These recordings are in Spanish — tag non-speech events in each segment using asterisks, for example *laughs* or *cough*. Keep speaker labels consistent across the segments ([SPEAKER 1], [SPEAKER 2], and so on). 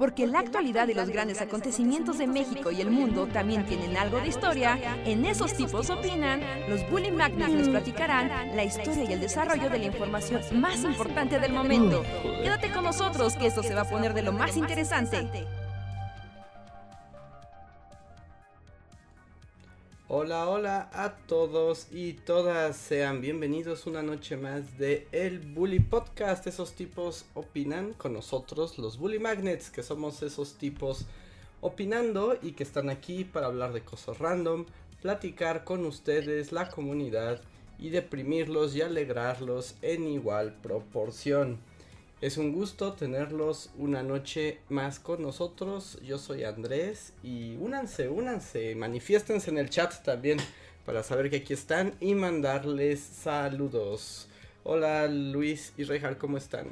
[SPEAKER 1] Porque la actualidad y los grandes acontecimientos de México y el mundo también tienen algo de historia, en esos tipos opinan, los Bully Magnets les platicarán la historia y el desarrollo de la información más importante del momento. Quédate con nosotros que esto se va a poner de lo más interesante.
[SPEAKER 2] Hola, hola a todos y todas, sean bienvenidos una noche más de El Bully Podcast. Esos tipos opinan con nosotros, los Bully Magnets, que somos esos tipos opinando y que están aquí para hablar de cosas random, platicar con ustedes, la comunidad y deprimirlos y alegrarlos en igual proporción. Es un gusto tenerlos una noche más con nosotros. Yo soy Andrés y únanse, únanse, manifiéstense en el chat también para saber que aquí están y mandarles saludos. Hola Luis y Rejar, ¿cómo están?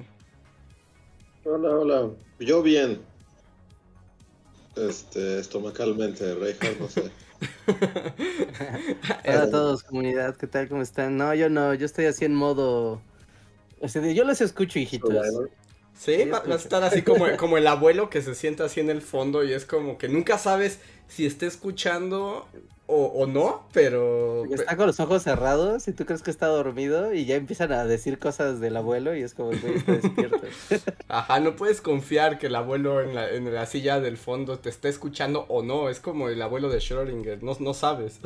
[SPEAKER 3] Hola, hola. Yo bien. Este, estomacalmente, Rejar, no sé. *laughs*
[SPEAKER 4] Hola a todos, comunidad, ¿qué tal? ¿Cómo están? No, yo no, yo estoy así en modo yo los escucho, hijitos.
[SPEAKER 2] Sí, va, a estar así como, *laughs* como el abuelo que se sienta así en el fondo y es como que nunca sabes si está escuchando o, no, pero...
[SPEAKER 4] Está con los ojos cerrados y tú crees que está dormido y ya empiezan a decir cosas del abuelo y es como, güey, está despierto. *laughs*
[SPEAKER 2] Ajá, no puedes confiar que el abuelo en la, en la silla del fondo te está escuchando o no, es como el abuelo de Schrödinger, no, no sabes.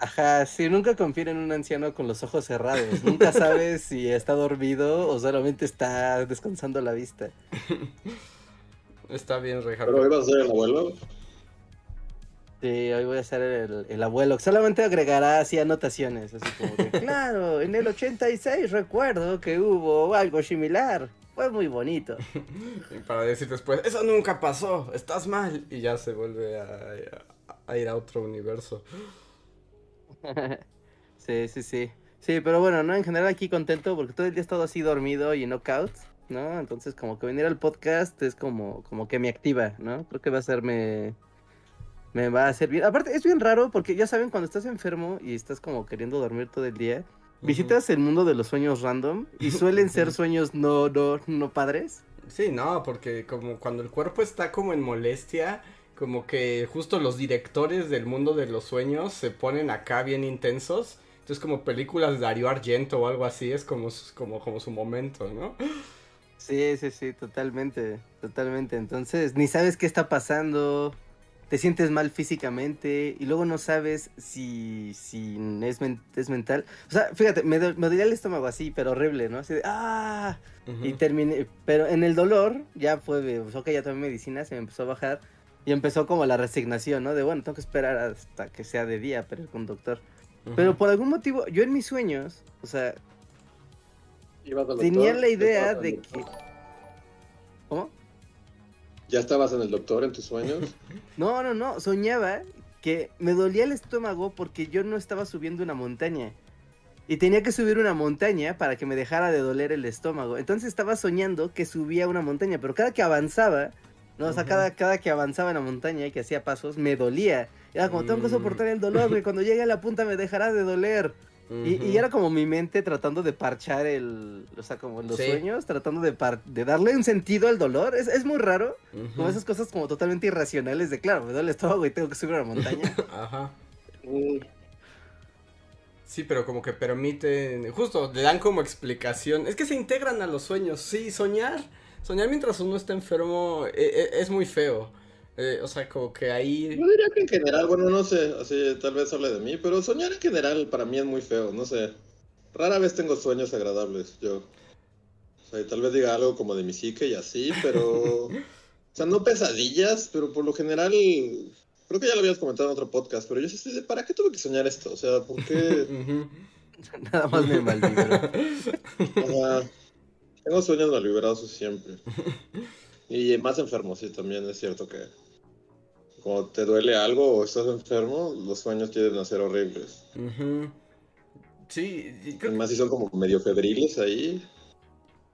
[SPEAKER 4] Ajá, sí, nunca confíen en un anciano con los ojos cerrados. Nunca sabes *laughs* si está dormido o solamente está descansando la vista.
[SPEAKER 2] Está bien, Reja.
[SPEAKER 3] ¿Pero hoy vas a ser el abuelo?
[SPEAKER 4] Sí, hoy voy a ser el, el abuelo. Solamente agregará así anotaciones. Así como de, *laughs* claro, en el 86 recuerdo que hubo algo similar. Fue muy bonito. *laughs*
[SPEAKER 2] y para decir después, eso nunca pasó, estás mal. Y ya se vuelve a, a ir a otro universo. *laughs*
[SPEAKER 4] sí, sí, sí. Sí, pero bueno, ¿no? En general aquí contento porque todo el día he estado así dormido y knockout, ¿no? Entonces como que venir al podcast es como, como que me activa, ¿no? Creo que va a hacerme... Me va a hacer bien. Aparte, es bien raro porque ya saben, cuando estás enfermo y estás como queriendo dormir todo el día, visitas el mundo de los sueños random y suelen ser *laughs* sueños no, no, no padres.
[SPEAKER 2] Sí, no, porque como cuando el cuerpo está como en molestia, como que justo los directores del mundo de los sueños se ponen acá bien intensos. Entonces como películas de Dario Argento o algo así es como, como, como su momento, ¿no?
[SPEAKER 4] Sí, sí, sí, totalmente, totalmente. Entonces ni sabes qué está pasando, te sientes mal físicamente y luego no sabes si, si es, es mental. O sea, fíjate, me, me dolía el estómago así, pero horrible, ¿no? Así de, ¡ah! Y terminé, pero en el dolor ya fue, pues, ok, ya tomé medicina, se me empezó a bajar y empezó como la resignación, ¿no? De bueno, tengo que esperar hasta que sea de día para ir con doctor. Pero por algún motivo, yo en mis sueños, o sea, tenía la idea de que... ¿Cómo?
[SPEAKER 3] ¿Ya estabas en el doctor en tus sueños? *laughs*
[SPEAKER 4] no, no, no, soñaba que me dolía el estómago porque yo no estaba subiendo una montaña. Y tenía que subir una montaña para que me dejara de doler el estómago. Entonces estaba soñando que subía una montaña, pero cada que avanzaba, no, o sea, cada, cada que avanzaba en la montaña y que hacía pasos, me dolía. Era como, tengo que mm. soportar el dolor, que cuando llegue a la punta me dejará de doler. y, era como mi mente tratando de parchar el, o sea, como los sueños, tratando de, de darle un sentido al dolor. Es, es muy raro, como esas cosas como totalmente irracionales de, claro, me duele el estómago y tengo que subir a la montaña. *laughs* Ajá.
[SPEAKER 2] Sí, pero como que permiten, justo, le dan como explicación. Es que se integran a los sueños. Sí, soñar soñar mientras uno está enfermo e, e, es, muy feo. Eh, o sea, como que ahí...
[SPEAKER 3] Yo diría que en general, bueno, no sé, así tal vez hable de mí, pero soñar en general para mí es muy feo, no sé. Rara vez tengo sueños agradables, yo. O sea, tal vez diga algo como de mi psique y así, pero... o sea, no pesadillas, pero por lo general... Creo que ya lo habías comentado en otro podcast, pero yo sé, de, ¿para qué tuve que soñar esto? O sea, ¿por qué...? *laughs*
[SPEAKER 4] Nada más me maldito. *laughs*
[SPEAKER 3] Tengo sueños malvibrados siempre. y más enfermo, sí, también es cierto que cuando te duele algo o estás enfermo, los sueños tienden a ser horribles.
[SPEAKER 2] Sí,
[SPEAKER 3] Además, si son como medio febriles ahí.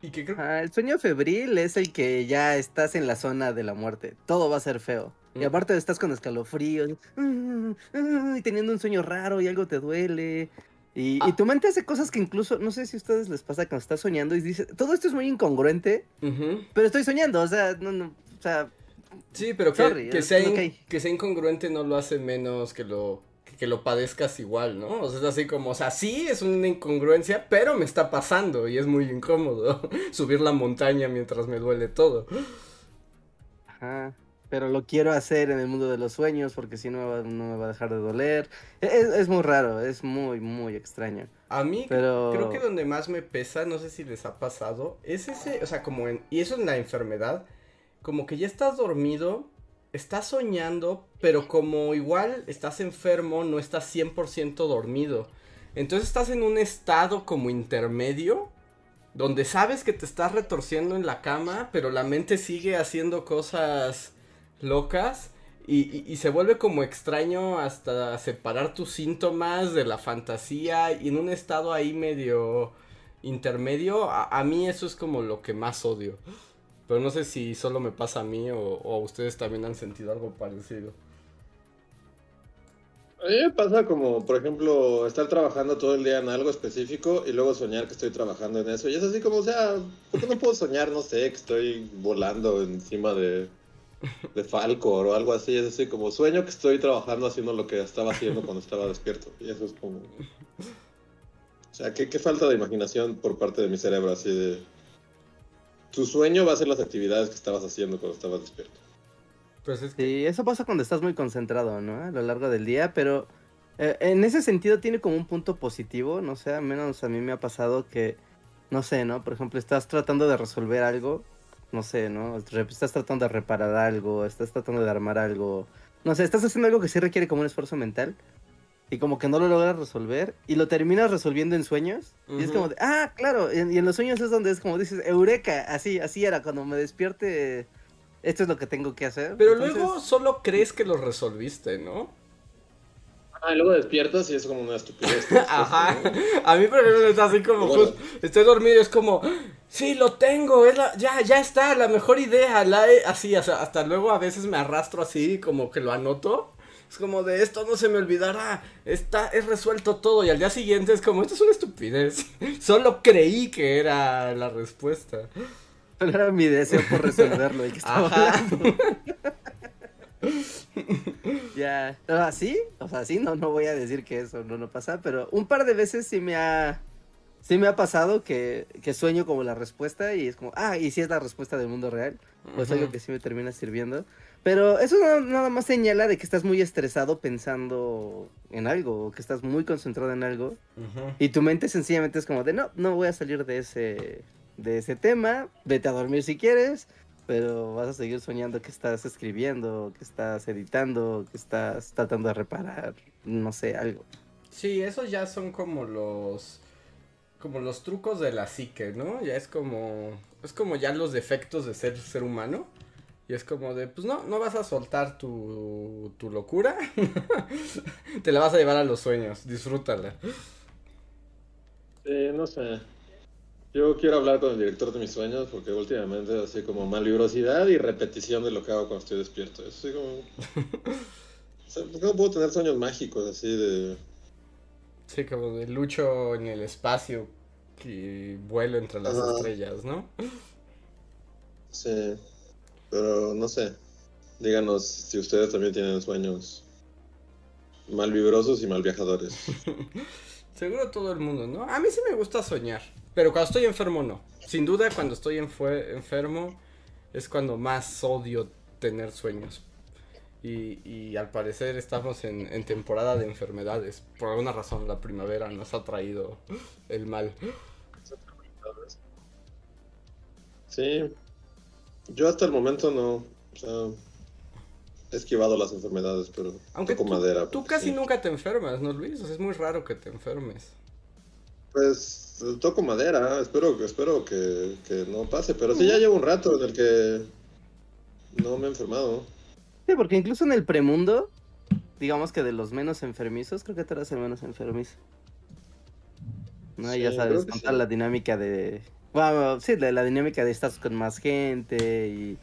[SPEAKER 4] ¿Y ah, el sueño febril es el que ya estás en la zona de la muerte. Todo va a ser feo. Y mm. aparte estás con escalofríos, y teniendo un sueño raro y algo te duele, y, ah. tu mente hace cosas que incluso, no sé si a ustedes les pasa cuando estás soñando y dices, todo esto es muy incongruente, pero estoy soñando, o sea, no, no, o sea,
[SPEAKER 2] Sí, pero que,
[SPEAKER 4] Sorry,
[SPEAKER 2] que sea, in-
[SPEAKER 4] ok.
[SPEAKER 2] que sea incongruente no lo hace menos que lo, que lo padezcas igual, ¿no? O sea, es así como, o sea, sí es una incongruencia, pero me está pasando y es muy incómodo *laughs* subir la montaña mientras me duele todo.
[SPEAKER 4] Ajá. Pero lo quiero hacer en el mundo de los sueños porque si no, me va- no me va a dejar de doler. E- Es, es muy raro, es muy, muy extraño.
[SPEAKER 2] A mí
[SPEAKER 4] Pero...
[SPEAKER 2] creo que donde más me pesa, no sé si les ha pasado, es ese, o sea, como en, y eso en la enfermedad, como que ya estás dormido, estás soñando, pero como igual estás enfermo, no estás 100% dormido. Entonces estás en un estado como intermedio, donde sabes que te estás retorciendo en la cama, pero la mente sigue haciendo cosas locas. Y, se vuelve como extraño hasta separar tus síntomas de la fantasía y en un estado ahí medio intermedio, a, a mí eso es como lo que más odio. Pero no sé si solo me pasa a mí o, o ustedes también han sentido algo parecido.
[SPEAKER 3] A mí me pasa como, por ejemplo, estar trabajando todo el día en algo específico y luego soñar que estoy trabajando en eso. Y es así como, o sea, ¿por qué no puedo soñar, no sé, que estoy volando encima de, de Falcor o algo así? Es así como, sueño que estoy trabajando haciendo lo que estaba haciendo cuando estaba despierto. Y eso es como... O sea, ¿qué, qué falta de imaginación por parte de mi cerebro, así de... Tu sueño va a ser las actividades que estabas haciendo cuando estabas despierto.
[SPEAKER 2] Pues es que...
[SPEAKER 4] Sí, eso pasa cuando estás muy concentrado, ¿no? A lo largo del día, pero eh, en ese sentido tiene como un punto positivo, no sé, al menos a mí me ha pasado que, no sé, ¿no? Por ejemplo, estás tratando de resolver algo, no sé, ¿no? Estás tratando de reparar algo, estás tratando de armar algo, no sé, estás haciendo algo que sí requiere como un esfuerzo mental y como que no lo logras resolver y lo terminas resolviendo en sueños y es como de, ah, claro, y en, y en los sueños es donde es como dices, eureka, así, así era, cuando me despierte, esto es lo que tengo que hacer.
[SPEAKER 2] Pero
[SPEAKER 4] Entonces-
[SPEAKER 2] luego solo crees que lo resolviste, ¿no?
[SPEAKER 3] Ah, y luego despiertas y es como una estupidez. *laughs*
[SPEAKER 2] Ajá. A mí, por ejemplo, es así como,
[SPEAKER 3] Bueno.
[SPEAKER 2] estoy dormido, es como, sí, lo tengo, es la- ya, ya está, la mejor idea, la he-", así, o sea, hasta luego a veces me arrastro así, como que lo anoto. Es como de esto no se me olvidará, está, es resuelto todo, y al día siguiente es como, esto es una estupidez. *laughs* Solo creí que era la respuesta.
[SPEAKER 4] Solo era mi deseo por resolverlo y que estaba
[SPEAKER 2] Ajá. *laughs* *laughs*
[SPEAKER 4] Ya. Así, o sea, sí, no, no voy a decir que eso no, no pasa, pero un par de veces sí me ha. Sí me ha pasado que, que sueño como la respuesta y es como, ah, y si es la respuesta del mundo real, pues algo
[SPEAKER 2] Ujú.
[SPEAKER 4] que sí me termina sirviendo. Pero eso no- nada más señala de que estás muy estresado pensando en algo, o que estás muy concentrado en algo,
[SPEAKER 2] Ujú.
[SPEAKER 4] y tu mente sencillamente es como de, no, no voy a salir de ese, de ese tema, vete a dormir si quieres, pero vas a seguir soñando que estás escribiendo, que estás editando, que estás tratando de reparar, no sé, algo.
[SPEAKER 2] Sí, esos ya son como los como los trucos de la psique, ¿no? Ya es como es como ya los defectos de ser ser humano. Y es como de, pues no, no vas a soltar tu, tu locura. *laughs* Te la vas a llevar a los sueños, disfrútala.
[SPEAKER 3] Sí, no sé. Yo quiero hablar con el director de mis sueños porque últimamente es así como malibrosidad y repetición de lo que hago cuando estoy despierto. Es así como... O sea, ¿por qué no puedo tener sueños mágicos así de...
[SPEAKER 2] Sí, como de lucho en el espacio y vuelo entre las
[SPEAKER 3] Ajá.
[SPEAKER 2] estrellas, ¿no?
[SPEAKER 3] Sí, pero no sé. Díganos si ustedes también tienen sueños malvibrosos y mal viajadores. *laughs*
[SPEAKER 2] Seguro todo el mundo, ¿no? A mí sí me gusta soñar, pero cuando estoy enfermo no. Sin duda cuando estoy enfermo es cuando más odio tener sueños. Y, y al parecer estamos en, en temporada de enfermedades. Por alguna razón la primavera nos ha traído el mal.
[SPEAKER 3] Sí, yo hasta el momento no. O sea, he esquivado las enfermedades, pero
[SPEAKER 2] Aunque
[SPEAKER 3] toco
[SPEAKER 2] tú,
[SPEAKER 3] madera.
[SPEAKER 2] tú
[SPEAKER 3] porque
[SPEAKER 2] casi
[SPEAKER 3] sí.
[SPEAKER 2] nunca te enfermas, ¿no, Luis? O sea, es muy raro que te enfermes.
[SPEAKER 3] Pues toco madera, espero, espero que, que no pase, pero sí ya llevo un rato en el que no me he enfermado.
[SPEAKER 4] Sí, porque incluso en el premundo, digamos que de los menos enfermizos, creo que tú eras el menos enfermizo. ¿No? Ya sabes,
[SPEAKER 3] creo que
[SPEAKER 4] con
[SPEAKER 3] sí.
[SPEAKER 4] toda la dinámica de... Bueno, sí, de la dinámica de estar con más gente y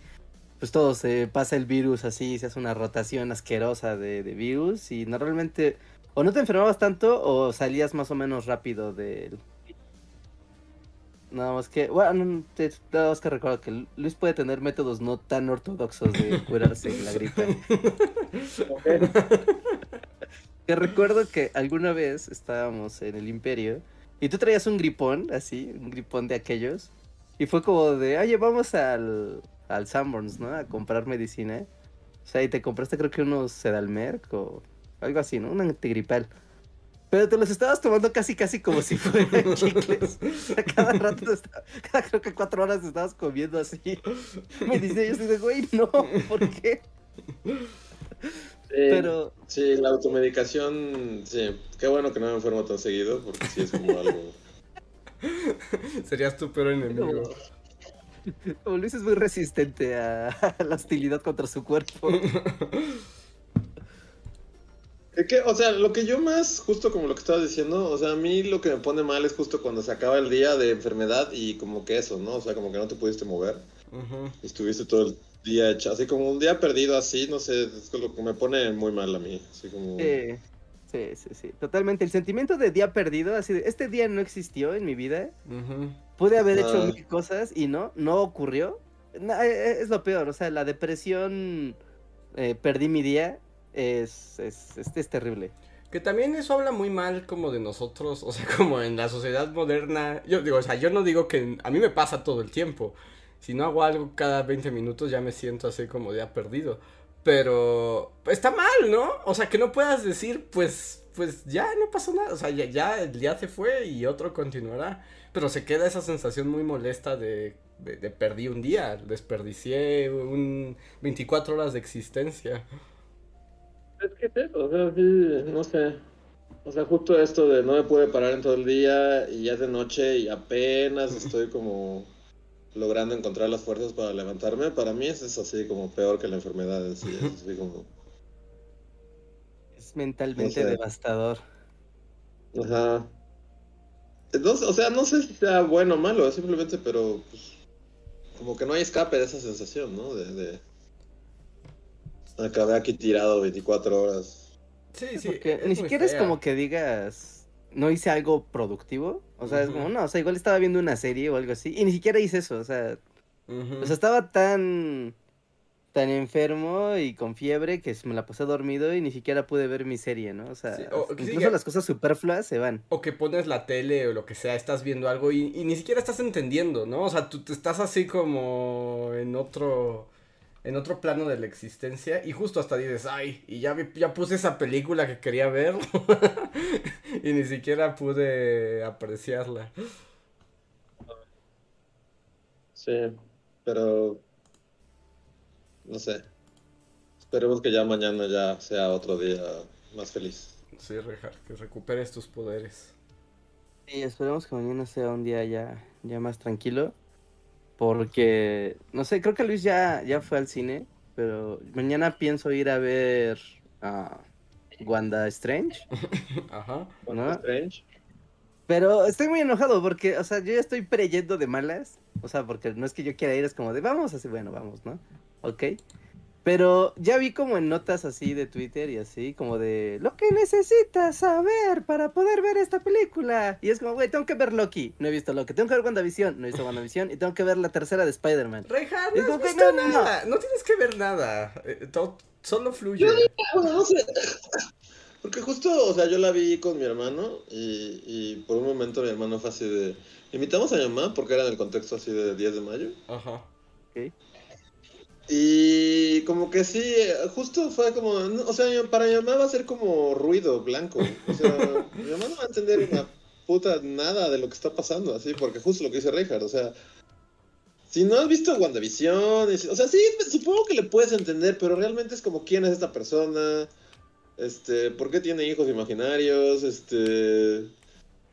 [SPEAKER 4] pues todo se pasa el virus así, se hace una rotación asquerosa de, de virus y normalmente o no te enfermabas tanto o salías más o menos rápido del, Nada más que, bueno, te, nada más que recuerdo que Luis puede tener métodos no tan ortodoxos de *laughs* curarse la gripe. que recuerdo que alguna vez estábamos en el Imperio y tú traías un gripón, así, un gripón de aquellos. Y fue como de, oye, vamos al, al Sanborns, ¿no? A comprar medicina. O sea, y te compraste creo que unos Sedalmerc o algo así, ¿no? Un antigripal. Pero te los estabas tomando casi, casi como si fueran *laughs* chicles. cada rato, cada creo que cuatro horas estabas comiendo así. Me dice, yo de, güey, no, ¿por qué?
[SPEAKER 3] Pero... Sí, la automedicación, sí. Qué bueno que no me enfermo tan seguido, porque sí es como algo... *laughs*
[SPEAKER 2] Serías tu peor enemigo.
[SPEAKER 4] Como Luis es muy resistente a la hostilidad contra su cuerpo. *laughs*
[SPEAKER 3] que, o sea, lo que yo más, justo como lo que estabas diciendo, o sea, a mí lo que me pone mal es justo cuando se acaba el día de enfermedad y como que eso, ¿no? O sea, como que no te pudiste mover. Estuviste todo el día hecho, así como un día perdido así, no sé, es lo que me pone muy mal a mí. Así como...
[SPEAKER 4] Sí, sí, sí, sí, totalmente. El sentimiento de día perdido, así de, este día no existió en mi vida. Pude haber hecho mil cosas y no, no ocurrió. E, e, es lo peor, o sea, la depresión, eh, perdí mi día es, es, es, terrible.
[SPEAKER 2] Que también eso habla muy mal como de nosotros, o sea, *laughs* como en la sociedad moderna. Yo digo, o sea, yo no digo que a mí me pasa todo el tiempo. Si no hago algo cada 20 minutos ya me siento así como ya perdido. Pero está mal, ¿no? O sea, que no puedas decir, pues, pues ya no pasó nada. O sea, ya, ya el día se fue y otro continuará. Pero se queda esa sensación muy molesta de, de, de perdí un día, desperdicié un 24 horas de existencia.
[SPEAKER 3] Es que o sea, sí, no sé. O sea, justo esto de no me puede parar en todo el día y ya es de noche y apenas estoy como logrando encontrar las fuerzas para levantarme, para mí es así como peor que la enfermedad es así como...
[SPEAKER 4] Es mentalmente devastador.
[SPEAKER 3] Ajá. o sea, no sé si sea bueno o malo, simplemente, pero pues, como que no hay escape de esa sensación, ¿no? de Acabé aquí tirado 24 horas.
[SPEAKER 4] Sí, sí. ni siquiera es como que digas, no hice algo productivo. O sea, es como, no, o sea, igual estaba viendo una serie o algo así. Y ni siquiera hice eso, o sea. O sea, estaba tan tan enfermo y con fiebre que me la pasé dormido y ni siquiera pude ver mi serie, ¿no? O sea, incluso las cosas superfluas se van.
[SPEAKER 2] O que pones la tele o lo que sea, estás viendo algo y, y, ni siquiera estás entendiendo, ¿no? O sea, tú estás así como en otro en otro plano de la existencia y justo hasta dices, ay, y ya, ya puse esa película que quería ver *laughs* y ni siquiera pude apreciarla.
[SPEAKER 3] Sí, pero no sé. Esperemos que ya mañana ya sea otro día más feliz.
[SPEAKER 2] Sí, Rejar, que recuperes tus poderes.
[SPEAKER 4] Sí, esperemos que mañana sea un día ya, ya más tranquilo. Porque, no sé, creo que Luis ya, ya fue al cine, pero mañana pienso ir a ver a Wanda Strange. *laughs*
[SPEAKER 3] Ajá. Wanda Strange.
[SPEAKER 4] Pero estoy muy enojado porque, o sea, yo ya estoy preyendo de malas. O sea, porque no es que yo quiera ir, es como de vamos, así, bueno, vamos, ¿no? Ok. Pero ya vi como en notas así de Twitter y así, como de lo que necesitas saber para poder ver esta película. Y es como, güey, tengo que ver Loki. No he visto Loki. Tengo que ver WandaVision. No he visto WandaVision. Y tengo que ver la tercera de Spider-Man.
[SPEAKER 2] Reja, no, no, nada. No. tienes que ver nada. Eh, solo fluye. no sé.
[SPEAKER 3] Porque justo, o sea, yo la vi con mi hermano y, y por un momento mi hermano fue así de... Invitamos a mi mamá porque era en el contexto así de 10 de mayo.
[SPEAKER 2] Ajá.
[SPEAKER 4] Ok.
[SPEAKER 3] Y como que sí, justo fue como, o sea, para mi mamá va a ser como ruido blanco. O sea, *laughs* mi mamá no va a entender una puta nada de lo que está pasando, así, porque justo lo que dice Reinhardt, o sea, si no has visto WandaVision, o sea, sí, supongo que le puedes entender, pero realmente es como quién es esta persona, este, por qué tiene hijos imaginarios, este,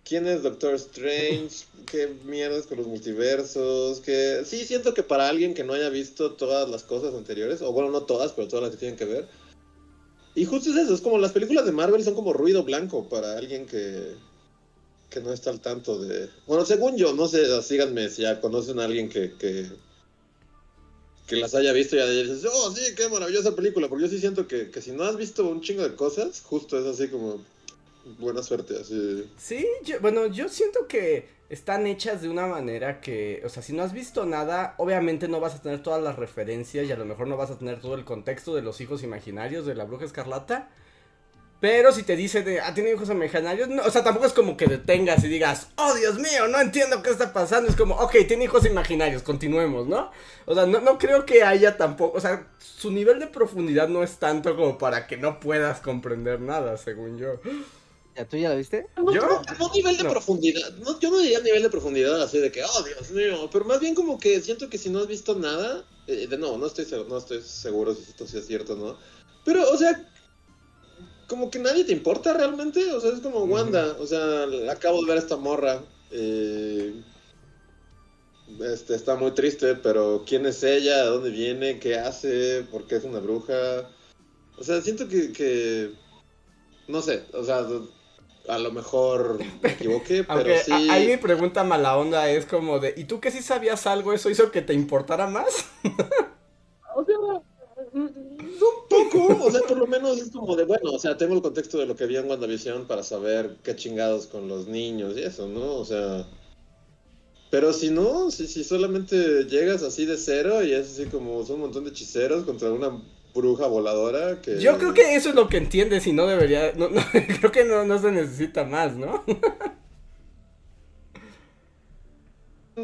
[SPEAKER 3] quién es Doctor Strange, qué mierdas con los multiversos, que sí siento que para alguien que no haya visto todas las cosas anteriores, o bueno, no todas, pero todas las que tienen que ver. Y justo es eso, es como las películas de Marvel son como ruido blanco para alguien que que no está al tanto de... Bueno, según yo, no sé, síganme si ya conocen a alguien que, que, que las haya visto y ya dices, oh, sí, qué maravillosa película, porque yo sí siento que, que si no has visto un chingo de cosas, justo es así como, buena suerte, así.
[SPEAKER 2] Sí, bueno, yo siento que están hechas de una manera que, o sea, si no has visto nada, obviamente no vas a tener todas las referencias y a lo mejor no vas a tener todo el contexto de los hijos imaginarios de la bruja escarlata. Pero si te dice de, ah, tiene hijos imaginarios, no, o sea, tampoco es como que detengas y digas, oh Dios mío, no entiendo qué está pasando. Es como, ok, tiene hijos imaginarios, continuemos, ¿no? O sea, no, no creo que haya tampoco, o sea, su nivel de profundidad no es tanto como para que no puedas comprender nada, según yo.
[SPEAKER 4] ¿Ya tú ya la viste?
[SPEAKER 3] No,
[SPEAKER 2] ¿Yo?
[SPEAKER 3] no, no nivel de
[SPEAKER 2] No.
[SPEAKER 3] profundidad. No, yo no diría nivel de profundidad así de que, oh Dios mío. Pero más bien como que siento que si no has visto nada. eh, de nuevo, no estoy, no estoy seguro si esto sí es cierto o no. Pero, o sea. Como que nadie te importa realmente. O sea, es como. Wanda. O sea, acabo de ver a esta morra. eh, este, está muy triste, pero ¿quién es ella? ¿De dónde viene? ¿Qué hace? ¿Por qué es una bruja? O sea, siento que, que no sé, o sea, a lo mejor me equivoqué, *laughs* pero sí.
[SPEAKER 2] a- ahí mi pregunta mala onda es como de, ¿y tú que sí sabías algo? ¿Eso hizo que te importara más? *laughs*
[SPEAKER 3] O sea, un poco, o sea, por lo menos es como de, bueno, o sea, tengo el contexto de lo que vi en WandaVision para saber qué chingados con los niños y eso, ¿no? O sea, pero si no, si, si solamente llegas así de cero y es así como son un montón de hechiceros contra una bruja voladora que...
[SPEAKER 2] Yo creo que eso es lo que entiendes y no debería, no, no, *laughs* creo que no, no se necesita más, ¿no? *laughs*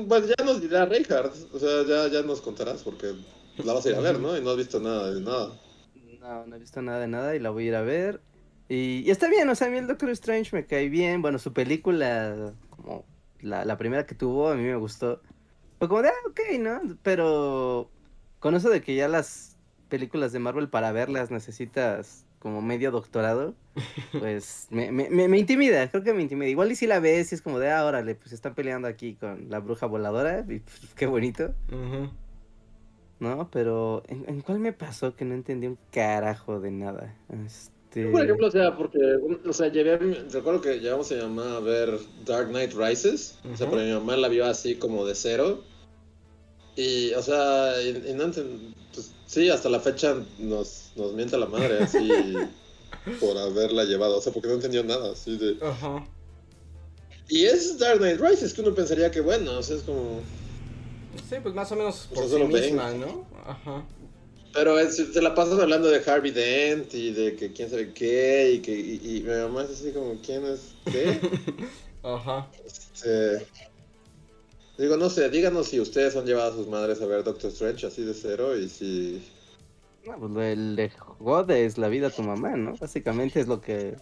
[SPEAKER 3] Pues ya nos dirá Reinhardt, o sea, ya, ya nos contarás porque la vas a ir a ver, ¿no? Y no has visto nada de nada.
[SPEAKER 4] No, no he visto nada de nada y la voy a ir a ver. Y, y está bien, o sea, a mí el Doctor Strange me cae bien. Bueno, su película, como la, la primera que tuvo, a mí me gustó. Fue como de, ah, ok, ¿no? Pero con eso de que ya las películas de Marvel para verlas necesitas como medio doctorado, *laughs* pues me, me, me, me intimida, creo que me intimida. Igual y si la ves y es como de, ah, órale, pues están peleando aquí con la bruja voladora y pues, qué bonito. ¿no? Pero ¿en, en cuál me pasó que no entendí un carajo de nada? Este...
[SPEAKER 3] Por ejemplo, o sea, porque, o sea, llevé, recuerdo que llevamos a mi mamá a ver Dark Knight Rises, o sea, pero mi mamá la vio así como de cero, y, o sea, y, y no enten- pues, sí, hasta la fecha nos, nos mienta la madre, así, *laughs* por haberla llevado, o sea, porque no entendió nada, así de...
[SPEAKER 2] Ajá.
[SPEAKER 3] Y es Dark Knight Rises, que uno pensaría que, bueno, o sea, es como...
[SPEAKER 2] Sí, pues más o menos
[SPEAKER 3] O
[SPEAKER 2] por
[SPEAKER 3] sea,
[SPEAKER 2] sí
[SPEAKER 3] solo ven.
[SPEAKER 2] misma, ¿no? Ajá.
[SPEAKER 3] Pero es- se la pasas hablando de Harvey Dent y de que quién sabe qué, y que y, y mi mamá es así como, ¿quién es qué? *laughs*
[SPEAKER 2] Ajá.
[SPEAKER 3] Este, Digo, no sé, díganos si ustedes han llevado a sus madres a ver Doctor Strange así de cero y si...
[SPEAKER 4] No, pues lo del de God es la vida a tu mamá, ¿no? Básicamente es lo que...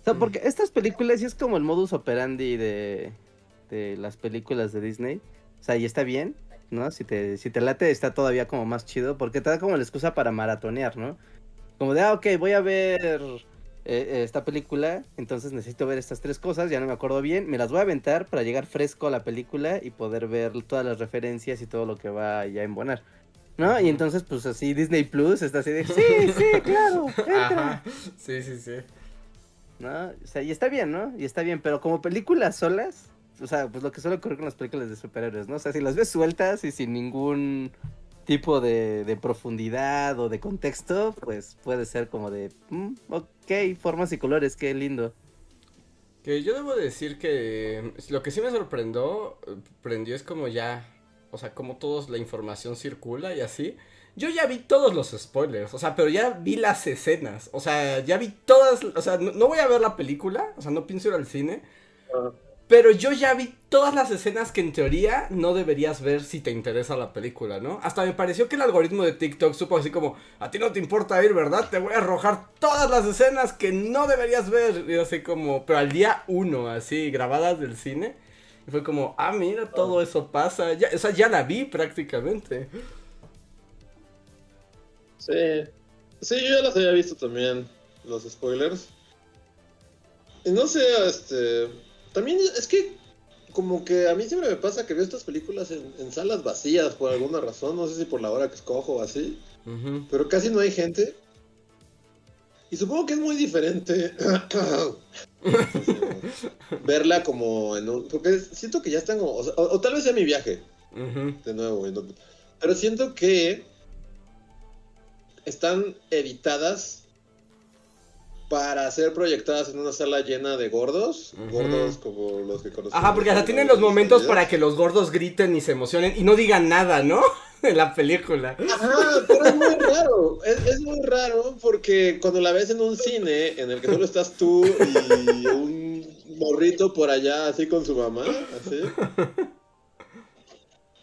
[SPEAKER 4] O sea, porque estas películas sí es como el modus operandi de, de las películas de Disney. O sea, y está bien, ¿no? Si te, si te late está todavía como más chido porque te da como la excusa para maratonear, ¿no? Como de, ah, ok, voy a ver eh, eh, esta película, entonces necesito ver estas tres cosas, ya no me acuerdo bien, me las voy a aventar para llegar fresco a la película y poder ver todas las referencias y todo lo que va ya a embonar. ¿No? Y entonces, pues así Disney Plus está así de, *laughs* sí, sí, claro, entra.
[SPEAKER 2] Ajá. Sí, sí, sí.
[SPEAKER 4] ¿No? O sea, y está bien, ¿no? Y está bien, pero como películas solas, o sea, pues lo que suele ocurrir con las películas de superhéroes, ¿no? O sea, si las ves sueltas y sin ningún tipo de, de profundidad o de contexto, pues puede ser como de, mm, ok, formas y colores, qué lindo.
[SPEAKER 2] Que yo debo decir que lo que sí me sorprendió, prendió es como ya, o sea, como todos la información circula y así. Yo ya vi todos los spoilers, o sea, pero ya vi las escenas, o sea, ya vi todas, o sea, no, no voy a ver la película, o sea, no pienso ir al cine, pero yo ya vi todas las escenas que en teoría no deberías ver si te interesa la película, ¿no? Hasta me pareció que el algoritmo de TikTok supo así como, a ti no te importa ir, ¿verdad? Te voy a arrojar todas las escenas que no deberías ver. Y así como, pero al día uno, así, grabadas del cine. Y fue como, ah, mira, todo eso pasa. Ya, o sea, ya la vi prácticamente.
[SPEAKER 3] Sí, sí, yo ya las había visto también, los spoilers. Y no sé, este... También es que como que a mí siempre me pasa que veo estas películas en, en salas vacías por alguna razón, no sé si por la hora que escojo o así. Pero casi no hay gente. Y supongo que es muy diferente *laughs* verla como en un... Porque siento que ya están como... O, sea, o- o tal vez sea mi viaje, de nuevo. no- pero siento que están editadas para ser proyectadas en una sala llena de gordos, gordos como los que conocemos.
[SPEAKER 2] Ajá, porque hasta tienen los momentos para que los gordos griten y se emocionen y no digan nada, ¿no? *laughs* En la película.
[SPEAKER 3] Ajá, pero es muy raro, es, es muy raro porque cuando la ves en un cine en el que solo estás tú y *laughs* un morrito por allá así con su mamá, así. *laughs*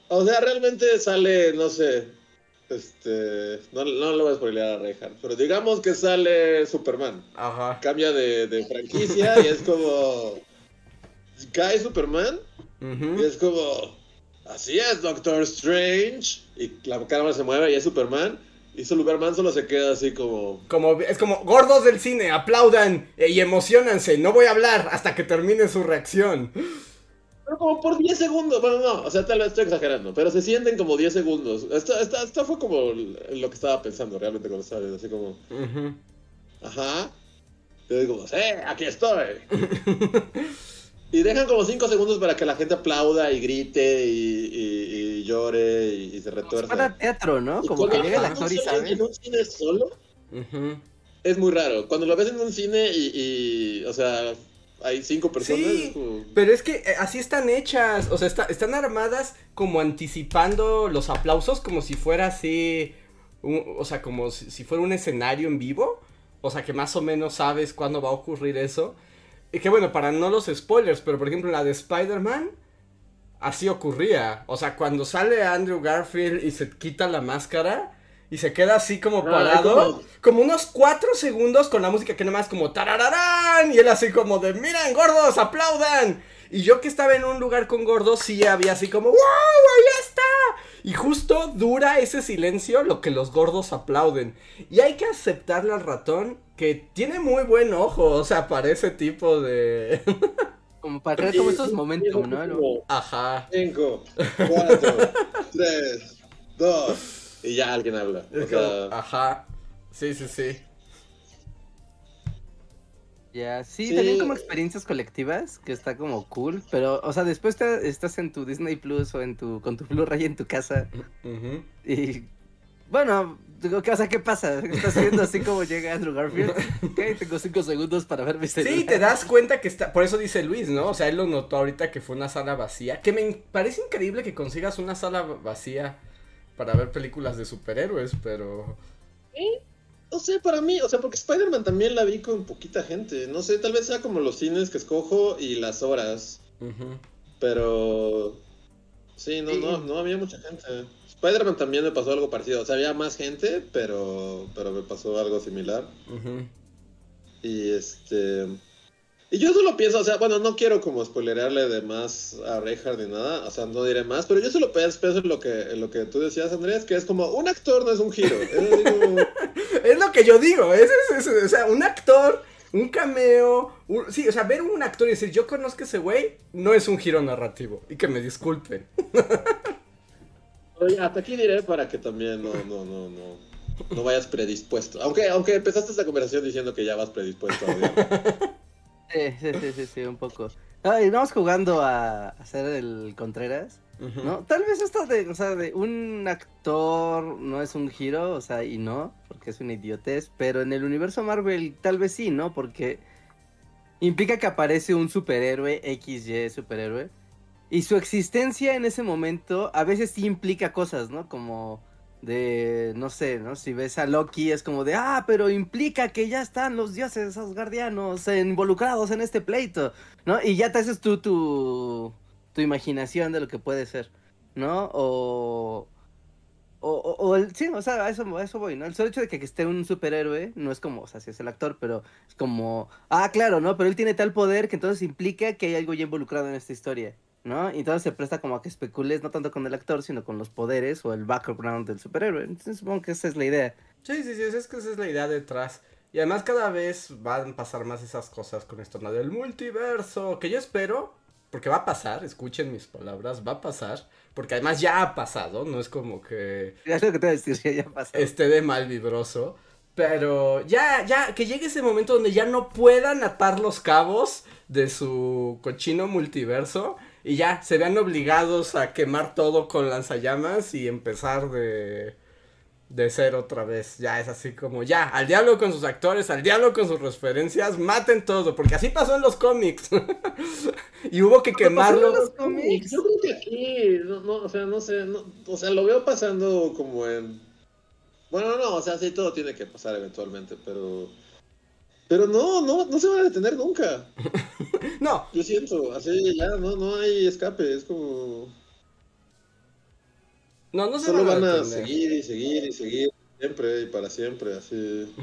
[SPEAKER 3] O sea, realmente sale, no sé, este, no, no lo voy a spoilear a Reinhardt, pero digamos que sale Superman.
[SPEAKER 2] Ajá.
[SPEAKER 3] Cambia de, de franquicia y es como, cae Superman y
[SPEAKER 2] Ujú.
[SPEAKER 3] es como, así es, Doctor Strange. Y la cámara se mueve y es Superman. Y Superman solo se queda así como...
[SPEAKER 2] Como, es como, gordos del cine, aplaudan eh, y emocionanse, no voy a hablar hasta que termine su reacción.
[SPEAKER 3] Pero como por 10 segundos. Bueno, no, o sea, tal vez estoy exagerando. Pero se sienten como 10 segundos. Esta, esta, esta fue como lo que estaba pensando realmente cuando estaba viendo. Así como,
[SPEAKER 2] Ujú.
[SPEAKER 3] ajá. Y yo digo, sí, aquí estoy. y dejan como 5 segundos para que la gente aplauda y grite y, y- y llore y, y se retuerza.
[SPEAKER 4] Para teatro, ¿no?
[SPEAKER 3] Y
[SPEAKER 4] Como que llega el actor y sabe.
[SPEAKER 3] En un cine solo
[SPEAKER 2] Ujú.
[SPEAKER 3] es muy raro. Cuando lo ves en un cine y, y, o sea, hay cinco personas.
[SPEAKER 2] Sí, pero es que eh, así están hechas, o sea, está- están armadas como anticipando los aplausos como si fuera así, un- o sea, como si, si fuera un escenario en vivo, o sea, que más o menos sabes cuándo va a ocurrir eso. Y que bueno, para no los spoilers, pero por ejemplo la de Spider-Man, así ocurría, o sea, cuando sale Andrew Garfield y se quita la máscara... Y se queda así como parado,
[SPEAKER 3] como-
[SPEAKER 2] como unos cuatro segundos con la música que nada más como tarararán. Y él así como de, miren, gordos, aplaudan. Y yo que estaba en un lugar con gordos, sí había así como, wow, ahí está. Y justo dura ese silencio lo que los gordos aplauden. Y hay que aceptarle al ratón que tiene muy buen ojo, o sea, para ese tipo de... *laughs*
[SPEAKER 4] Como para crear como estos momentos, ¿no?
[SPEAKER 2] Ajá.
[SPEAKER 3] Cinco, cuatro, *laughs* tres, dos. Y ya alguien habla. O
[SPEAKER 2] Es como,
[SPEAKER 3] sea,
[SPEAKER 2] ajá. Sí, sí, sí.
[SPEAKER 4] Ya, sí,
[SPEAKER 3] Sí.
[SPEAKER 4] también como experiencias colectivas, que está como cool, pero, o sea, después te- estás en tu Disney Plus o en tu, con tu Blu-ray en tu casa
[SPEAKER 2] Ujú.
[SPEAKER 4] y, bueno, digo, ¿qué, o sea, ¿qué pasa? Estás viendo así como llega Andrew Garfield, *laughs* ok, tengo cinco segundos para ver mi celular.
[SPEAKER 2] Sí, te das cuenta que está, por eso dice Luis, ¿no? O sea, él lo notó ahorita que fue una sala vacía, que me parece increíble que consigas una sala vacía para ver películas de superhéroes, pero...
[SPEAKER 3] no sé, para mí, o sea, porque Spider-Man también la vi con poquita gente. No sé, tal vez sea como los cines que escojo y las horas.
[SPEAKER 2] ujú.
[SPEAKER 3] Pero. Sí, no,
[SPEAKER 4] Sí.
[SPEAKER 3] no, no había mucha gente. Spider-Man también me pasó algo parecido. O sea, había más gente, pero, pero me pasó algo similar.
[SPEAKER 2] Ujú.
[SPEAKER 3] Y este. Y yo solo pienso, o sea, bueno, no quiero como spoilerarle de más a Reinhardt ni nada, o sea, no diré más, pero yo solo pienso pienso en lo que, en lo que tú decías, Andrés, que es como un actor no es un giro. Es como- *laughs*
[SPEAKER 2] Es lo que yo digo, es, es- es- o sea, un actor, un cameo, un- sí, o sea, ver un actor y decir, yo conozco a ese güey, no es un giro narrativo, y que me disculpen.
[SPEAKER 3] Ya, hasta aquí diré para que también no, no, no, no, no vayas predispuesto. Aunque, aunque empezaste esta conversación diciendo que ya vas predispuesto a odiar. *laughs*
[SPEAKER 4] Sí, sí, sí, sí, sí, un poco. Ay, vamos jugando a hacer el Contreras. ¿no? Tal vez esto de, o sea, de un actor no es un giro, o sea, y no, porque es una idiotez, pero en el universo Marvel tal vez sí, ¿no? Porque implica que aparece un superhéroe, XY superhéroe, y su existencia en ese momento a veces sí implica cosas, ¿no? Como de, no sé, ¿no? Si ves a Loki es como de, ah, pero implica que ya están los dioses asgardianos involucrados en este pleito, ¿no? Y ya te haces tú tu, tu imaginación de lo que puede ser, ¿no? O... O, o- o el, sí, o sea, a eso, eso voy, ¿no? El solo hecho de que esté un superhéroe no es como, o sea, si es el actor, pero es como, ah, claro, ¿no? Pero él tiene tal poder que entonces implica que hay algo ya involucrado en esta historia, ¿no? Y entonces se presta como a que especules no tanto con el actor, sino con los poderes o el background del superhéroe. Entonces supongo que esa es la idea.
[SPEAKER 2] Sí, sí, sí, es que esa es la idea detrás. Y además cada vez van a pasar más esas cosas con esto, ¿no? Del multiverso, que yo espero, porque va a pasar, escuchen mis palabras, va a pasar, porque además ya ha pasado, no es como que *laughs*
[SPEAKER 4] Ya lo que te voy a decir, ya,
[SPEAKER 2] esté de mal vibroso, pero ya, ya, que llegue ese momento donde ya no puedan atar los cabos de su cochino multiverso y ya se vean obligados a quemar todo con lanzallamas y empezar de de ser otra vez. Ya es así como, ya, al diablo con sus actores, al diablo con sus referencias, maten todo, porque así pasó en los cómics. *laughs* y hubo que quemarlo.
[SPEAKER 3] Yo creo que aquí, no, no, o sea, no sé, no, o sea, lo veo pasando como en... Bueno, no, o sea, sí, todo tiene que pasar eventualmente, pero... Pero no, no, no se van a detener nunca. *laughs*
[SPEAKER 2] no.
[SPEAKER 3] Yo siento, así ya, no, no hay escape, es como...
[SPEAKER 2] No, no se
[SPEAKER 3] Solo
[SPEAKER 2] van,
[SPEAKER 3] a, seguir y seguir y seguir siempre y para siempre, así.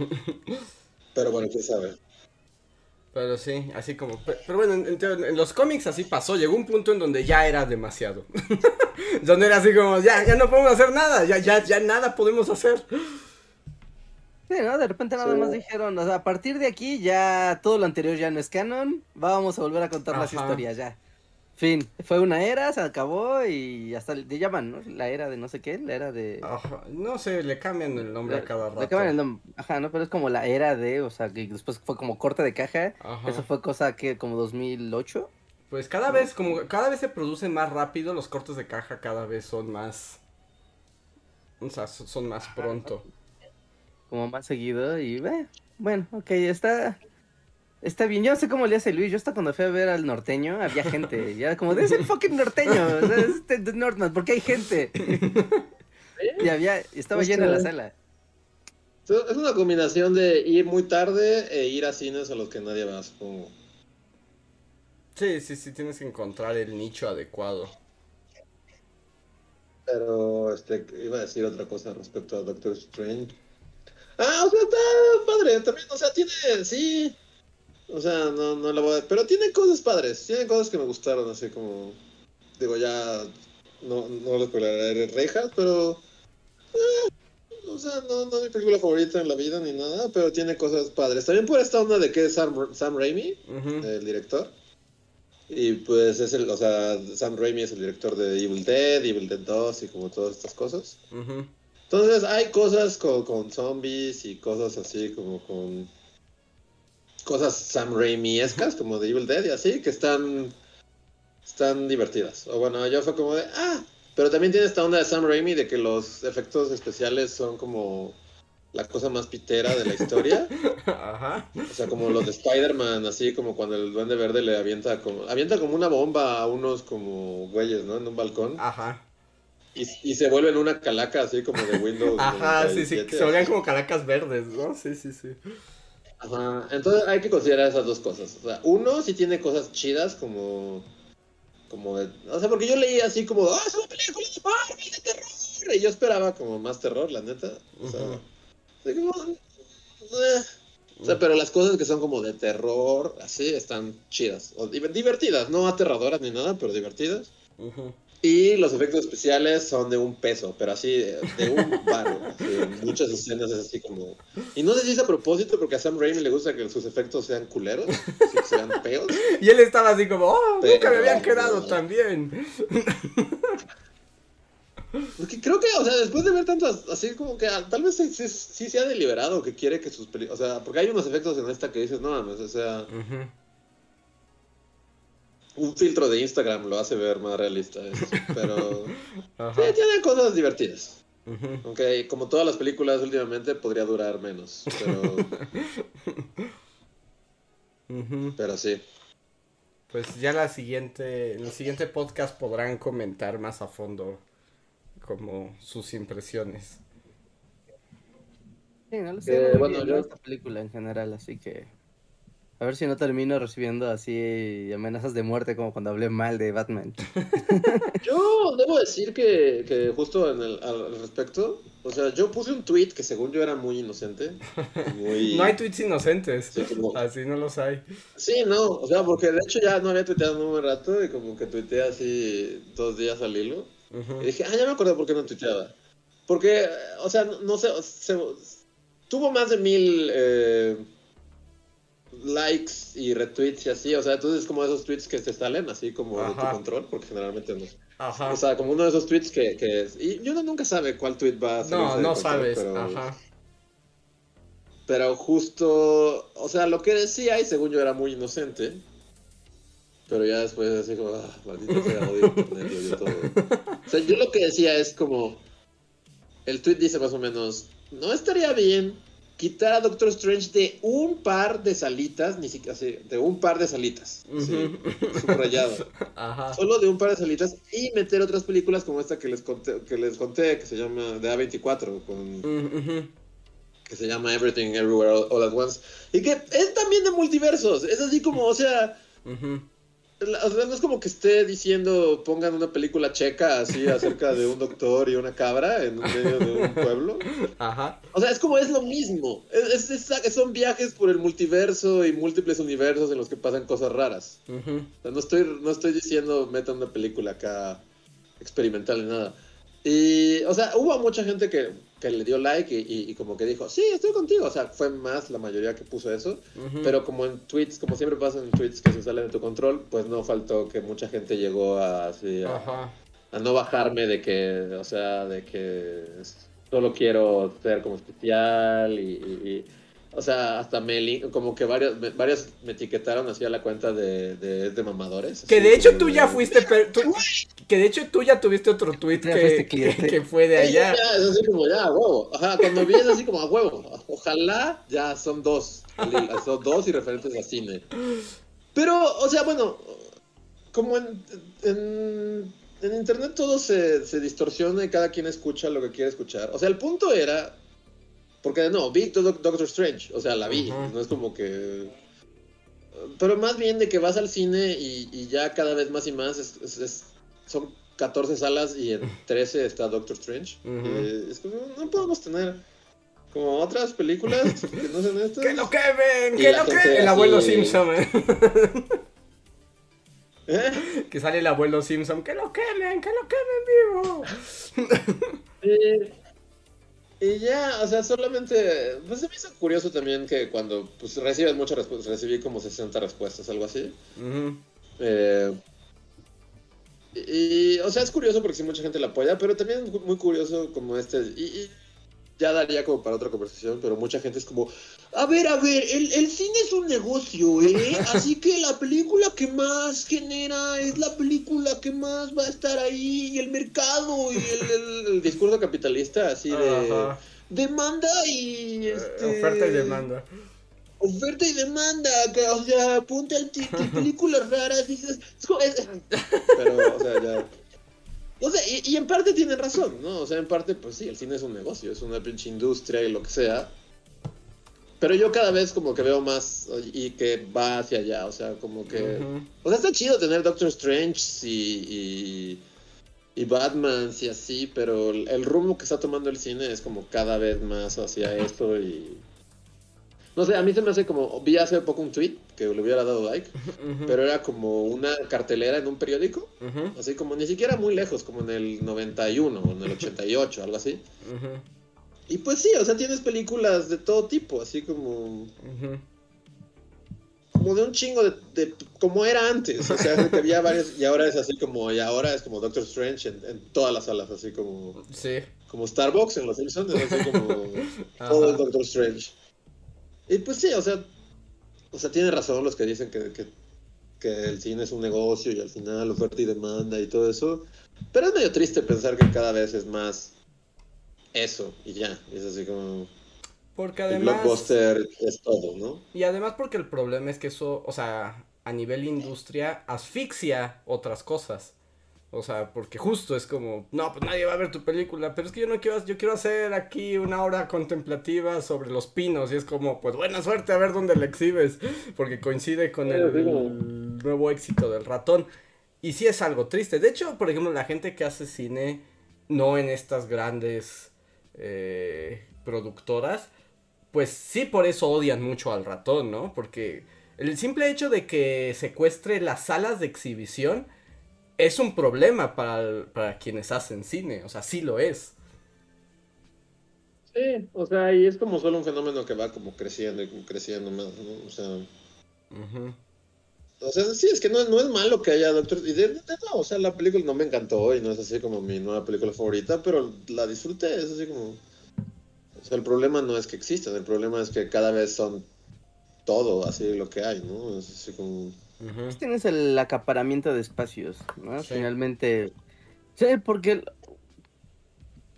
[SPEAKER 3] *laughs* pero bueno, quién sabe.
[SPEAKER 2] Pero sí, así como. Pero bueno, en, los cómics así pasó. Llegó un punto en donde ya era demasiado. *laughs* donde era así como, ya, ya no podemos hacer nada. Ya, ya, ya nada podemos hacer.
[SPEAKER 4] Sí, ¿no? De repente nada más dijeron, o sea, a partir de aquí ya todo lo anterior ya no es canon. Vamos a volver a contar las historias ya. Fin, fue una era, se acabó y hasta le llaman, ¿no? La era de no sé qué, la era de...
[SPEAKER 2] Ajá, no sé, le cambian el nombre a cada rato.
[SPEAKER 4] Le cambian el nombre, ajá, ¿no? Pero es como la era de, o sea, que después fue como corte de caja. Ajá. Eso fue cosa que como 2008.
[SPEAKER 2] Pues cada vez, como cada vez se producen más rápido, los cortes de caja cada vez son más... O sea, son más pronto.
[SPEAKER 4] Como más seguido y, bueno, ok, está... Está bien, yo no sé cómo le hace Luis. Yo hasta cuando fui a ver al norteño había gente. Ya como, es el fucking norteño. es de Northman, porque hay gente. *laughs* y había, estaba llena la sala.
[SPEAKER 3] Es una combinación de ir muy tarde e ir a cines a los que nadie va, supongo.
[SPEAKER 2] Sí, sí, sí, tienes que encontrar el nicho adecuado.
[SPEAKER 3] Pero, este, iba a decir otra cosa respecto a Doctor Strange. Ah, o sea, está padre, también, o sea, tiene, sí, o sea, no, no la voy a... Pero tiene cosas padres, tiene cosas que me gustaron, así como... Digo, ya... No, no les pegaré rejas, pero... Eh, o sea, no, no es mi película favorita en la vida ni nada, pero tiene cosas padres. También por esta onda de que es Sam, Sam Raimi, el director. Y pues es el, o sea, Sam Raimi es el director de Evil Dead, Evil Dead 2 y como todas estas cosas. Entonces hay cosas con, con zombies y cosas así como con cosas Sam Raimi-escas, como de Evil Dead y así, que están, están divertidas. O bueno, yo fue como de, ah, pero también tiene esta onda de Sam Raimi de que los efectos especiales son como la cosa más pitera de la historia. *laughs* Ajá. O sea, como los de Spider-Man, así como cuando el Duende Verde le avienta como, avienta como una bomba a unos como güeyes, ¿no? En un balcón.
[SPEAKER 2] Ajá.
[SPEAKER 3] Y, y se vuelven una calaca así como de Windows.
[SPEAKER 2] Ajá, sí, sí, se vuelven como calacas verdes, ¿no? Sí, sí, sí.
[SPEAKER 3] Ajá. Entonces hay que considerar esas dos cosas. O sea, uno sí tiene cosas chidas como. Como de. O sea, porque yo leí así como. ¡Ah, es una película de Marvel de terror! Y yo esperaba como más terror, la neta. O sea. como, eh. O sea, pero las cosas que son como de terror, así, están chidas. O divertidas, no aterradoras ni nada, pero divertidas. Ajá. Y los efectos especiales son de un peso, pero así, de, un *laughs* paro. muchas escenas es así como... Y no sé si es a propósito, porque a Sam Raimi le gusta que sus efectos sean culeros, que sean feos.
[SPEAKER 2] Y él estaba así como, oh, nunca me habían quedado tan bien.
[SPEAKER 3] Porque creo que, o sea, después de ver tantas, así como que tal vez sí, sí, se ha deliberado que quiere que sus películas... O sea, porque hay unos efectos en esta que dices, no mames, o sea un filtro de Instagram lo hace ver más realista. *laughs* Pero sí, tiene cosas divertidas. Aunque como todas las películas últimamente podría durar menos. Pero, *laughs* pero sí.
[SPEAKER 2] Pues ya la siguiente, en el siguiente podcast podrán comentar más a fondo como sus impresiones.
[SPEAKER 4] Sí, no lo sé. Eh, bueno, yo esta película en general, así que a ver si no termino recibiendo así amenazas de muerte como cuando hablé mal de Batman. *laughs*
[SPEAKER 3] Yo debo decir que, que justo en el, al respecto, o sea, yo puse un tweet que según yo era muy inocente. *laughs*
[SPEAKER 2] no hay tweets inocentes, así no los hay.
[SPEAKER 3] Sí, no, o sea, porque de hecho ya no había tuiteado en un buen rato y como que tuiteé así dos días al hilo. Y dije, ah, ya me acordé por qué no tuiteaba. Porque, o sea, no, sé, tuvo más de mil... Eh, likes y retweets y así, o sea, entonces como esos tweets que te salen así como de tu control, porque generalmente no. Ajá. O sea, como uno de esos tweets que, que y uno nunca sabe cuál tweet va a
[SPEAKER 2] ser. No, no sabes, pero, Ajá.
[SPEAKER 3] Pero justo, o sea, lo que decía y según yo era muy inocente, pero ya después así como, ah, maldito sea, odio internet, odio todo. O sea, yo lo que decía es como, el tweet dice más o menos, no estaría bien quitar a Doctor Strange de un par de salitas, ni siquiera así, de un par de salitas, sí, subrayado. *laughs*
[SPEAKER 2] Ajá.
[SPEAKER 3] Solo de un par de salitas y meter otras películas como esta que les conté, que les conté, que se llama de A24, con, que se llama Everything Everywhere All, All at Once, y que es también de multiversos, es así como, o sea, la- o sea, no es como que esté diciendo pongan una película checa así acerca de un doctor y una cabra en medio de un pueblo.
[SPEAKER 2] Ajá.
[SPEAKER 3] O sea, es como es lo mismo. Es, es- es- son viajes por el multiverso y múltiples universos en los que pasan cosas raras.
[SPEAKER 2] Ujú.
[SPEAKER 3] O sea, no estoy, no estoy diciendo metan una película acá experimental ni nada. Y, o sea, hubo mucha gente que, que le dio like y, y- y como que dijo, sí, estoy contigo. O sea, fue más la mayoría que puso eso. Pero como en tweets, como siempre pasa en tweets que se salen de tu control, pues no faltó que mucha gente llegó a, así, a, no bajarme de que, o sea, de que solo quiero ser como especial y- o sea, hasta me, como que varios, me, varios me etiquetaron así a la cuenta de, de, de mamadores.
[SPEAKER 2] Que de hecho tú
[SPEAKER 3] de-
[SPEAKER 2] ya fuiste, pero tú- que de hecho tú ya tuviste otro tweet que,
[SPEAKER 4] fuiste
[SPEAKER 2] que,
[SPEAKER 4] cliente.
[SPEAKER 2] que fue de
[SPEAKER 3] Sí, ya,
[SPEAKER 2] allá.
[SPEAKER 3] es así como ya, a huevo. Ajá, cuando vi es así como a huevo. Ojalá ya son dos. Son dos y referentes a cine. Pero, o sea, bueno, como en, en, en internet todo se, se distorsiona y cada quien escucha lo que quiere escuchar. O sea, el punto era. Porque no, vi Doc- Doctor Strange. O sea, la vi. No es como que. Pero más bien de que vas al cine y, y ya cada vez más y más es- es- es- son 14 salas y en 13 está Doctor Strange. Eh, es como, no podemos tener como otras películas *laughs* que no sean estas.
[SPEAKER 2] ¡Que lo quemen! ¡Que lo quemen! El
[SPEAKER 3] así-
[SPEAKER 2] abuelo Simpson, ¿eh?
[SPEAKER 3] ¿Eh?
[SPEAKER 2] Que sale el abuelo Simpson. ¡Que lo quemen! ¡Que lo quemen vivo!
[SPEAKER 3] Eh, y ya, o sea, solamente. Pues se me hizo curioso también que cuando pues, recibes muchas respuestas, recibí como 60 respuestas, algo así. Eh, y, o sea, es curioso porque sí mucha gente la apoya, pero también es muy curioso como este. Y, y ya daría como para otra conversación, pero mucha gente es como. A ver, a ver, el, el cine es un negocio, ¿eh? *laughs* Así que la película que más genera es la película que más va a estar ahí, y el mercado, y el, el- el discurso capitalista, así de.
[SPEAKER 2] Ajá.
[SPEAKER 3] Demanda y.
[SPEAKER 2] Eh,
[SPEAKER 3] Este,
[SPEAKER 2] Oferta y demanda.
[SPEAKER 3] Oferta y demanda, que, o sea, ti- que películas raras, dices, es como- es- *laughs* pero, o sea, ya. O sea, y, y en parte tienen razón, ¿no? O sea, en parte, pues sí, el cine es un negocio, es una pinche industria y lo que sea. Pero yo cada vez como que veo más y que va hacia allá, o sea, como que... O sea, está chido tener Doctor Strange y, y, y Batman y así, pero el, el rumbo que está tomando el cine es como cada vez más hacia esto y... No sé, a mí se me hace como... Vi hace poco un tweet que le hubiera dado like, *laughs* pero era como una cartelera en un periódico, así como ni siquiera muy lejos, como en el 91 o en el 88, algo así. Y pues sí, o sea, tienes películas de todo tipo, así como... Como de un chingo de, de- como era antes, o sea, que había varios y ahora es así como y ahora es como Doctor Strange en, en todas las salas, así como
[SPEAKER 2] Sí.
[SPEAKER 3] como Starbucks en Los Simpsons, es así como *laughs* todo el Doctor Strange. Y pues sí, o sea, o sea, tiene razón los que dicen que, que, que el cine es un negocio y al final oferta y demanda y todo eso, pero es medio triste pensar que cada vez es más eso y ya, y es así como
[SPEAKER 2] Porque
[SPEAKER 3] el
[SPEAKER 2] además.
[SPEAKER 3] blockbuster es todo, ¿no?
[SPEAKER 2] Y además porque el problema es que eso, o sea, a nivel industria, asfixia otras cosas. O sea, porque justo es como, no, pues nadie va a ver tu película, pero es que yo no quiero, yo quiero hacer aquí una hora contemplativa sobre los pinos y es como, pues buena suerte a ver dónde la exhibes, porque coincide con el, nuevo éxito del ratón. Y sí es algo triste. De hecho, por ejemplo, la gente que hace cine, no en estas grandes eh, productoras, pues sí por eso odian mucho al ratón, ¿no? Porque el simple hecho de que secuestre las salas de exhibición es un problema para, el- para quienes hacen cine, o sea, sí lo es.
[SPEAKER 3] Sí, o sea, y es como solo un fenómeno que va como creciendo y como creciendo más, ¿no? O sea,
[SPEAKER 2] Ujú.
[SPEAKER 3] o sea sí, es que no, no es malo que haya Doctor... Y de, de- no, o sea, la película no me encantó y no es así como mi nueva película favorita, pero la disfruté, es así como... O sea, el problema no es que existan, el problema es que cada vez son todo así lo que hay, ¿no? Es así como...
[SPEAKER 4] Pues Tienes el acaparamiento de espacios, ¿no?
[SPEAKER 2] Sí.
[SPEAKER 4] Finalmente. Sí, porque. el-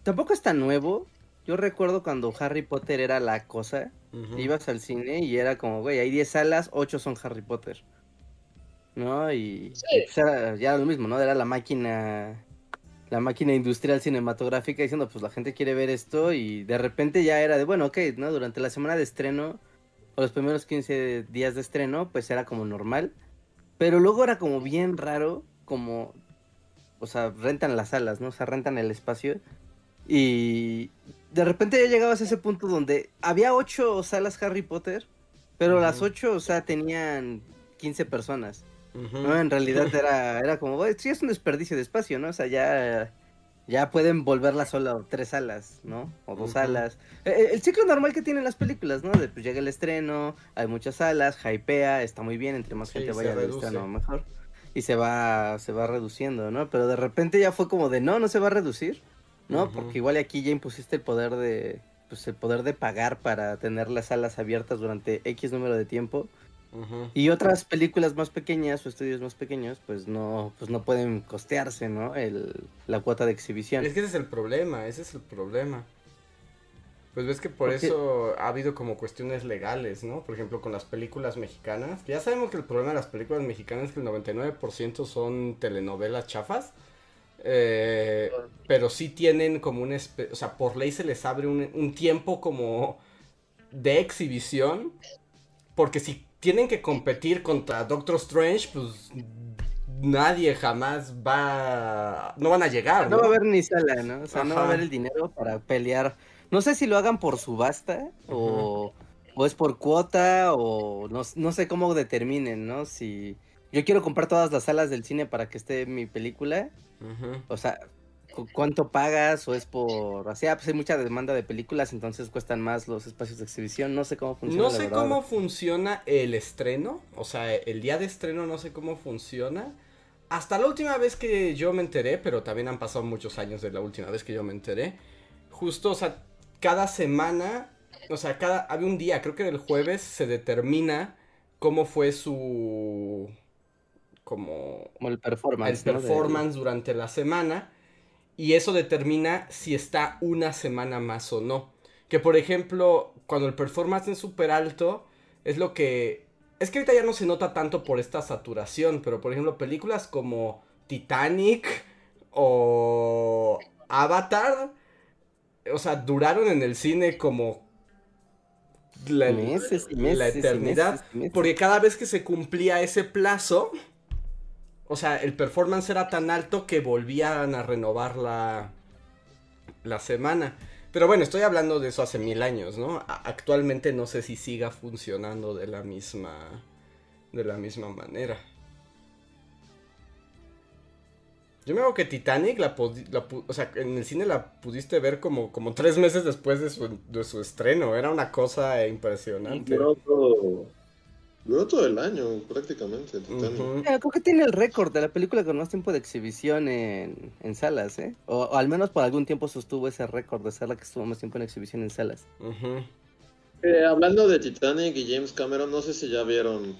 [SPEAKER 4] tampoco es tan nuevo. Yo recuerdo cuando Harry Potter era la cosa. Ibas al cine y era como, güey, hay 10 salas, 8 son Harry Potter. ¿No? Y,
[SPEAKER 3] Sí.
[SPEAKER 4] y pues era ya lo mismo, ¿no? Era la máquina, la máquina industrial cinematográfica diciendo, pues la gente quiere ver esto y de repente ya era de, bueno, ok, ¿no? Durante la semana de estreno o los primeros 15 días de estreno, pues era como normal. Pero luego era como bien raro, como, o sea, rentan las salas, ¿no? O sea, rentan el espacio. Y de repente ya llegabas a ese punto donde había ocho salas Harry Potter, pero las ocho, o sea, tenían 15 personas. ¿no? En realidad era, era como, "Güey, sí es un desperdicio de espacio, ¿no? O sea, ya, ya pueden volverla solo tres salas, ¿no? O dos
[SPEAKER 2] Ujú.
[SPEAKER 4] salas. Eh, eh, El, ciclo normal que tienen las películas, ¿no? De pues llega el estreno, hay muchas salas, hypea, está muy bien, entre más
[SPEAKER 2] Sí,
[SPEAKER 4] gente vaya al estreno, mejor. Y se va, se va reduciendo, ¿no? Pero de repente ya fue como de, no, no se va a reducir, ¿no? Porque igual aquí ya impusiste el poder de, pues el poder de pagar para tener las salas abiertas durante X número de tiempo. Y otras películas más pequeñas o estudios más pequeños, pues no, pues no pueden costearse, ¿no? El, la cuota de exhibición.
[SPEAKER 2] Es que ese es el problema, ese es el problema. Pues ves que por
[SPEAKER 4] Porque-
[SPEAKER 2] eso ha habido como cuestiones legales, ¿no? Por ejemplo, con las películas mexicanas. Ya sabemos que el problema de las películas mexicanas es que el 99% son telenovelas chafas. eh, pero sí tienen como un... O sea, por ley se les abre un, un tiempo como de exhibición. Porque si tienen que competir contra Doctor Strange, pues nadie jamás va... No van a llegar,
[SPEAKER 4] No va a haber ni sala, ¿no? O sea, no va a haber el dinero para pelear. No sé si lo hagan por subasta o, o es por cuota o no, no sé cómo determinen, ¿no? Si yo quiero comprar todas las salas del cine para que esté mi película, o sea, ¿cuánto pagas o es por... O sea, pues hay mucha demanda de películas, entonces cuestan más los espacios de exhibición. No sé cómo funciona.
[SPEAKER 2] No sé cómo funciona el estreno, o sea, el día de estreno no sé cómo funciona. Hasta la última vez que yo me enteré, pero también han pasado muchos años de la última vez que yo me enteré. Justo, o sea, cada semana, o sea, cada había un día, creo que el jueves se determina cómo fue su como
[SPEAKER 4] Como el
[SPEAKER 2] el
[SPEAKER 4] performance. ¿no? Del-
[SPEAKER 2] performance durante la semana y eso determina si está una semana más o no. Que por ejemplo, cuando el performance es súper alto, es lo que... Es que ahorita ya no se nota tanto por esta saturación, pero por ejemplo, películas como Titanic o Avatar, o sea, duraron en el cine como la,
[SPEAKER 4] Meses
[SPEAKER 2] la
[SPEAKER 4] meses y
[SPEAKER 2] eternidad.
[SPEAKER 4] meses.
[SPEAKER 2] Porque cada vez que se cumplía ese plazo, o sea, el performance era tan alto que volvían a renovar la, la semana. Pero bueno, estoy hablando de eso hace mil años, ¿no? Actualmente no sé si siga funcionando de la misma, de la misma manera. Yo me acuerdo que Titanic, la, la o sea, en el cine la pudiste ver como, como tres meses después de su, de su estreno. Era una cosa impresionante.
[SPEAKER 3] Duró todo el año prácticamente. Titanic.
[SPEAKER 4] Mira, creo que tiene el récord de la película con más tiempo de exhibición en, en salas, ¿eh? O, o al menos por algún tiempo sostuvo ese récord de ser la que estuvo más tiempo en exhibición en salas.
[SPEAKER 3] Eh, hablando de Titanic y James Cameron, no sé si ya vieron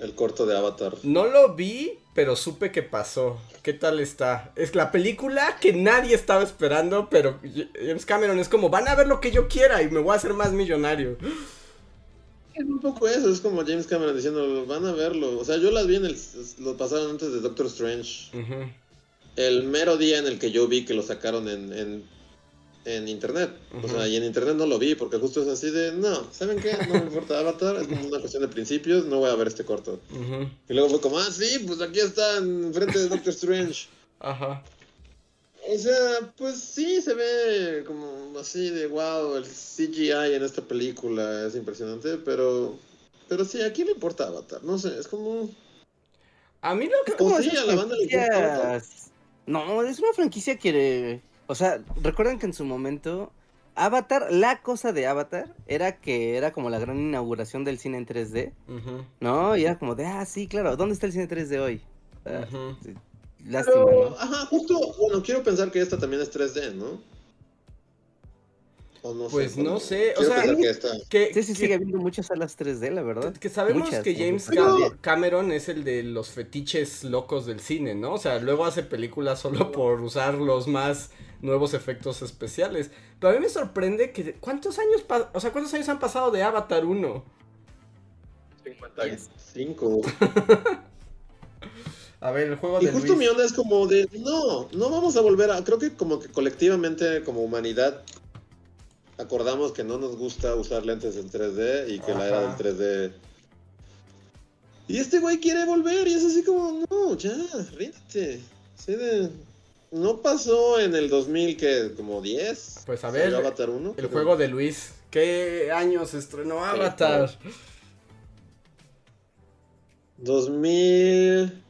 [SPEAKER 3] el corto de Avatar.
[SPEAKER 2] No lo vi, pero supe que pasó. ¿Qué tal está? Es la película que nadie estaba esperando, pero James Cameron es como, van a ver lo que yo quiera y me voy a hacer más millonario.
[SPEAKER 3] Es un poco eso, es como James Cameron diciendo, van a verlo. O sea, yo las vi en el. Lo pasaron antes de Doctor Strange. El mero día en el que yo vi que lo sacaron en, en, en internet. O sea, y en internet no lo vi, porque justo es así de, no, ¿saben qué? No me importa Avatar, es como una cuestión de principios, no voy a ver este corto. Y luego fue como, ah, sí, pues aquí está, en frente de Doctor Strange.
[SPEAKER 2] Ajá.
[SPEAKER 3] O sea, pues sí, se ve como así de wow, el CGI en esta película es impresionante, pero pero sí, ¿a quién le importa Avatar? No sé, es como
[SPEAKER 2] A mí lo que...
[SPEAKER 3] Pues
[SPEAKER 4] Como
[SPEAKER 3] sí,
[SPEAKER 4] esas
[SPEAKER 3] a la banda le
[SPEAKER 4] franquicias- No, es una franquicia que... O sea, recuerden que en su momento Avatar, la cosa de Avatar era que era como la gran inauguración del cine en 3D,
[SPEAKER 2] Ujú,
[SPEAKER 4] ¿no? Y era como de, ah, sí, claro, ¿dónde está el cine 3D hoy?
[SPEAKER 2] Ujú.
[SPEAKER 4] Lástima,
[SPEAKER 3] pero,
[SPEAKER 4] ¿no?
[SPEAKER 3] ajá, justo, bueno, quiero pensar que esta también es 3D, ¿no? O no
[SPEAKER 2] Pues
[SPEAKER 3] sé,
[SPEAKER 2] no sé, o sea,
[SPEAKER 3] que esta-
[SPEAKER 2] Que,
[SPEAKER 4] Sí, sí,
[SPEAKER 2] que-
[SPEAKER 4] sigue habiendo muchas salas 3D, la verdad.
[SPEAKER 2] que sabemos
[SPEAKER 4] Muchas,
[SPEAKER 2] que James Cameron es el de los fetiches locos del cine, ¿no? O sea, luego hace películas solo por usar los más nuevos efectos especiales. Pero a mí me sorprende que ¿cuántos años o sea, cuántos años han pasado de Avatar 1?
[SPEAKER 3] 55. *laughs*
[SPEAKER 2] A ver, el juego
[SPEAKER 3] Y
[SPEAKER 2] de
[SPEAKER 3] justo mi onda es como de, no, no vamos a volver a, creo que como que colectivamente, como humanidad, acordamos que no nos gusta usar lentes en 3D y que la era del 3D. Y este güey quiere volver y es así como, no, ya, ríndete. De, no pasó en el 2000, que como 10.
[SPEAKER 2] Pues a ver,
[SPEAKER 3] Avatar 1.
[SPEAKER 2] El juego de Luis. ¿Qué año se estrenó Avatar?
[SPEAKER 3] 2000.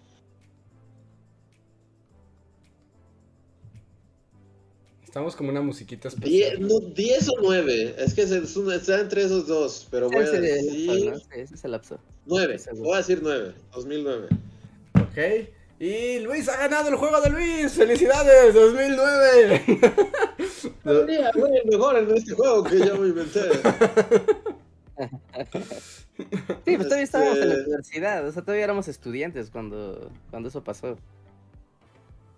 [SPEAKER 2] Estamos como una musiquita
[SPEAKER 3] 10,
[SPEAKER 2] especial.
[SPEAKER 3] no, 10 o 9. Es que es, es un- está entre esos dos. Pero voy a
[SPEAKER 4] Ese es el
[SPEAKER 3] decir
[SPEAKER 4] ese es el lapso.
[SPEAKER 3] 9.
[SPEAKER 4] Seguro.
[SPEAKER 3] Voy a decir 9. 2009.
[SPEAKER 2] Ok. Y Luis ha ganado el juego de Luis. ¡Felicidades! ¡2009!
[SPEAKER 3] Podría, güey, el mejor en este juego que yo me inventé.
[SPEAKER 4] Sí, pues todavía estábamos en la
[SPEAKER 3] Este-
[SPEAKER 4] universidad, o sea, todavía éramos estudiantes cuando, cuando eso pasó.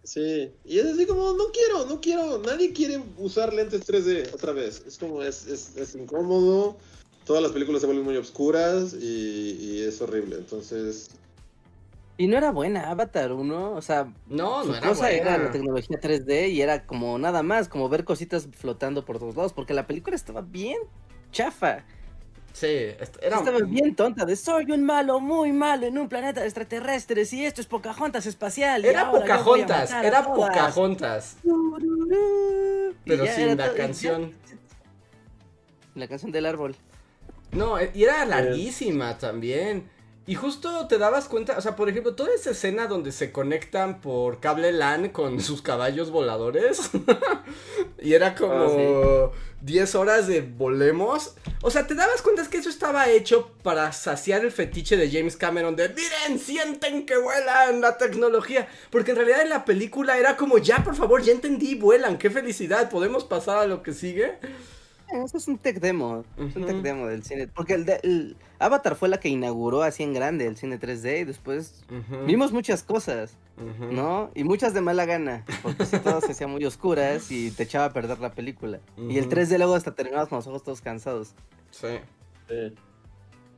[SPEAKER 3] Sí. Y es así como, no quiero, no quiero. Nadie quiere usar lentes 3D otra vez. Es como, es, es, es incómodo. Todas las películas se vuelven muy oscuras y, y es horrible. Entonces,
[SPEAKER 4] Y no era buena Avatar 1, o sea,
[SPEAKER 2] No,
[SPEAKER 4] su
[SPEAKER 2] no era
[SPEAKER 4] cosa era la
[SPEAKER 2] buena.
[SPEAKER 4] tecnología 3D y era como nada más, como ver cositas flotando por todos lados, porque la película estaba bien chafa.
[SPEAKER 2] Sí, era...
[SPEAKER 4] Estaba bien tonta de soy un malo muy malo en un planeta de extraterrestres y esto es Pocahontas espacial.
[SPEAKER 2] Era Pocahontas, era
[SPEAKER 4] todas".
[SPEAKER 2] Pocahontas. Pero sin la
[SPEAKER 4] todo- y ya.
[SPEAKER 2] canción.
[SPEAKER 4] La canción del árbol.
[SPEAKER 2] No, e- y era larguísima también. Y justo te dabas cuenta, o sea, por ejemplo, toda esa escena donde se conectan por cable LAN con sus caballos voladores. *laughs* y era como 10 horas de volemos. O sea, te dabas cuenta que eso estaba hecho para saciar el fetiche de James Cameron de miren, sienten que vuelan la tecnología. Porque en realidad en la película era como, ya, por favor, ya entendí, vuelan, qué felicidad, podemos pasar a lo que sigue.
[SPEAKER 4] Eso es un tech demo, es un tech demo del cine. Porque el, de- el Avatar fue la que inauguró así en grande el cine 3D y después vimos muchas cosas, ¿no? Y muchas de mala gana, porque sí, todas se hacían muy oscuras y te echaba a perder la película. Y el
[SPEAKER 2] Ujú.
[SPEAKER 4] 3D luego hasta terminabas con los ojos todos cansados.
[SPEAKER 2] Sí.
[SPEAKER 3] sí.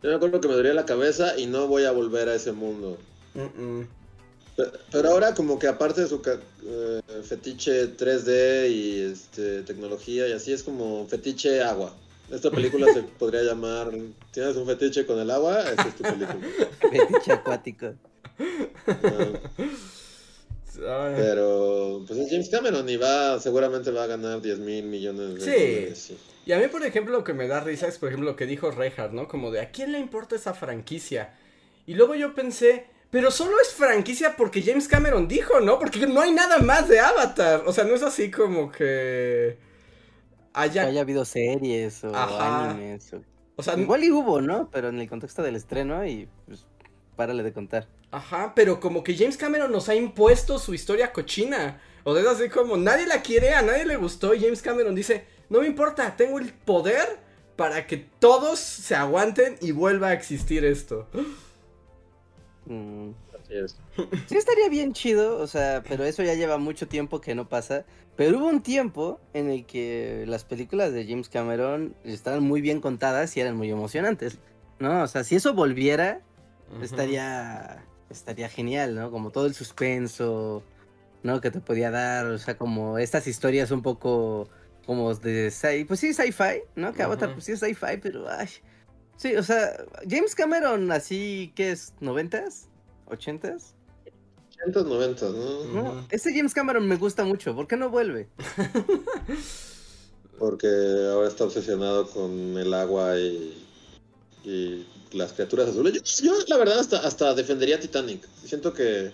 [SPEAKER 3] Yo me acuerdo que me dolía la cabeza y no voy a volver a ese mundo. Pero ahora como que aparte de su eh, fetiche 3D y este, tecnología y así es como fetiche agua. Esta película se *laughs* podría llamar ¿Tienes un fetiche con el agua? Esta es tu película. *laughs*
[SPEAKER 4] Fetiche acuático.
[SPEAKER 3] Pero pues es James Cameron y va seguramente va a ganar 10 mil millones de
[SPEAKER 2] Sí.
[SPEAKER 3] dólares. sí.
[SPEAKER 2] Y a mí, por ejemplo, lo que me da risa es, por ejemplo, lo que dijo Reinhardt, ¿no? Como de, ¿a quién le importa esa franquicia? Y luego yo pensé, pero solo es franquicia porque James Cameron dijo, ¿no? Porque no hay nada más de Avatar. O sea, no es así como que
[SPEAKER 4] Que
[SPEAKER 2] haya...
[SPEAKER 4] haya habido series o
[SPEAKER 2] Ajá.
[SPEAKER 4] animes. o-
[SPEAKER 2] O sea,
[SPEAKER 4] Igual y hubo, ¿no? Pero en el contexto del estreno y pues párale de contar.
[SPEAKER 2] Ajá, pero como que James Cameron nos ha impuesto su historia cochina. O sea, es así como nadie la quiere, a nadie le gustó. Y James Cameron dice: No me importa, tengo el poder para que todos se aguanten y vuelva a existir esto.
[SPEAKER 4] Mm.
[SPEAKER 3] Así es. *laughs*
[SPEAKER 4] Sí estaría bien chido, o sea, pero eso ya lleva mucho tiempo que no pasa. Pero hubo un tiempo en el que las películas de James Cameron estaban muy bien contadas y eran muy emocionantes, ¿no? O sea, si eso volviera, estaría estaría genial, ¿no? Como todo el suspenso, ¿no? Que te podía dar, o sea, como estas historias un poco como de sci pues sí, sci-fi, ¿no? Que Avatar
[SPEAKER 2] Ujú.
[SPEAKER 4] pues sí es sci-fi, pero ay. Sí, o sea, James Cameron así, ¿qué es? ¿90s? ¿80s?
[SPEAKER 3] 190, ¿no?
[SPEAKER 4] No,
[SPEAKER 2] Ujú.
[SPEAKER 4] ese James Cameron me gusta mucho, ¿por qué no vuelve? *laughs*
[SPEAKER 3] Porque ahora está obsesionado con el agua y, y las criaturas azules. Yo, yo, la verdad, hasta, hasta defendería Titanic. Siento que,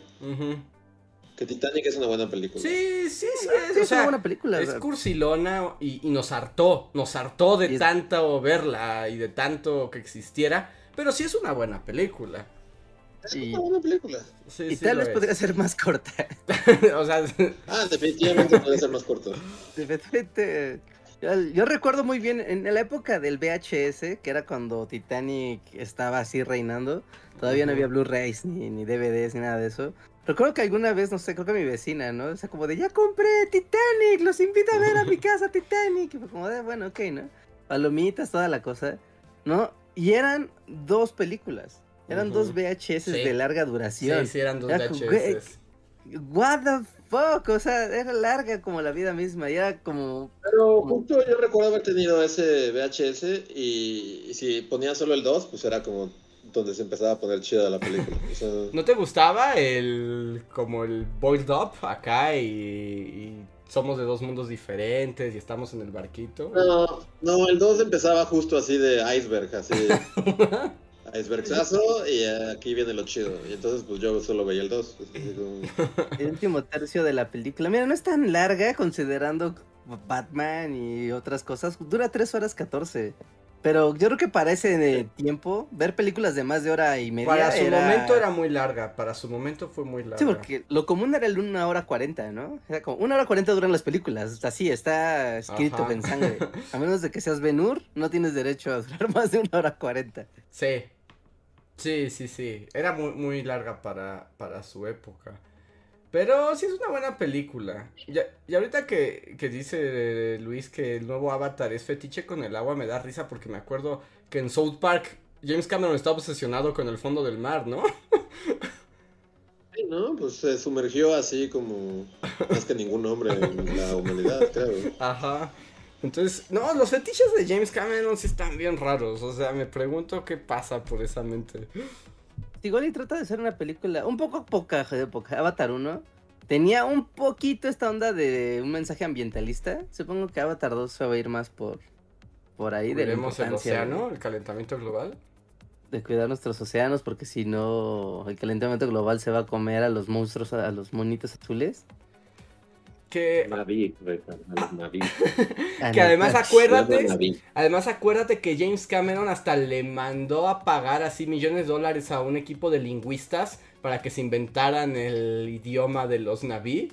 [SPEAKER 3] que Titanic es una buena película.
[SPEAKER 2] Sí, sí, sí. Es,
[SPEAKER 4] Sí,
[SPEAKER 2] o
[SPEAKER 4] es
[SPEAKER 2] sea,
[SPEAKER 4] una buena película.
[SPEAKER 2] es
[SPEAKER 4] o sea,
[SPEAKER 2] cursilona y, y nos hartó. Nos hartó de
[SPEAKER 4] es-
[SPEAKER 2] tanto verla y de tanto que existiera. Pero sí es una buena película.
[SPEAKER 3] Es
[SPEAKER 4] Y-
[SPEAKER 3] una buena película.
[SPEAKER 2] Sí,
[SPEAKER 4] y
[SPEAKER 2] sí
[SPEAKER 4] tal vez
[SPEAKER 2] es.
[SPEAKER 4] podría ser más corta. *laughs*
[SPEAKER 2] o sea,
[SPEAKER 3] Ah, definitivamente puede ser más corto. *laughs*
[SPEAKER 4] De Yo, recuerdo muy bien en la época del VHS, que era cuando Titanic estaba así reinando, todavía no había Blu-rays ni, ni DVDs ni nada de eso. Recuerdo que alguna vez, no sé, creo que mi vecina, ¿no? O sea, como de, ya compré Titanic, los invito a ver a mi *laughs* casa Titanic. Y fue como de, bueno, ok, ¿no? Palomitas, toda la cosa, ¿no? Y eran dos películas. Eran dos VHS de larga duración.
[SPEAKER 2] Sí, sí, eran dos VHS.
[SPEAKER 4] What the fuck, o sea, era larga como la vida misma, y era como...
[SPEAKER 3] Pero justo yo recuerdo haber tenido ese VHS y, si ponía solo el 2, pues era como donde se empezaba a poner chida la película. *laughs*
[SPEAKER 2] ¿No te gustaba el como el boiled up acá y, somos de dos mundos diferentes y estamos en el barquito?
[SPEAKER 3] No, no, el 2 empezaba justo así de iceberg, así. *laughs* Icebergsazo y aquí viene lo chido. Y entonces pues yo solo veía el 2. *laughs*
[SPEAKER 4] El último tercio de la película. Mira, no es tan larga considerando Batman y otras cosas. Dura 3 horas 14. Pero yo creo que para ese tiempo, ver películas de más de hora y media.
[SPEAKER 2] Para su momento era muy larga, para su momento fue muy larga.
[SPEAKER 4] Sí, porque lo común era el 1 hora 40, ¿no? Era como 1 hora 40 duran las películas. Así está escrito en sangre. A menos de que seas Benur, no tienes derecho a durar *laughs* más de 1 hora 40.
[SPEAKER 2] Sí, Sí, sí, sí. Era muy, muy larga para, para su época. Pero sí es una buena película. Y, ahorita que, que, dice Luis que el nuevo Avatar es fetiche con el agua, me da risa porque me acuerdo que en South Park James Cameron estaba obsesionado con el fondo del mar, ¿no?
[SPEAKER 3] Sí, ¿no? Pues se sumergió así como más que ningún hombre en la humanidad, creo.
[SPEAKER 2] Ajá. Entonces, no, los fetiches de James Cameron sí están bien raros. O sea, me pregunto qué pasa por esa mente.
[SPEAKER 4] Y trata de ser una película un poco poca de época. Avatar 1 tenía un poquito esta onda de un mensaje ambientalista. Supongo que Avatar 2 se va a ir más por, por ahí.
[SPEAKER 2] De el océano, el calentamiento global.
[SPEAKER 4] De cuidar nuestros océanos, porque si no, el calentamiento global se va a comer a los monstruos, a los monitos azules.
[SPEAKER 2] Que, *laughs*
[SPEAKER 3] que
[SPEAKER 2] además acuérdate, además acuérdate que James Cameron hasta le mandó a pagar así millones de dólares a un equipo de lingüistas para que se inventaran el idioma de los Naví,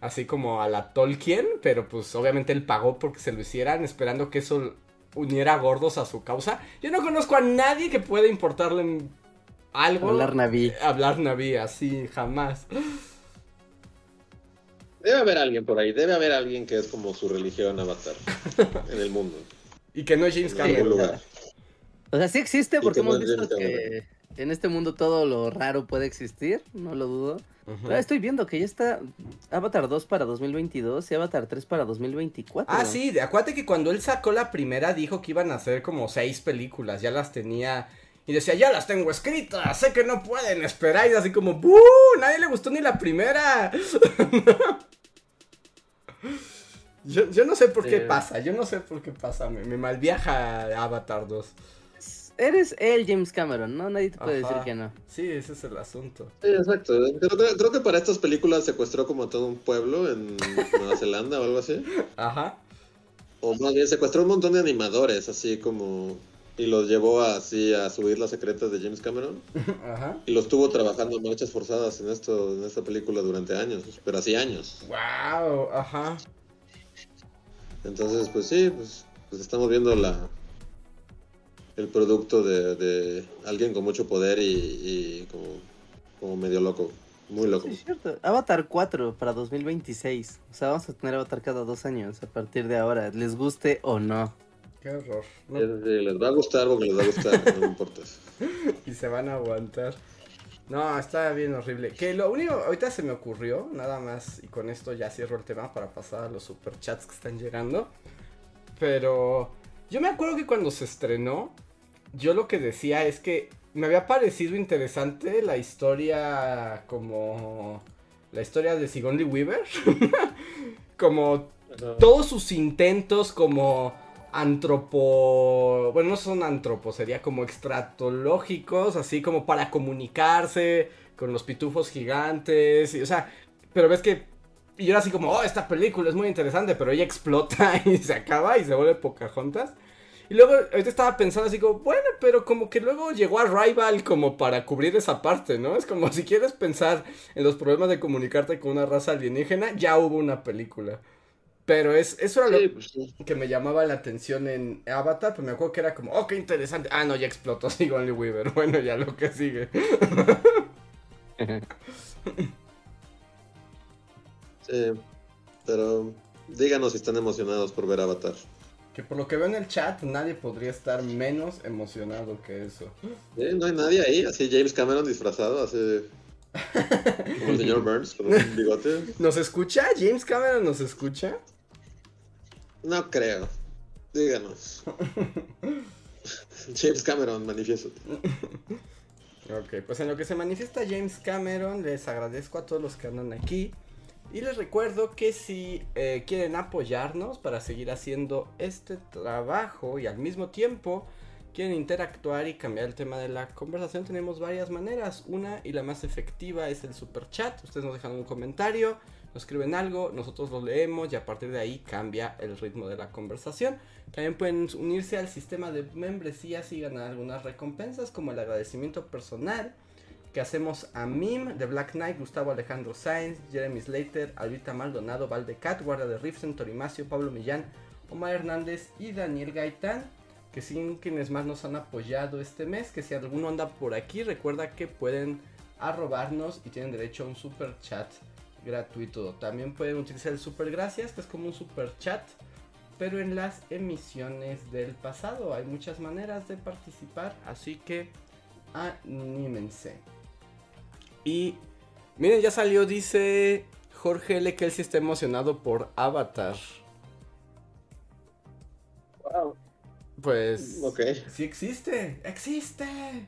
[SPEAKER 2] así como a la Tolkien, pero pues obviamente él pagó porque se lo hicieran, esperando que eso uniera gordos a su causa. Yo no conozco a nadie que pueda importarle algo.
[SPEAKER 4] Hablar Naví.
[SPEAKER 2] Hablar Naví, así, jamás.
[SPEAKER 3] Debe haber alguien por ahí, debe haber alguien que es como su religión avatar en el mundo. *laughs*
[SPEAKER 2] Y que no es James Cameron.
[SPEAKER 4] O sea, sí existe porque hemos visto que en este mundo todo lo raro puede existir, no lo dudo. estoy viendo que ya está Avatar 2 para 2022 y Avatar 3 para 2024.
[SPEAKER 2] Ah, sí, acuérdate que cuando él sacó la primera dijo que iban a hacer como seis películas, ya las tenía... Y decía, ya las tengo escritas, sé que no pueden esperar. Y así como, ¡buh! Nadie le gustó ni la primera. *laughs* Yo, yo no sé por qué pasa, yo no sé por qué pasa, me, me malviaja Avatar 2.
[SPEAKER 4] Eres el James Cameron, ¿no? Nadie te puede decir que no.
[SPEAKER 2] Sí, ese es el asunto.
[SPEAKER 3] Sí, exacto. Creo, que para estas películas secuestró como todo un pueblo en Nueva Zelanda o algo así.
[SPEAKER 2] Ajá.
[SPEAKER 3] O más bien secuestró un montón de animadores, así como... Y los llevó así a subir las secretas de James Cameron. *laughs* Ajá. Y los tuvo trabajando en marchas forzadas en esto, en esta película durante años, pero así años.
[SPEAKER 2] Wow, ajá.
[SPEAKER 3] Entonces, pues sí, pues, pues estamos viendo la el producto de, alguien con mucho poder y, como, medio loco, muy loco.
[SPEAKER 4] Sí, es cierto. Avatar 4 para 2026. O sea, vamos a tener Avatar cada dos años a partir de ahora, les guste o no.
[SPEAKER 2] Qué horror.
[SPEAKER 3] Les va a gustar porque les va a gustar, no me importa. *laughs*
[SPEAKER 2] y se van a aguantar. No, está bien horrible. Que lo único, ahorita se me ocurrió, nada más, y con esto ya cierro el tema para pasar a los superchats que están llegando. Pero yo me acuerdo que cuando se estrenó, yo lo que decía es que me había parecido interesante la historia como la historia de Sigourney Weaver. *laughs* como todos sus intentos como antropo... Bueno, no son antropos, sería como extratológicos, así como para comunicarse con los pitufos gigantes. Y, o sea, pero ves que... Y yo era así como, oh, esta película es muy interesante, pero ella explota *laughs* y se acaba y se vuelve Pocahontas. Y luego, ahorita estaba pensando así como, bueno, pero como que luego llegó a Rival como para cubrir esa parte, ¿no? Es como si quieres pensar en los problemas de comunicarte con una raza alienígena, ya hubo una película. Pero es, eso era
[SPEAKER 3] Sí,
[SPEAKER 2] lo
[SPEAKER 3] pues sí.
[SPEAKER 2] que me llamaba la atención en Avatar, pues me acuerdo que era como, oh, qué interesante. Ah, no, ya explotó *laughs* Sigourney Weaver. Bueno, ya lo que sigue. *laughs*
[SPEAKER 3] Sí, pero díganos si están emocionados por ver Avatar.
[SPEAKER 2] Que por lo que veo en el chat, nadie podría estar menos emocionado que eso.
[SPEAKER 3] Sí, no hay nadie ahí, así James Cameron disfrazado, así como el señor *laughs* Burns con un bigote.
[SPEAKER 2] ¿Nos escucha? ¿James Cameron nos escucha?
[SPEAKER 3] No creo. Díganos. *laughs* James Cameron, manifiéstate.
[SPEAKER 2] Ok, pues en lo que se manifiesta James Cameron, les agradezco a todos los que andan aquí. Y les recuerdo que si eh, quieren apoyarnos para seguir haciendo este trabajo y al mismo tiempo quieren interactuar y cambiar el tema de la conversación, tenemos varias maneras. Una y la más efectiva es el super chat. Ustedes nos dejan un comentario, nos escriben algo, nosotros lo leemos y a partir de ahí cambia el ritmo de la conversación. También pueden unirse al sistema de membresías y ganar algunas recompensas como el agradecimiento personal que hacemos a Mim de Black Knight, Gustavo Alejandro Sainz, Jeremy Slater, Albita Maldonado, Valdecat, Guardia de Rifsen, Torimacio, Pablo Millán, Omar Hernández y Daniel Gaitán, que sin quienes más nos han apoyado este mes, que si alguno anda por aquí, recuerda que pueden arrobarnos y tienen derecho a un super chat gratuito. También pueden utilizar el super gracias, que es como un super chat, pero en las emisiones del pasado. Hay muchas maneras de participar, así que anímense. Y miren, ya salió, dice Jorge L. que él sí está emocionado por Avatar.
[SPEAKER 3] Wow.
[SPEAKER 2] Pues
[SPEAKER 3] Ok.
[SPEAKER 2] sí existe, existe.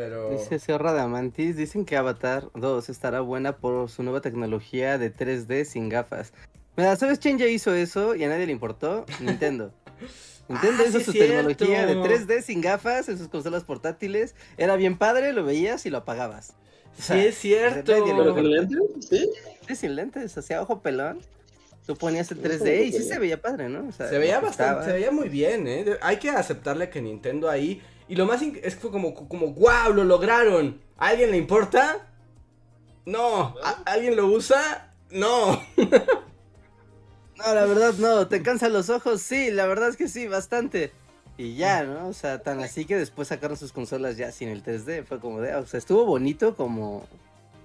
[SPEAKER 2] Pero
[SPEAKER 4] Dice Sierra de Amantis, dicen que Avatar 2 estará buena por su nueva tecnología de 3D sin gafas. Mira, ¿sabes quién ya hizo eso y a nadie le importó? Nintendo. *laughs* Nintendo
[SPEAKER 2] Ah,
[SPEAKER 4] hizo
[SPEAKER 2] sí
[SPEAKER 4] su
[SPEAKER 2] cierto.
[SPEAKER 4] tecnología de 3D sin gafas en sus consolas portátiles. Era bien padre, lo veías y lo apagabas. O
[SPEAKER 2] sí es cierto.
[SPEAKER 3] ¿Pero con lentes? ¿Sí?
[SPEAKER 4] Sí, sin lentes, hacía ojo pelón. Tú ponías el
[SPEAKER 3] Ojo
[SPEAKER 4] 3D y sí se veía padre, ¿no? O sea,
[SPEAKER 2] Se veía bastante, se veía muy bien, ¿eh? Hay que aceptarle que Nintendo ahí. Y lo más es que fue como, como, wow, lo lograron. ¿A alguien le importa? No. ¿A- ¿Alguien lo usa? No.
[SPEAKER 4] No, la verdad no, te cansan los ojos, sí, la verdad es que sí, bastante. Y ya, ¿no? O sea, tan así que después sacaron sus consolas ya sin el 3D, fue como de, o sea, estuvo bonito como...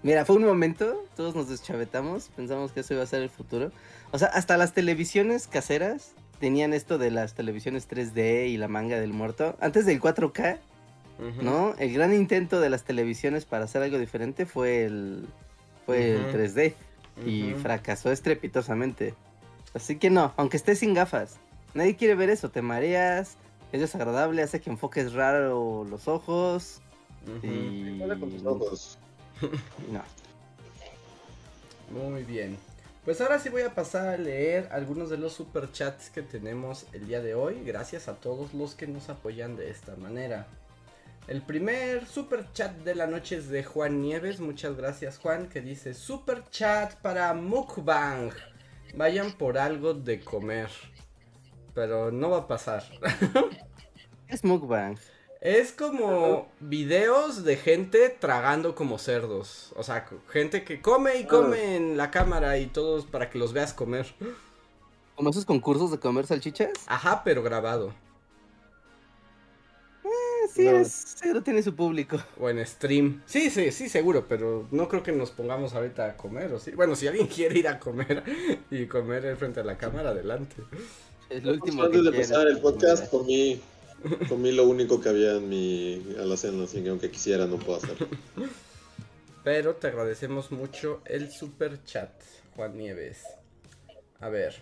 [SPEAKER 4] Mira, fue un momento, todos nos deschavetamos, pensamos que eso iba a ser el futuro. O sea, hasta las televisiones caseras tenían esto de las televisiones 3D y la manga del muerto. Antes del 4K, ¿no? El gran intento de las televisiones para hacer algo diferente fue el, fue el 3D y fracasó estrepitosamente. Así que no, aunque estés sin gafas, nadie quiere ver eso, te mareas, es desagradable, hace que enfoques raro los ojos y...
[SPEAKER 3] Con tus ojos.
[SPEAKER 4] No.
[SPEAKER 2] Muy bien. Pues ahora sí voy a pasar a leer algunos de los superchats que tenemos el día de hoy. Gracias a todos los que nos apoyan de esta manera. El primer super chat de la noche es de Juan Nieves. Muchas gracias Juan que dice super chat para Mukbang. Vayan por algo de comer. Pero no va a pasar. *laughs*
[SPEAKER 4] Es mukbang.
[SPEAKER 2] Es como videos de gente tragando como cerdos. O sea, gente que come y come en la cámara y todos para que los veas comer.
[SPEAKER 4] Como esos concursos de comer salchichas.
[SPEAKER 2] Ajá, pero grabado.
[SPEAKER 4] Eh, sí,
[SPEAKER 3] No.
[SPEAKER 4] es, seguro tiene su público.
[SPEAKER 2] O en stream. Sí, sí, sí, seguro, pero no creo que nos pongamos ahorita a comer, ¿o sí? Bueno, si alguien *laughs* quiere ir a comer y comer frente a la cámara, adelante.
[SPEAKER 4] Es lo último que
[SPEAKER 3] Antes de empezar el podcast, comí, comí lo único que había en mi alacena, así que aunque quisiera no puedo hacerlo.
[SPEAKER 2] Pero te agradecemos mucho el super chat, Juan Nieves. A ver,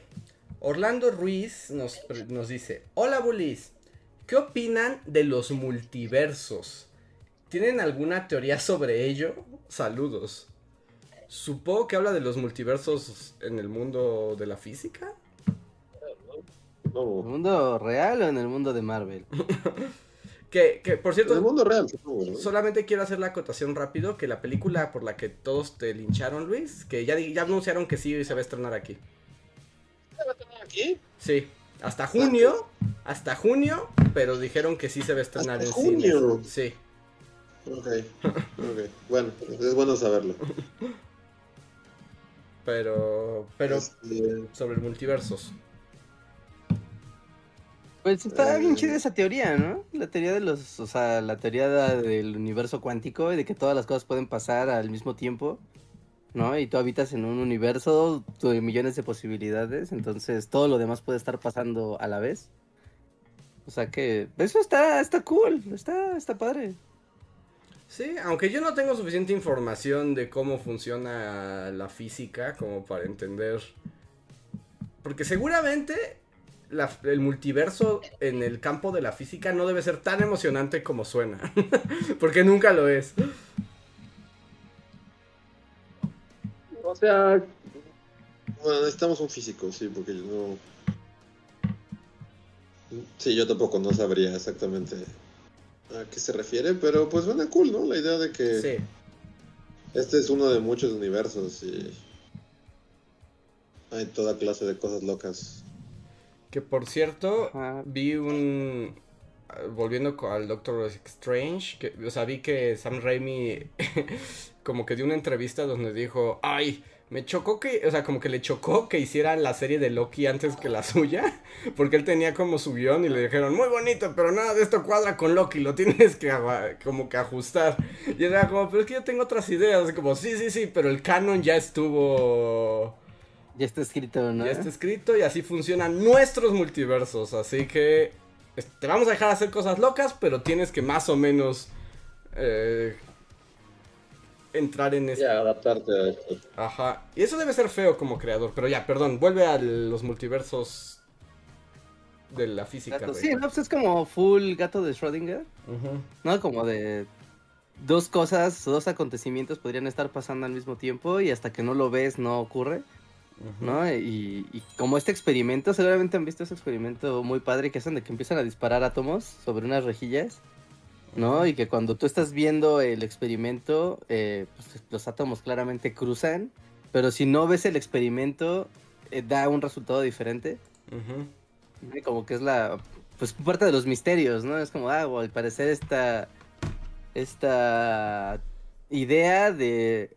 [SPEAKER 2] Orlando Ruiz nos, nos dice, hola Bulis, ¿qué opinan de los multiversos? ¿Tienen alguna teoría sobre ello? Saludos. Supongo que habla de los multiversos en el mundo de la física.
[SPEAKER 4] ¿En el mundo real o en el mundo de Marvel? *laughs*
[SPEAKER 2] Que, que por
[SPEAKER 3] en el
[SPEAKER 2] cierto,
[SPEAKER 3] mundo real, supongo, ¿no?
[SPEAKER 2] solamente quiero hacer la acotación rápido, que la película por la que todos te lincharon, Luis, que ya, ya anunciaron que sí se va a estrenar aquí.
[SPEAKER 3] ¿Aquí?
[SPEAKER 2] Sí, hasta junio, hasta junio, pero dijeron que sí se va a estrenar
[SPEAKER 3] ¿Hasta
[SPEAKER 2] en
[SPEAKER 3] junio?
[SPEAKER 2] cines. Sí.
[SPEAKER 3] Ok, ok. Bueno, es bueno saberlo. *laughs*
[SPEAKER 2] Pero, pero
[SPEAKER 3] Este,
[SPEAKER 2] sobre multiversos.
[SPEAKER 4] Pues está bien chida esa teoría, ¿no? La teoría de los, o sea, la teoría de- del universo cuántico y de que todas las cosas pueden pasar al mismo tiempo, ¿no? Y tú habitas en un universo de millones de posibilidades, entonces todo lo demás puede estar pasando a la vez. O sea que eso está, está cool, está, está padre.
[SPEAKER 2] Sí, aunque yo no tengo suficiente información de cómo funciona la física como para entender. Porque seguramente la- el multiverso en el campo de la física no debe ser tan emocionante como suena. *laughs* Porque nunca lo es.
[SPEAKER 3] o sea, bueno, necesitamos un físico, sí, porque yo no. Sí, yo tampoco no sabría exactamente a qué se refiere, pero pues suena cool, ¿no? La idea de que
[SPEAKER 2] Sí.
[SPEAKER 3] este es uno de muchos universos y hay toda clase de cosas locas.
[SPEAKER 2] Que por cierto,
[SPEAKER 4] Ajá.
[SPEAKER 2] vi un. Volviendo al Doctor Strange, que, o sea, vi que Sam Raimi *laughs* como que dio una entrevista donde dijo, ay, me chocó que, o sea, como que le chocó que hicieran la serie de Loki antes que la suya, *laughs* porque él tenía como su guion y le dijeron, muy bonito, pero nada de esto cuadra con Loki, lo tienes que como que ajustar. Y era como, pero es que yo tengo otras ideas, como, sí, sí, sí, pero el canon ya estuvo...
[SPEAKER 4] Ya está escrito, ¿no?
[SPEAKER 2] Ya está escrito y así funcionan nuestros multiversos. Así que te vamos a dejar hacer cosas locas, pero tienes que más o menos eh, entrar en este.
[SPEAKER 3] Ya, adaptarte a esto.
[SPEAKER 2] Ajá. Y eso debe ser feo como creador. Pero ya, perdón, vuelve a los multiversos de la física.
[SPEAKER 4] Gato-. Sí, no, pues es como full gato de Schrödinger,
[SPEAKER 2] Ujú.
[SPEAKER 4] ¿no? Como de dos cosas, dos acontecimientos podrían estar pasando al mismo tiempo y hasta que no lo ves no ocurre. ¿No? Y, y como este experimento, seguramente han visto ese experimento muy padre que hacen de que empiezan a disparar átomos sobre unas rejillas, ¿no? Y que cuando tú estás viendo el experimento, eh, pues, los átomos claramente cruzan, pero si no ves el experimento, eh, da un resultado diferente. Como que es la, pues parte de los misterios, ¿no? Es como, ah, al parecer esta, esta idea de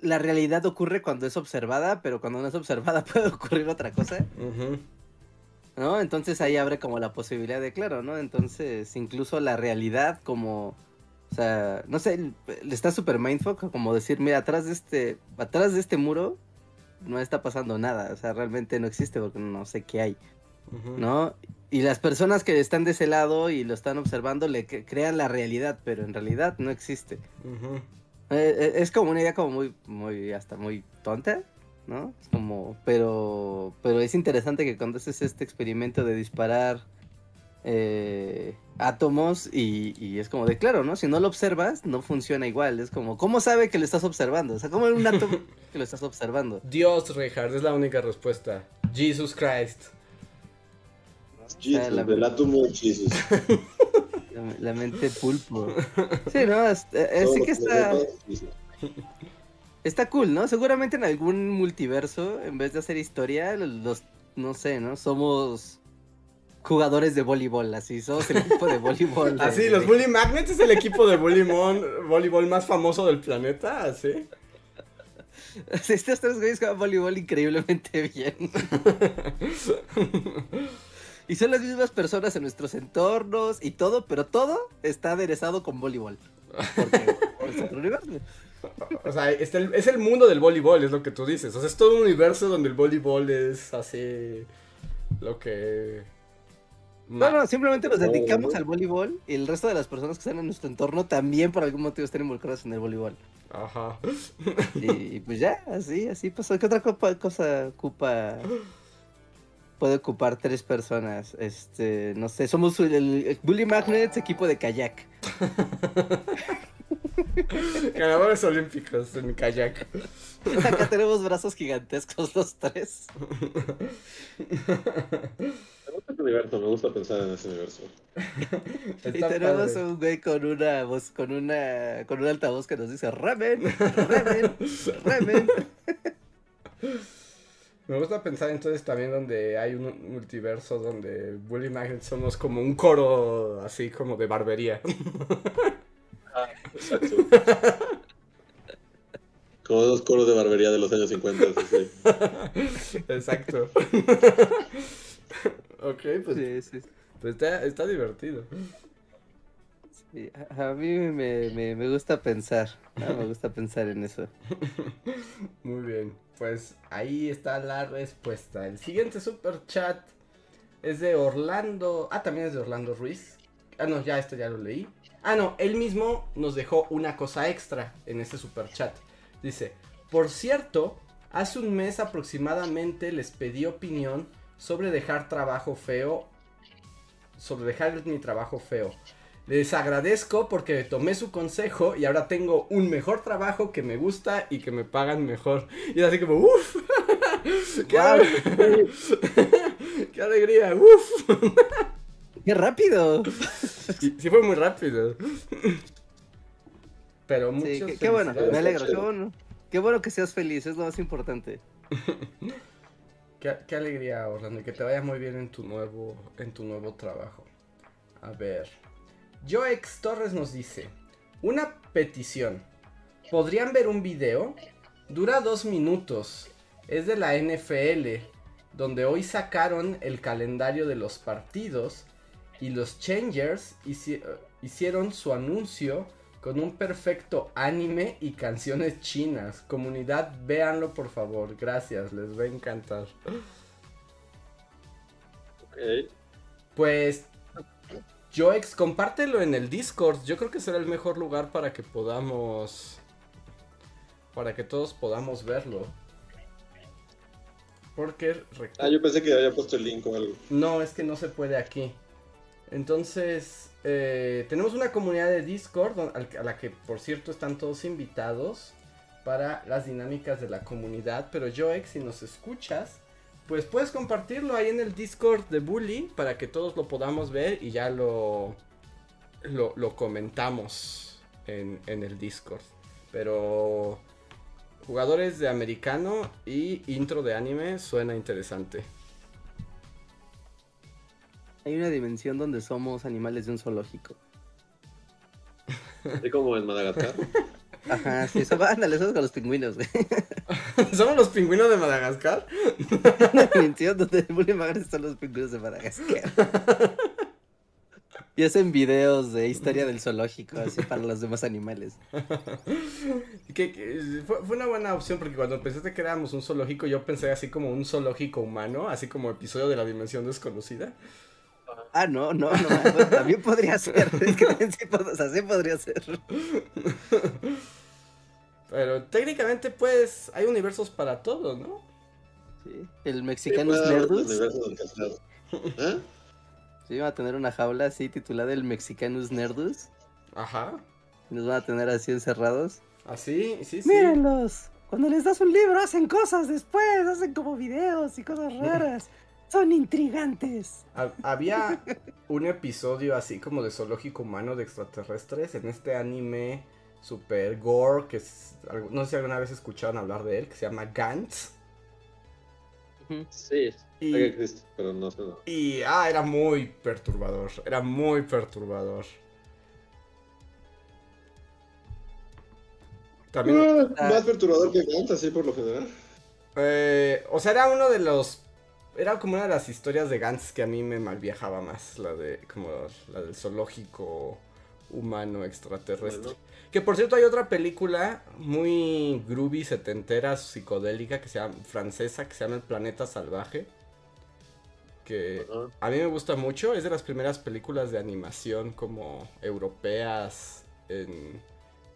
[SPEAKER 4] la realidad ocurre cuando es observada, pero cuando no es observada *laughs* puede ocurrir otra cosa. ¿no? Entonces ahí abre como la posibilidad de, claro, ¿no? Entonces incluso la realidad como, o sea, no sé, le está super mindfuck como decir, mira, atrás de este, atrás de este muro no está pasando nada, o sea, realmente no existe porque no sé qué hay. ¿no? Y las personas que están de ese lado y lo están observando le cre- crean la realidad, pero en realidad no existe. Eh, eh, es como una idea como muy, muy, hasta muy tonta, ¿no? Es como, pero, pero es interesante que cuando haces este experimento de disparar eh, átomos y, y es como de claro, ¿no? Si no lo observas, no funciona igual. Es como, ¿cómo sabe que lo estás observando? O sea, ¿cómo un átomo *laughs* que lo estás observando?
[SPEAKER 2] Dios, Richard, es la única respuesta. Jesus Christ.
[SPEAKER 3] Jesus,
[SPEAKER 4] la-
[SPEAKER 3] del átomo Jesus. *laughs*
[SPEAKER 4] La, la mente pulpo. *laughs* Sí, ¿no? Es- eh, eh,
[SPEAKER 3] Todo
[SPEAKER 4] sí
[SPEAKER 3] lo
[SPEAKER 4] que está... Está cool, ¿no? Seguramente en algún multiverso, en vez de hacer historia, los, no sé, ¿no? Somos jugadores de voleibol, así, somos el equipo de voleibol. *laughs* de-
[SPEAKER 2] Así, los Bully Magnets es el equipo de voleibol, voleibol más famoso del planeta, así. *laughs*
[SPEAKER 4] Sí, Estos tres güeyes juegan voleibol increíblemente bien. Y son las mismas personas en nuestros entornos y todo, pero todo está aderezado con voleibol. Porque *laughs* es otro universo.
[SPEAKER 2] O sea, es el, es el mundo del voleibol, es lo que tú dices. O sea, es todo un universo donde el voleibol es así lo que...
[SPEAKER 4] No, no, simplemente nos
[SPEAKER 3] No,
[SPEAKER 4] dedicamos al voleibol y el resto de las personas que están en nuestro entorno también por algún motivo están involucradas en el voleibol.
[SPEAKER 2] Ajá.
[SPEAKER 4] Y, y pues ya, así, así pasó. ¿Qué otra cosa ocupa? Puede ocupar tres personas. Este, no sé, somos el, el Bully Magnets, equipo de kayak. *laughs*
[SPEAKER 2] Ganadores olímpicos en kayak. *laughs*
[SPEAKER 4] Acá tenemos brazos gigantescos los tres.
[SPEAKER 3] Me gusta este universo, me gusta pensar en ese universo.
[SPEAKER 4] y tenemos
[SPEAKER 2] padre.
[SPEAKER 4] un güey con una voz, con una, con un altavoz que nos dice remen, remen, remen. *laughs*
[SPEAKER 2] Me gusta pensar entonces también donde hay un multiverso donde Bully Magnets somos como un coro así como de barbería. *laughs*
[SPEAKER 3] Exacto. Como dos coros de barbería de los años 50. Sí,
[SPEAKER 2] sí. Exacto. *laughs* ok, pues,
[SPEAKER 4] Sí, sí.
[SPEAKER 2] pues está, está divertido.
[SPEAKER 4] Sí, a a mí me, me, me gusta pensar, ¿no? me gusta pensar en eso. *laughs*
[SPEAKER 2] Muy bien, pues ahí está la respuesta. El siguiente super chat es de Orlando. Ah, también es de Orlando Ruiz. Ah, no, ya esto ya lo leí. Ah, no, él mismo nos dejó una cosa extra en ese super chat. Dice, por cierto, hace un mes aproximadamente les pedí opinión sobre dejar trabajo feo. Sobre dejar mi trabajo feo. Les agradezco porque tomé su consejo y ahora tengo un mejor trabajo que me gusta y que me pagan mejor. Y así como, uff, *laughs* qué,
[SPEAKER 4] Guau. *laughs*
[SPEAKER 2] qué alegría, uff. *laughs*
[SPEAKER 4] ¡Qué rápido!
[SPEAKER 2] Sí fue muy rápido. Pero muchas
[SPEAKER 4] Sí, qué, qué bueno, me alegro, qué bueno. Qué bueno que seas feliz, es lo más importante.
[SPEAKER 2] Qué, qué alegría, Orlando, y que te vaya muy bien en tu nuevo, en tu nuevo trabajo. A ver. Joex Torres nos dice: Una petición. ¿Podrían ver un video? Dura dos minutos. Es de la NFL, donde hoy sacaron el calendario de los partidos y los Changers hici- hicieron su anuncio con un perfecto anime y canciones chinas. Comunidad, véanlo por favor. Gracias, les va a encantar.
[SPEAKER 3] Ok.
[SPEAKER 2] Pues, Joex, compártelo en el Discord. Yo creo que será el mejor lugar para que podamos. Para que todos podamos verlo. Porque.
[SPEAKER 3] Ah, yo pensé que había puesto el link o algo.
[SPEAKER 2] No, es que no se puede aquí. Entonces, eh, tenemos una comunidad de Discord a la que, por cierto, están todos invitados para las dinámicas de la comunidad. Pero Joex, si nos escuchas, pues puedes compartirlo ahí en el Discord de Bully para que todos lo podamos ver y ya lo, lo, lo comentamos en, en el Discord. Pero jugadores de americano y intro de anime suena interesante.
[SPEAKER 4] Hay una dimensión donde somos animales de un zoológico. *laughs*
[SPEAKER 3] Así como en Madagascar.
[SPEAKER 4] Ajá, sí, eso, ándale, somos con los pingüinos, güey. *laughs*
[SPEAKER 2] ¿Somos los pingüinos de Madagascar?
[SPEAKER 4] Dimensión donde bullying magre son los pingüinos de Madagascar. Y hacen videos de historia del zoológico, así para los demás animales. *laughs*
[SPEAKER 2] Que, que fue, fue una buena opción porque cuando pensaste que éramos un zoológico, yo pensé así como un zoológico humano, así como episodio de la dimensión desconocida.
[SPEAKER 4] Ah, no, no, no, también podría ser. Es que también sí, pod- o sea, sí podría ser.
[SPEAKER 2] Pero técnicamente, pues, hay universos para todo, ¿no?
[SPEAKER 4] Sí. El
[SPEAKER 3] Sí, haber un
[SPEAKER 4] Nerdus.
[SPEAKER 3] ¿Eh?
[SPEAKER 4] Sí, va a tener una jaula así titulada el Mexicanus Nerdus.
[SPEAKER 2] Ajá.
[SPEAKER 4] Y nos van a tener así encerrados.
[SPEAKER 2] Así, sí, sí.
[SPEAKER 4] Mírenlos. Cuando les das un libro hacen cosas después, hacen como videos y cosas *laughs* raras. Son intrigantes.
[SPEAKER 2] Ha- Había un episodio así como de zoológico humano de extraterrestres en este anime super gore que es, no sé si alguna vez escucharon hablar de él, que se llama Gantz.
[SPEAKER 3] Sí,
[SPEAKER 2] Y-
[SPEAKER 3] existe, pero no sé.
[SPEAKER 2] Y ah, era muy perturbador, era muy perturbador. También,
[SPEAKER 3] Ah, Más perturbador que Gantz, así por lo general.
[SPEAKER 2] eh, o sea, era uno de los, era como una de las historias de Gantz que a mí me malviajaba más, la de, como la del zoológico humano extraterrestre.
[SPEAKER 3] Bueno.
[SPEAKER 2] Que por cierto hay otra película muy groovy, setentera, psicodélica, que se llama, francesa, que se llama El Planeta Salvaje. Que a mí me gusta mucho, es de las primeras películas de animación como europeas, en,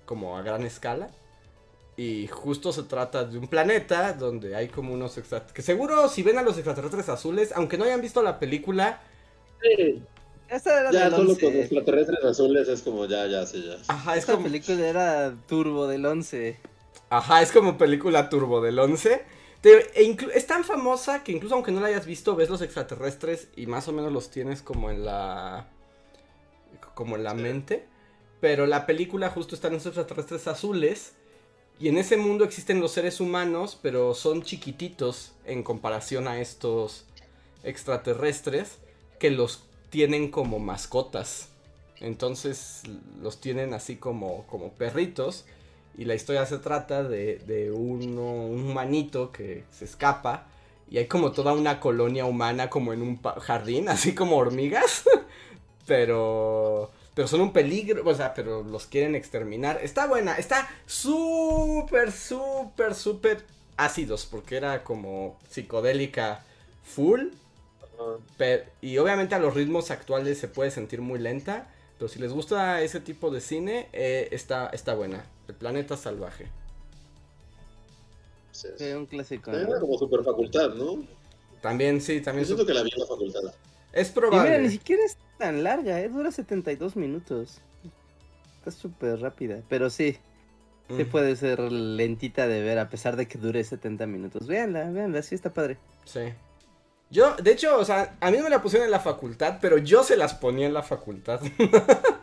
[SPEAKER 2] como a gran escala. Y justo se trata de un planeta donde hay como unos extraterrestres. Que seguro si ven a los extraterrestres azules, aunque no hayan visto la película,
[SPEAKER 3] Sí,
[SPEAKER 4] Esta era
[SPEAKER 3] ya
[SPEAKER 4] del
[SPEAKER 3] solo
[SPEAKER 4] 11.
[SPEAKER 3] con extraterrestres azules es como ya, ya, sí, ya.
[SPEAKER 2] ajá, es
[SPEAKER 4] Esta
[SPEAKER 2] como,
[SPEAKER 4] película era Turbo del 11.
[SPEAKER 2] ajá, es como película turbo del 11. Te- e inclu- es tan famosa que incluso aunque no la hayas visto, ves los extraterrestres y más o menos los tienes como en la. como en la
[SPEAKER 3] Sí.
[SPEAKER 2] mente. Pero la película justo están esos extraterrestres azules. Y en ese mundo existen los seres humanos, pero son chiquititos en comparación a estos extraterrestres que los tienen como mascotas. Entonces los tienen así como, como perritos. Y la historia se trata de, de uno, un humanito que se escapa. Y hay como toda una colonia humana como en un jardín, así como hormigas. *laughs* pero, pero son un peligro, o sea, pero los quieren exterminar. Está buena, está súper, súper, súper ácidos, porque era como psicodélica full. Y obviamente a los ritmos actuales se puede sentir muy lenta. Pero si les gusta ese tipo de cine, eh, está, está buena. El planeta salvaje.
[SPEAKER 3] Sí,
[SPEAKER 4] un clásico.
[SPEAKER 3] Era como super facultad, ¿no?
[SPEAKER 2] También, sí,
[SPEAKER 3] Yo
[SPEAKER 2] también.
[SPEAKER 3] siento
[SPEAKER 2] su-
[SPEAKER 3] que la vi en la facultad.
[SPEAKER 2] Es
[SPEAKER 4] Y
[SPEAKER 2] probable.
[SPEAKER 4] mira, ni siquiera es tan larga, ¿eh? Dura 72 minutos. Está súper rápida, pero sí, sí
[SPEAKER 2] Mm,
[SPEAKER 4] puede ser lentita de ver a pesar de que dure 70 minutos. Véanla, véanla, sí está padre.
[SPEAKER 2] Sí. Yo, de hecho, o sea, a mí no me la pusieron en la facultad, pero yo se las ponía en la facultad. *laughs*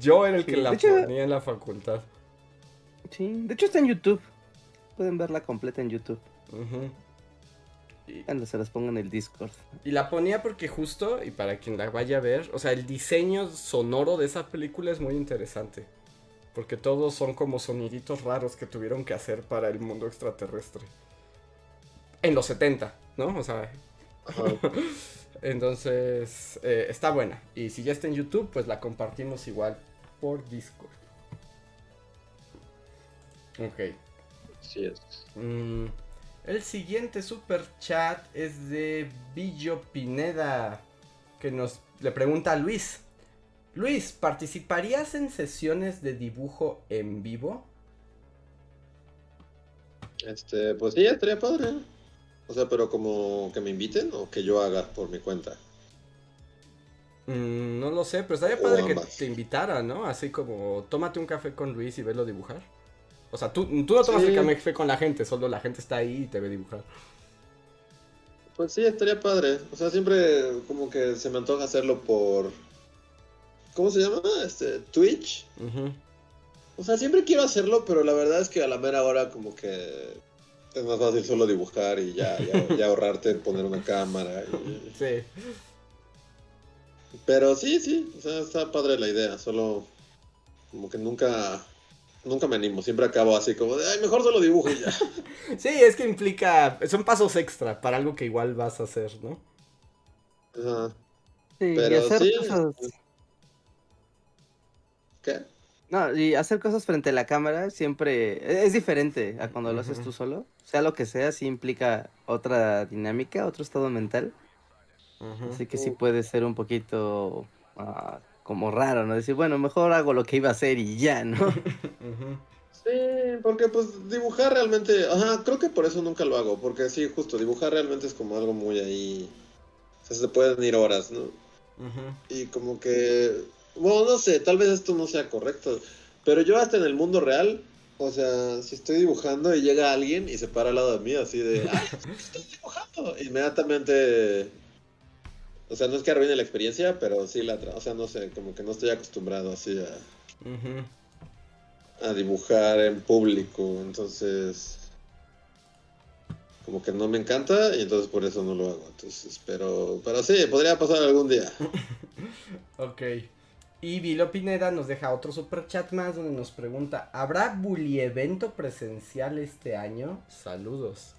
[SPEAKER 2] yo era el que
[SPEAKER 4] Sí,
[SPEAKER 2] la
[SPEAKER 4] hecho-
[SPEAKER 2] ponía en la facultad.
[SPEAKER 4] Sí, de hecho está en YouTube. Pueden verla completa en YouTube.
[SPEAKER 2] Ujú. Y-
[SPEAKER 4] Cuando se las pongo en el Discord.
[SPEAKER 2] Y la ponía porque justo, y para quien la vaya a ver, o sea, el diseño sonoro de esa película es muy interesante. Porque todos son como soniditos raros que tuvieron que hacer para el mundo extraterrestre. En los 70, ¿no? O sea, *laughs* entonces eh, está buena. Y si ya está en YouTube, pues la compartimos igual por Discord. Ok.
[SPEAKER 3] Sí es.
[SPEAKER 2] Mm, el siguiente super chat es de Billo Pineda, que nos le pregunta a Luis. Luis, ¿participarías en sesiones de dibujo en vivo?
[SPEAKER 3] Este, pues sí, estaría padre. O sea, pero como que me inviten o que yo haga por mi cuenta.
[SPEAKER 2] Mm, no lo sé, pero estaría
[SPEAKER 3] O
[SPEAKER 2] padre que te invitara, ¿no? Así como, tómate un café con Luis y velo dibujar. O sea, tú, tú no tomas
[SPEAKER 3] Sí.
[SPEAKER 2] el café con la gente, solo la gente está ahí y te ve dibujar.
[SPEAKER 3] Pues sí, estaría padre. O sea, siempre como que se me antoja hacerlo por... ¿Cómo se llama? Este, Twitch. O sea, siempre quiero hacerlo, pero la verdad es que a la mera hora como que es más fácil solo dibujar y ya, ya, *laughs* ya ahorrarte en poner una cámara. y-
[SPEAKER 2] Sí.
[SPEAKER 3] Pero sí, sí, o sea, está padre la idea, solo como que nunca, nunca me animo, siempre acabo así como de, ay, mejor solo dibujo y ya. *laughs*
[SPEAKER 2] Sí, es que implica, son pasos extra para algo que igual vas a hacer, ¿no?
[SPEAKER 3] Ajá.
[SPEAKER 4] Sí, y
[SPEAKER 3] Pero
[SPEAKER 4] hacer
[SPEAKER 3] sí,
[SPEAKER 4] cosas.
[SPEAKER 3] ¿Qué?
[SPEAKER 4] No, y hacer cosas frente a la cámara siempre es diferente a cuando lo haces tú solo. Sea lo que sea, sí implica otra dinámica, otro estado mental. Así que sí puede ser un poquito ah, como raro, ¿no? Decir, bueno, mejor hago lo que iba a hacer y ya, ¿no? *laughs*
[SPEAKER 3] Sí, porque pues dibujar realmente, ajá, creo que por eso nunca lo hago, porque sí, justo, dibujar realmente es como algo muy ahí, o sea, se pueden ir horas, ¿no? Y como que, bueno, no sé, tal vez esto no sea correcto, pero yo hasta en el mundo real, o sea, si estoy dibujando y llega alguien y se para al lado de mí así de, *laughs* ¡ay, estás dibujando! Inmediatamente, o sea, no es que arruine la experiencia, pero sí la, tra- o sea, no sé, como que no estoy acostumbrado así a, a dibujar en público, entonces como que no me encanta y entonces por eso no lo hago. Entonces, pero pero sí, podría pasar algún día. *laughs*
[SPEAKER 2] Ok. Y Vilo Pineda nos deja otro super chat más donde nos pregunta, ¿habrá bully evento presencial este año? Saludos.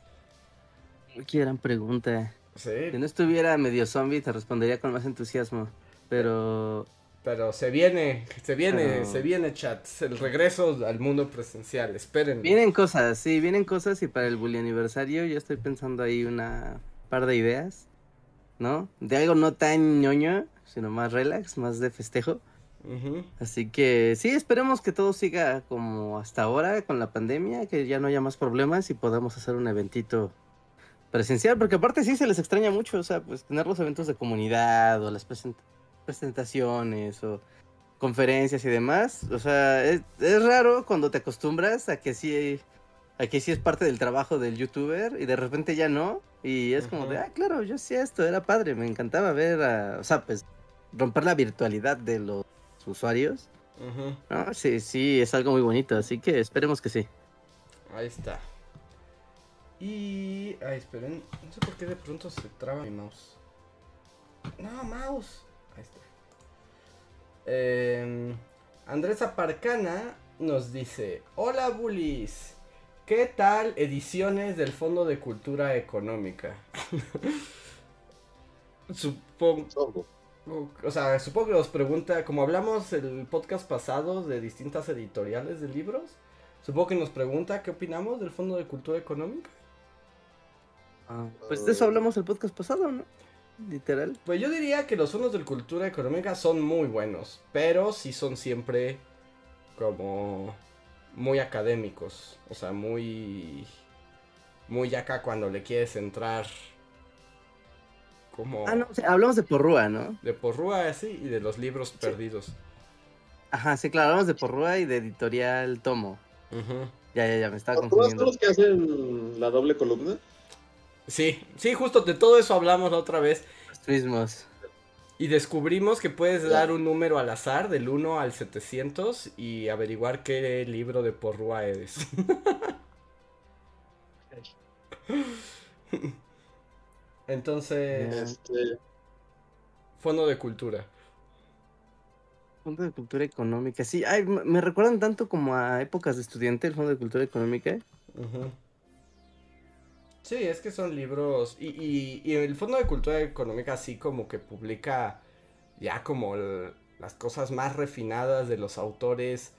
[SPEAKER 4] Qué gran pregunta.
[SPEAKER 2] Sí,
[SPEAKER 4] Si no estuviera medio zombie, te respondería con más entusiasmo. Pero
[SPEAKER 2] pero se viene, se viene, se viene chat, el regreso al mundo presencial, esperen.
[SPEAKER 4] vienen cosas, sí, vienen cosas y para el bully aniversario yo estoy pensando ahí una par de ideas, ¿no? De algo no tan ñoño, sino más relax, más de festejo. Así que sí, esperemos que todo siga como hasta ahora con la pandemia, que ya no haya más problemas y podamos hacer un eventito presencial, porque aparte sí se les extraña mucho, o sea, pues tener los eventos de comunidad o las present- presentaciones o conferencias y demás, o sea, es, es raro cuando te acostumbras a que sí a que sí es parte del trabajo del youtuber y de repente ya no y es como de, ah, claro, yo hacía esto, era padre, me encantaba ver a, o sea, pues romper la virtualidad de los usuarios. No, sí, sí, es algo muy bonito, así que esperemos que sí.
[SPEAKER 2] Ahí está. Y... Ay, esperen. No sé por qué de pronto se traba mi mouse. No, mouse. Ahí está. Em, Andrés Aparcana nos dice, hola bullies, ¿qué tal ediciones del Fondo de Cultura Económica? *laughs* Supongo,
[SPEAKER 3] Supongo.
[SPEAKER 2] o sea, supongo que nos pregunta, como hablamos el podcast pasado de distintas editoriales de libros, supongo que nos pregunta qué opinamos del Fondo de Cultura Económica.
[SPEAKER 4] Ah, pues de eso hablamos el podcast pasado, ¿no? Literal.
[SPEAKER 2] Pues yo diría que los fondos de cultura económica son muy buenos, pero sí son siempre como muy académicos, o sea, muy muy acá cuando le quieres entrar como
[SPEAKER 4] Ah, no, o sea, hablamos de Porrúa, ¿no?
[SPEAKER 2] de porrúa así y de los libros perdidos.
[SPEAKER 4] Ajá, sí, claro, hablamos de Porrúa y de Editorial Tomo.
[SPEAKER 2] Ujú.
[SPEAKER 4] Ya, ya, ya, me estaba
[SPEAKER 3] ¿Todos
[SPEAKER 4] confundiendo.
[SPEAKER 3] los que hacen la doble columna?
[SPEAKER 2] Sí, sí, justo de todo eso hablamos la otra vez
[SPEAKER 4] Los mismos.
[SPEAKER 2] y descubrimos que puedes dar un número al azar del 1 al 700 y averiguar qué libro de porrúa eres. *laughs* Entonces.
[SPEAKER 3] Este,
[SPEAKER 2] fondo de cultura.
[SPEAKER 4] Fondo de Cultura Económica. Sí, ay, me recuerdan tanto como a épocas de estudiante el Fondo de Cultura Económica.
[SPEAKER 2] Ujú. Sí, es que son libros. Y, y, y el Fondo de Cultura Económica, así como que publica ya como el- las cosas más refinadas de los autores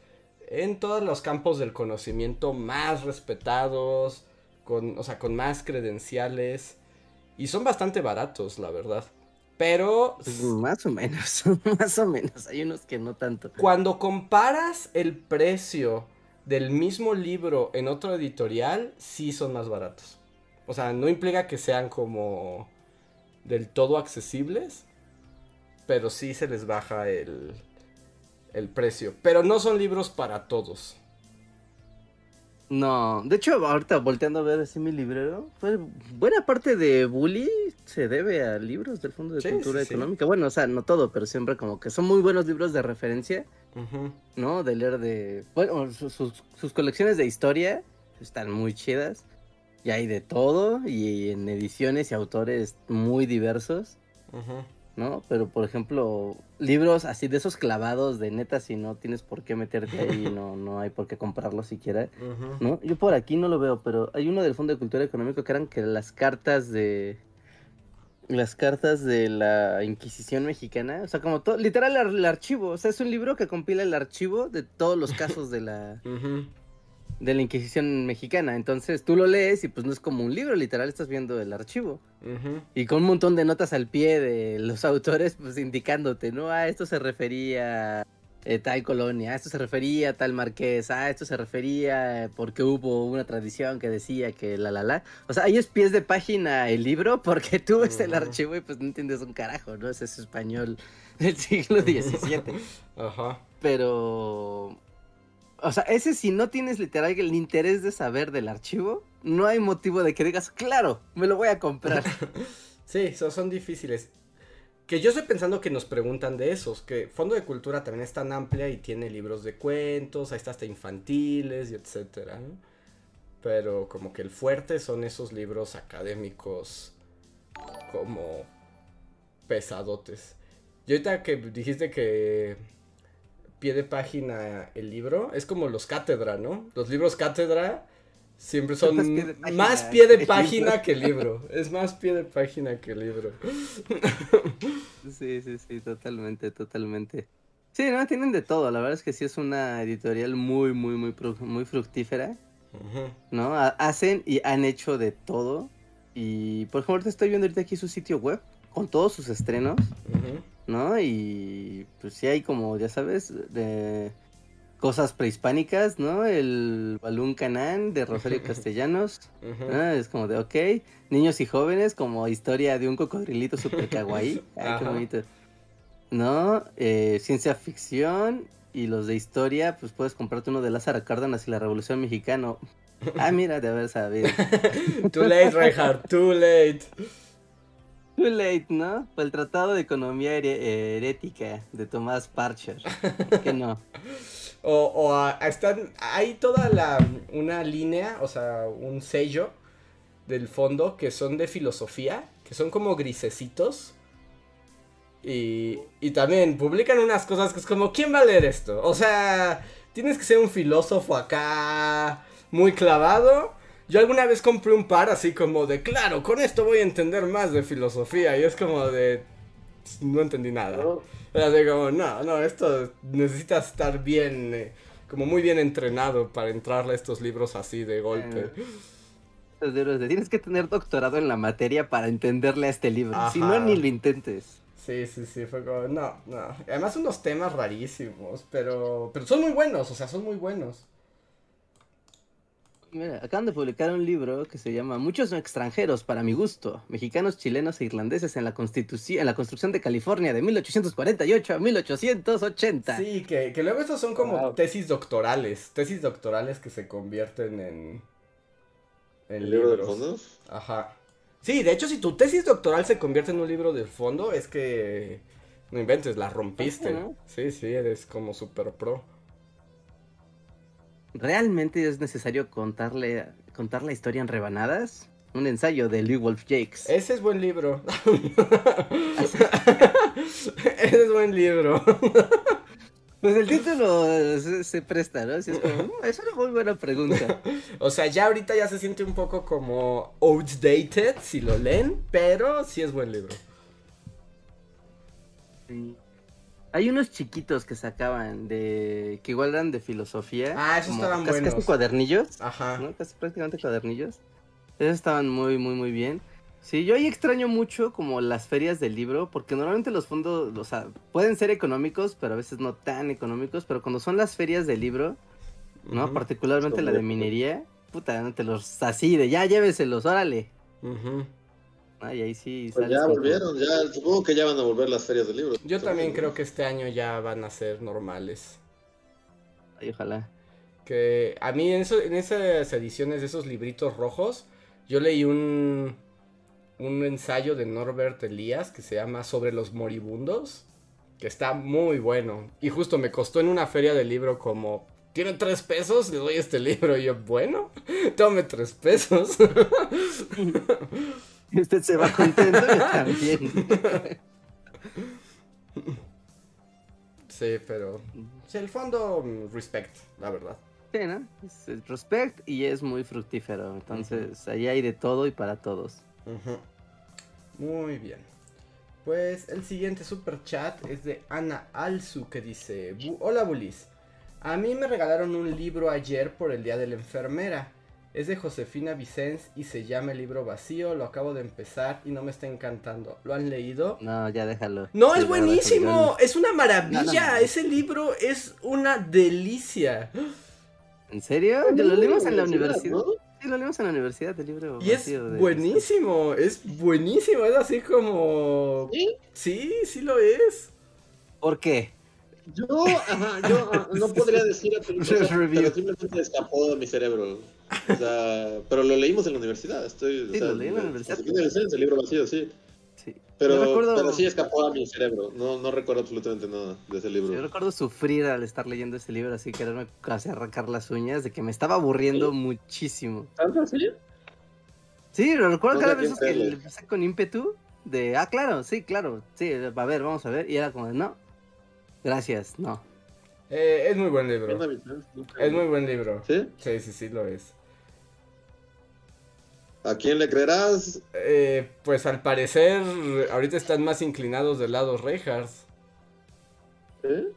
[SPEAKER 2] en todos los campos del conocimiento más respetados, con, o sea, con más credenciales. Y son bastante baratos, la verdad. Pero
[SPEAKER 4] Pues, más o menos, *laughs* más o menos. Hay unos que no tanto.
[SPEAKER 2] Cuando comparas el precio del mismo libro en otro editorial, sí son más baratos. O sea, no implica que sean como del todo accesibles, pero sí se les baja el, el precio. Pero no son libros para todos.
[SPEAKER 4] No, de hecho, ahorita volteando a ver así mi librero, pues buena parte de Bully se debe a libros del Fondo de
[SPEAKER 2] Sí,
[SPEAKER 4] Cultura
[SPEAKER 2] sí, sí.
[SPEAKER 4] Económica. Bueno, o sea, no todo, pero siempre como que son muy buenos libros de referencia, ¿no? De leer de... Bueno, sus, sus- sus colecciones de historia están muy chidas. Y hay de todo, y en ediciones y autores muy diversos,
[SPEAKER 2] ujú.
[SPEAKER 4] ¿no? Pero, por ejemplo, libros así de esos clavados de neta, si no tienes por qué meterte ahí, *laughs* no, no hay por qué comprarlo siquiera.
[SPEAKER 2] Ujú.
[SPEAKER 4] ¿No? Yo por aquí no lo veo, pero hay uno del Fondo de Cultura Económico que eran que las cartas de las cartas de la Inquisición mexicana, o sea, como todo, literal el, el archivo, o sea, es un libro que compila el archivo de todos los casos de la
[SPEAKER 2] Ujú.
[SPEAKER 4] De la Inquisición mexicana. Entonces, tú lo lees y pues no es como un libro, literal estás viendo el archivo. Y con un montón de notas al pie de los autores, pues indicándote, ¿no? Ah, esto se refería a eh, tal colonia, ah, esto se refería a tal marqués, ah, esto se refería eh, porque hubo una tradición que decía que la la la. O sea, ahí es pies de página el libro porque tú ves el archivo y pues no entiendes un carajo, ¿no? Ese es español del siglo XVII. *laughs*
[SPEAKER 2] Ajá.
[SPEAKER 4] Pero. O sea, ese si no tienes literal el interés de saber del archivo, no hay motivo de que digas, claro, me lo voy a comprar. *laughs*
[SPEAKER 2] Sí, so- son difíciles. Que yo estoy pensando que nos preguntan de esos, que Fondo de Cultura también es tan amplia y tiene libros de cuentos, ahí está hasta infantiles y etcétera. Pero como que el fuerte son esos libros académicos como pesadotes. Y ahorita que dijiste que pie de página el libro, es como los cátedra, ¿no? Los libros cátedra siempre son
[SPEAKER 4] Más pie de página
[SPEAKER 2] más pie de
[SPEAKER 4] que
[SPEAKER 2] página
[SPEAKER 4] libro.
[SPEAKER 2] que el libro. Es más pie de página que libro.
[SPEAKER 4] Sí, sí, sí, totalmente, totalmente. Sí, no, tienen de todo. La verdad es que sí es una editorial muy, muy, muy, muy fructífera. ¿no? Ha- hacen y han hecho de todo. Y, por ejemplo, ahorita estoy viendo ahorita aquí su sitio web con todos sus estrenos. ¿no? Y pues sí hay como, ya sabes, de cosas prehispánicas, ¿no? El Balún Canán de Rosario *laughs* Castellanos. Ah, es como de, ok, niños y jóvenes, como historia de un cocodrilito super kawaii. Ay, *laughs* qué bonito. No, eh, ciencia ficción y los de historia, pues puedes comprarte uno de Lázaro Cárdenas y la Revolución Mexicana. Ah, mira, de haber sabido. *laughs*
[SPEAKER 2] Too late, Reinhardt, too late.
[SPEAKER 4] Too late, ¿no? El Tratado de Economía Herética de Tomás Parcher. Que no. *laughs*
[SPEAKER 2] O, o están, hay toda la, una línea, o sea, un sello del fondo que son de filosofía, que son como grisecitos. Y, y también publican unas cosas que es como, ¿quién va a leer esto? O sea, tienes que ser un filósofo acá muy clavado. Yo alguna vez compré un par así como de, claro, con esto voy a entender más de filosofía. Y es como de, no entendí nada.
[SPEAKER 3] ¿no?
[SPEAKER 2] Era de como, no, no, esto necesitas estar bien, eh, como muy bien entrenado para entrarle a estos libros así de golpe.
[SPEAKER 4] De, tienes que tener doctorado en la materia para entenderle a este libro. Si no, ni lo intentes.
[SPEAKER 2] Sí, sí, sí, fue como, no, no. Además unos temas rarísimos, pero, pero son muy buenos, o sea, son muy buenos.
[SPEAKER 4] Mira, acaban de publicar un libro que se llama Muchos extranjeros para mi gusto, mexicanos, chilenos e irlandeses en la constitución, en la construcción de California de 1848 a 1880.
[SPEAKER 2] Sí, que, que luego estos son como
[SPEAKER 3] Wow.
[SPEAKER 2] tesis doctorales, tesis doctorales que se convierten en, en
[SPEAKER 3] ¿El libro del
[SPEAKER 2] libros.
[SPEAKER 3] fondo?
[SPEAKER 2] Ajá. Sí, de hecho, si tu tesis doctoral se convierte en un libro de fondo, es que no inventes, la rompiste.
[SPEAKER 4] ¿no?
[SPEAKER 2] Sí, sí, eres como super pro.
[SPEAKER 4] ¿Realmente es necesario contarle, contar la historia en rebanadas? Un ensayo de Lee Wolf Jakes.
[SPEAKER 2] Ese es buen libro. *laughs* Ese es buen libro.
[SPEAKER 4] Pues el título se, se presta, ¿no? Así es como, "Mm, es una muy buena pregunta.
[SPEAKER 2] O sea, ya ahorita ya se siente un poco como outdated si lo leen, pero sí es buen libro.
[SPEAKER 4] Sí. Hay unos chiquitos que sacaban de. que igual eran de filosofía.
[SPEAKER 2] Ah, esos estaban
[SPEAKER 4] casi,
[SPEAKER 2] buenos.
[SPEAKER 4] Casi cuadernillos.
[SPEAKER 2] Ajá.
[SPEAKER 4] ¿no? Casi prácticamente cuadernillos. Esos estaban muy, muy, muy bien. Sí, yo ahí extraño mucho como las ferias del libro, porque normalmente los fondos, o sea, pueden ser económicos, pero a veces no tan económicos, pero cuando son las ferias del libro, ¿no?
[SPEAKER 2] Ujú,
[SPEAKER 4] Particularmente
[SPEAKER 3] Son
[SPEAKER 4] la de minería, puta, no te los así de ya lléveselos, órale.
[SPEAKER 2] ujú.
[SPEAKER 4] Ay, ahí sí
[SPEAKER 3] Pues ya volvieron, ya, supongo que ya van a volver las ferias del libro.
[SPEAKER 2] Yo también creo que este año ya van a ser normales.
[SPEAKER 4] Ay, ojalá.
[SPEAKER 2] Que a mí en, eso- en esas ediciones de esos libritos rojos, yo leí un, un ensayo de Norbert Elías que se llama Sobre los moribundos, que está muy bueno. Y justo me costó en una feria del libro como, ¿tiene tres pesos? Le doy este libro. Y yo, bueno, *laughs* tome tres pesos. *laughs*
[SPEAKER 4] Y *laughs* usted se va contento, yo también. *laughs*
[SPEAKER 2] sí, pero... Sí, el fondo, mm, respect, la verdad.
[SPEAKER 4] Sí, ¿no? Es, es respect y es muy fructífero. Entonces, ahí hay de todo y para todos.
[SPEAKER 2] Muy bien. Pues el siguiente super chat es de Ana Alzu que dice: "Bu- Hola Bulis. A mí me regalaron un libro ayer por el día de la enfermera. Es de Josefina Vicens y se llama El libro vacío. Lo acabo de empezar y no me está encantando. ¿Lo han leído?
[SPEAKER 4] No, ya déjalo.
[SPEAKER 2] No,
[SPEAKER 4] Sí,
[SPEAKER 2] es buenísimo. Es una
[SPEAKER 4] No, no,
[SPEAKER 2] maravilla.
[SPEAKER 4] no.
[SPEAKER 2] Ese libro es una delicia.
[SPEAKER 4] ¿En serio? ¿Ya lo leímos en la
[SPEAKER 3] Universidad.
[SPEAKER 4] Sí, lo leímos en la universidad, el libro.
[SPEAKER 2] Y es
[SPEAKER 4] de-
[SPEAKER 2] buenísimo. Es buenísimo. Es así como.
[SPEAKER 3] ¿Sí?
[SPEAKER 2] Sí, sí lo es.
[SPEAKER 4] ¿Por qué?
[SPEAKER 3] Yo, ajá, yo ah, no podría decir absolutamente, *laughs*
[SPEAKER 4] Review.
[SPEAKER 3] pero simplemente escapó de mi cerebro. O sea, pero lo leímos en la universidad. Estoy, o
[SPEAKER 4] Sí,
[SPEAKER 3] sea,
[SPEAKER 4] lo leí en la universidad.
[SPEAKER 3] Vicens, el libro vacío, sí.
[SPEAKER 4] Sí.
[SPEAKER 3] Pero,
[SPEAKER 4] recuerdo-
[SPEAKER 3] pero sí escapó a mi cerebro. No, no recuerdo absolutamente nada de ese libro.
[SPEAKER 4] Yo recuerdo sufrir al estar leyendo ese libro, así quererme casi arrancar las uñas, de que me estaba aburriendo muchísimo.
[SPEAKER 3] ¿Tanto así?
[SPEAKER 4] Sí, lo recuerdo
[SPEAKER 3] No
[SPEAKER 4] cada vez que le empecé con ímpetu de, ah, claro, sí, claro, sí, a ver, vamos a ver, y era como, de, no, gracias, no.
[SPEAKER 2] Eh, es muy buen libro. Es muy buen libro.
[SPEAKER 3] ¿Sí?
[SPEAKER 2] Sí, sí, sí lo es.
[SPEAKER 3] ¿A quién le creerás?
[SPEAKER 2] Eh, pues al parecer, ahorita están más inclinados del lado Reinhardt.
[SPEAKER 3] ¿Eh?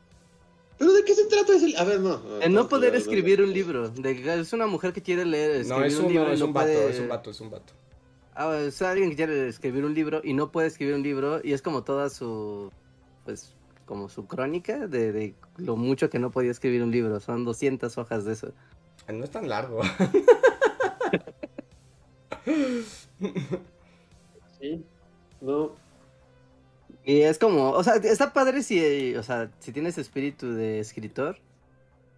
[SPEAKER 3] ¿Pero de qué se trata ese A ver, no.
[SPEAKER 4] De no poder escribir un libro, de que es una mujer que quiere leer,
[SPEAKER 2] No,
[SPEAKER 4] escribir
[SPEAKER 2] es
[SPEAKER 4] un
[SPEAKER 2] un,
[SPEAKER 4] libro y
[SPEAKER 2] es
[SPEAKER 4] no
[SPEAKER 2] un vato,
[SPEAKER 4] puede-
[SPEAKER 2] es un vato, es un vato.
[SPEAKER 4] Ah, es alguien que quiere escribir un libro y no puede escribir un libro y es como toda su, pues, como su crónica de, de lo mucho que no podía escribir un libro, son 200 hojas de eso.
[SPEAKER 2] Eh, No es tan largo. *laughs*
[SPEAKER 3] Sí. No.
[SPEAKER 4] Y es como, o sea, está padre si, o sea, si tienes espíritu de escritor,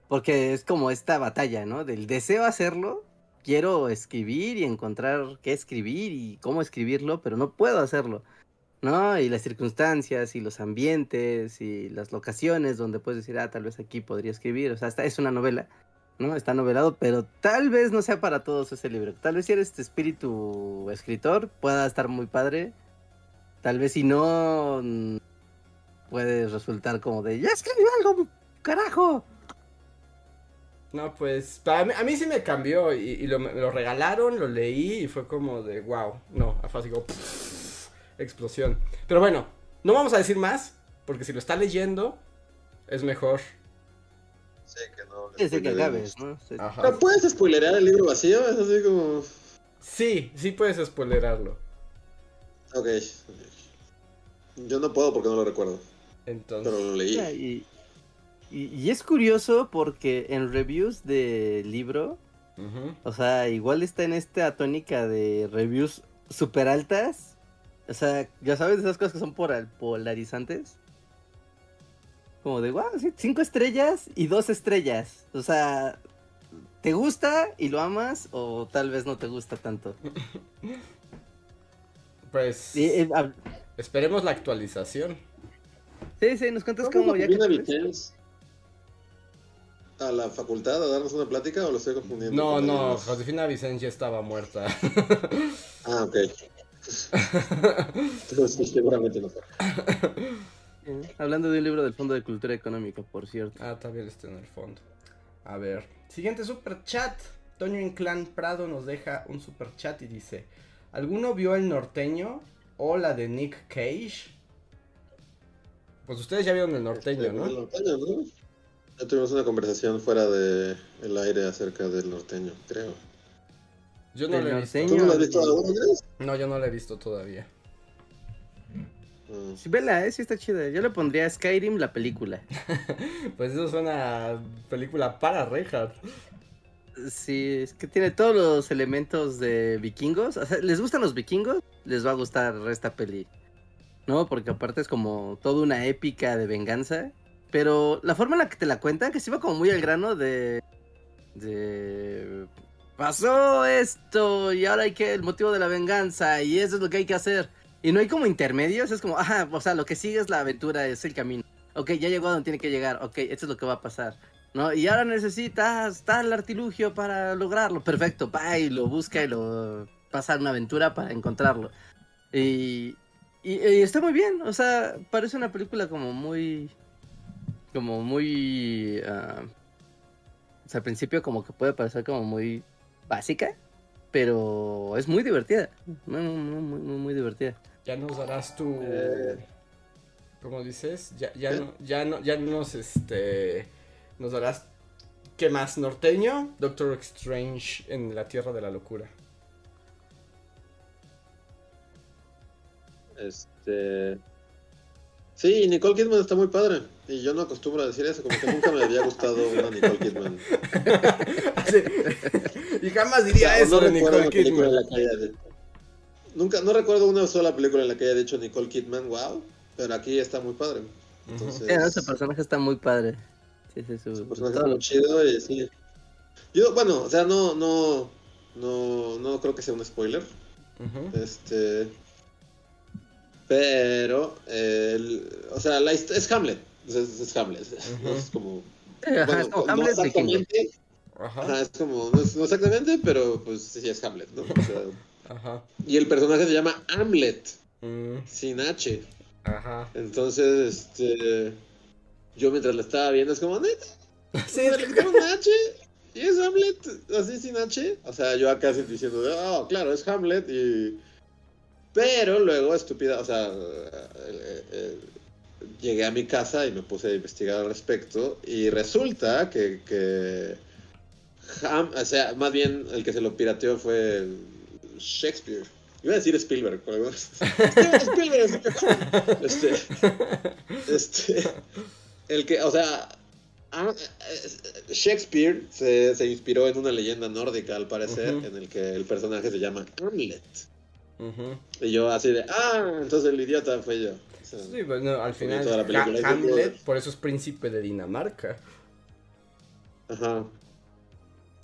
[SPEAKER 4] porque es como esta batalla, ¿no? Del deseo hacerlo, quiero escribir y encontrar qué escribir y cómo escribirlo, pero no puedo hacerlo, ¿no? Y las circunstancias y los ambientes y las locaciones donde puedes decir, ah, tal vez aquí podría escribir, o sea, esta es una novela, ¿no? Está novelado, pero tal vez no sea para todos ese libro. Tal vez si eres este espíritu escritor, pueda estar muy padre. Tal vez si no, mm, puedes resultar como de, ya escribí algo, carajo.
[SPEAKER 2] No, pues a mí, a mí sí me cambió y, lo, me regalaron, lo leí y fue como de wow. No, fue así explosión. Pero bueno, no vamos a decir más porque si lo está leyendo es mejor.
[SPEAKER 3] Sí, que no.
[SPEAKER 4] Sí, sí, que
[SPEAKER 3] spoileremos.
[SPEAKER 4] acabes, ¿no? Sí.
[SPEAKER 2] Ajá.
[SPEAKER 3] ¿Pero puedes spoilerear el libro vacío? Es así como.
[SPEAKER 2] Sí, sí puedes spoilerarlo.
[SPEAKER 3] Ok. ok. Yo no puedo porque no lo recuerdo.
[SPEAKER 2] Entonces,
[SPEAKER 3] Pero lo leí.
[SPEAKER 4] Ya, Y, y- y es curioso porque en reviews del libro, o sea, igual está en esta tónica de reviews super altas. O sea, ya sabes esas cosas que son por- polarizantes. Como de, wow, sí, cinco estrellas y dos estrellas. O sea, ¿te gusta y lo amas o tal vez no te gusta tanto? *laughs*
[SPEAKER 2] pues
[SPEAKER 4] eh,
[SPEAKER 2] esperemos la actualización.
[SPEAKER 4] sí, sí, nos cuentas
[SPEAKER 3] ¿Cómo
[SPEAKER 4] cómo ya que
[SPEAKER 3] a la facultad a darnos una plática o lo estoy confundiendo?
[SPEAKER 2] No,
[SPEAKER 3] con
[SPEAKER 2] no? Josefina Vicente ya estaba muerta. *laughs*
[SPEAKER 3] Ah, ok. Entonces, seguramente.
[SPEAKER 4] Eh, *laughs* Hablando de un libro del Fondo de Cultura Económica, por cierto.
[SPEAKER 2] ah, también está en el fondo. A ver, siguiente super chat. Toño Inclán Prado nos deja un super chat y dice: ¿Alguno vio el norteño o la de Nick Cage? Pues ustedes ya vieron el norteño,
[SPEAKER 3] Este,
[SPEAKER 2] ¿no?
[SPEAKER 3] el norteño, ¿no? Ya tuvimos una conversación fuera de el aire acerca del norteño, creo.
[SPEAKER 2] Yo no lo he visto.
[SPEAKER 3] ¿Tú no lo has visto alguna vez?
[SPEAKER 2] No, yo no lo he visto todavía.
[SPEAKER 3] Ah.
[SPEAKER 4] Sí, vela, eh, sí está chida. Yo le pondría Skyrim la película. *laughs*
[SPEAKER 2] Pues eso suena a película para Reinhardt.
[SPEAKER 4] Sí, es que tiene todos los elementos de vikingos. O sea, ¿les gustan los vikingos? Les va a gustar esta peli. ¿No? Porque aparte es como toda una épica de venganza. Pero la forma en la que te la cuentan, que se va como muy al grano de. de. Pasó esto y ahora hay que. el motivo de la venganza y eso es lo que hay que hacer. Y no hay como intermedios, es como, ajá, o sea, lo que sigue es la aventura, es el camino. Ok, ya llegó a donde tiene que llegar, ok, esto es lo que va a pasar. ¿no? Y ahora necesitas tal artilugio para lograrlo. Perfecto, va y lo busca y lo pasa una aventura para encontrarlo. Y, y, está muy bien, o sea, parece una película como muy... Como muy... ah, o sea, al principio como que puede parecer como muy básica, pero es muy divertida. Muy, muy, muy, muy, muy divertida.
[SPEAKER 2] Ya nos darás tu.
[SPEAKER 3] Eh.
[SPEAKER 2] ¿Cómo dices? Ya, ya
[SPEAKER 3] ¿Qué?
[SPEAKER 2] no, ya no, ya nos este. Nos darás. ¿Qué más? ¿Norteño? Doctor Strange en la Tierra de la Locura.
[SPEAKER 3] Este. Sí, Nicole Kidman está muy padre. Y yo no acostumbro a decir eso, como que nunca me había gustado una Nicole Kidman.
[SPEAKER 2] Y jamás diría
[SPEAKER 3] O sea,
[SPEAKER 2] eso
[SPEAKER 3] no
[SPEAKER 2] de
[SPEAKER 3] recuerdo
[SPEAKER 2] Nicole
[SPEAKER 3] una película en
[SPEAKER 2] Kidman.
[SPEAKER 3] la que haya de- Nunca, no recuerdo una sola película en la que haya dicho Nicole Kidman, wow, pero aquí está muy padre. Entonces,
[SPEAKER 4] Sí, ese personaje está muy padre. Sí, sí, su,
[SPEAKER 3] su personaje está muy chido y sí. Yo, bueno, o sea, no, no, no, no creo que sea un spoiler. Este. Pero, el- o sea, la es Hamlet. Es, es- es Hamlet. Es como.
[SPEAKER 4] Sí, *laughs* ajá,
[SPEAKER 3] bueno,
[SPEAKER 4] es como
[SPEAKER 3] no
[SPEAKER 4] Hamlet
[SPEAKER 3] exactamente.
[SPEAKER 2] Ajá.
[SPEAKER 3] Ajá, es como. No, es- no exactamente, pero pues sí es Hamlet, ¿no? O sea, *laughs*
[SPEAKER 2] Ajá.
[SPEAKER 3] y el personaje se llama Hamlet,
[SPEAKER 2] Mm,
[SPEAKER 3] sin H.
[SPEAKER 2] Ajá.
[SPEAKER 3] Entonces, este. Yo mientras la estaba viendo, es como, neta. *laughs*
[SPEAKER 2] Sí,
[SPEAKER 3] ¿le quitaron la H? ¿Y es Hamlet así sin H? O sea, yo acá así diciendo, oh, claro, es Hamlet y... Pero luego, estúpida, o sea, llegué a mi casa y me puse a investigar al respecto y resulta que, que Ham- o sea, más bien el que se lo pirateó fue Shakespeare. Iba a decir Spielberg, pero Steven *laughs* Spielberg. Este, este, el que, o sea, ah, eh, Shakespeare se, se inspiró en una leyenda nórdica, al parecer, en el que el personaje se llama Hamlet. Y yo así de, ah, entonces el idiota fue yo. Sea,
[SPEAKER 2] Sí, bueno, al final
[SPEAKER 3] la
[SPEAKER 2] Hamlet, por eso es príncipe de Dinamarca.
[SPEAKER 3] Ajá.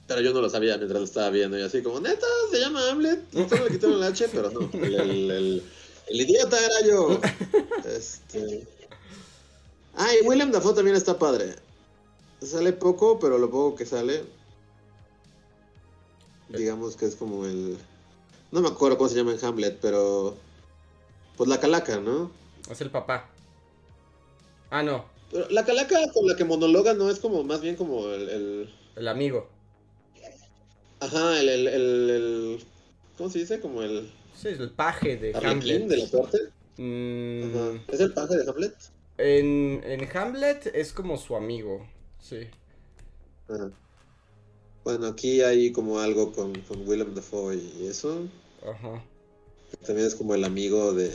[SPEAKER 3] Pero yo no lo sabía mientras lo estaba viendo. Y así como, neta, se llama Hamlet. Solo le quitaron el H, *laughs* pero no. El, el- el- el idiota era yo. *laughs* Este. Ah, y William Dafoe también está padre. Sale poco, pero lo poco que sale. Digamos que es como el. No me acuerdo cómo se llama en Hamlet, pero. Pues la calaca, ¿no?
[SPEAKER 2] Es el papá. Ah, no.
[SPEAKER 3] Pero la calaca con la que monologa no es como más bien como el, el-
[SPEAKER 2] El amigo.
[SPEAKER 3] Ajá, el, el, el, ¿Cómo se dice? Como el.
[SPEAKER 2] Sí, es el paje de Hamlet.
[SPEAKER 3] de la suerte.
[SPEAKER 2] Mm.
[SPEAKER 3] ¿Es el paje de Hamlet?
[SPEAKER 2] en, en Hamlet es como su amigo. Sí.
[SPEAKER 3] Ajá. Bueno, aquí hay como algo con, con Willem Dafoe y eso.
[SPEAKER 2] Ajá.
[SPEAKER 3] También es como el amigo de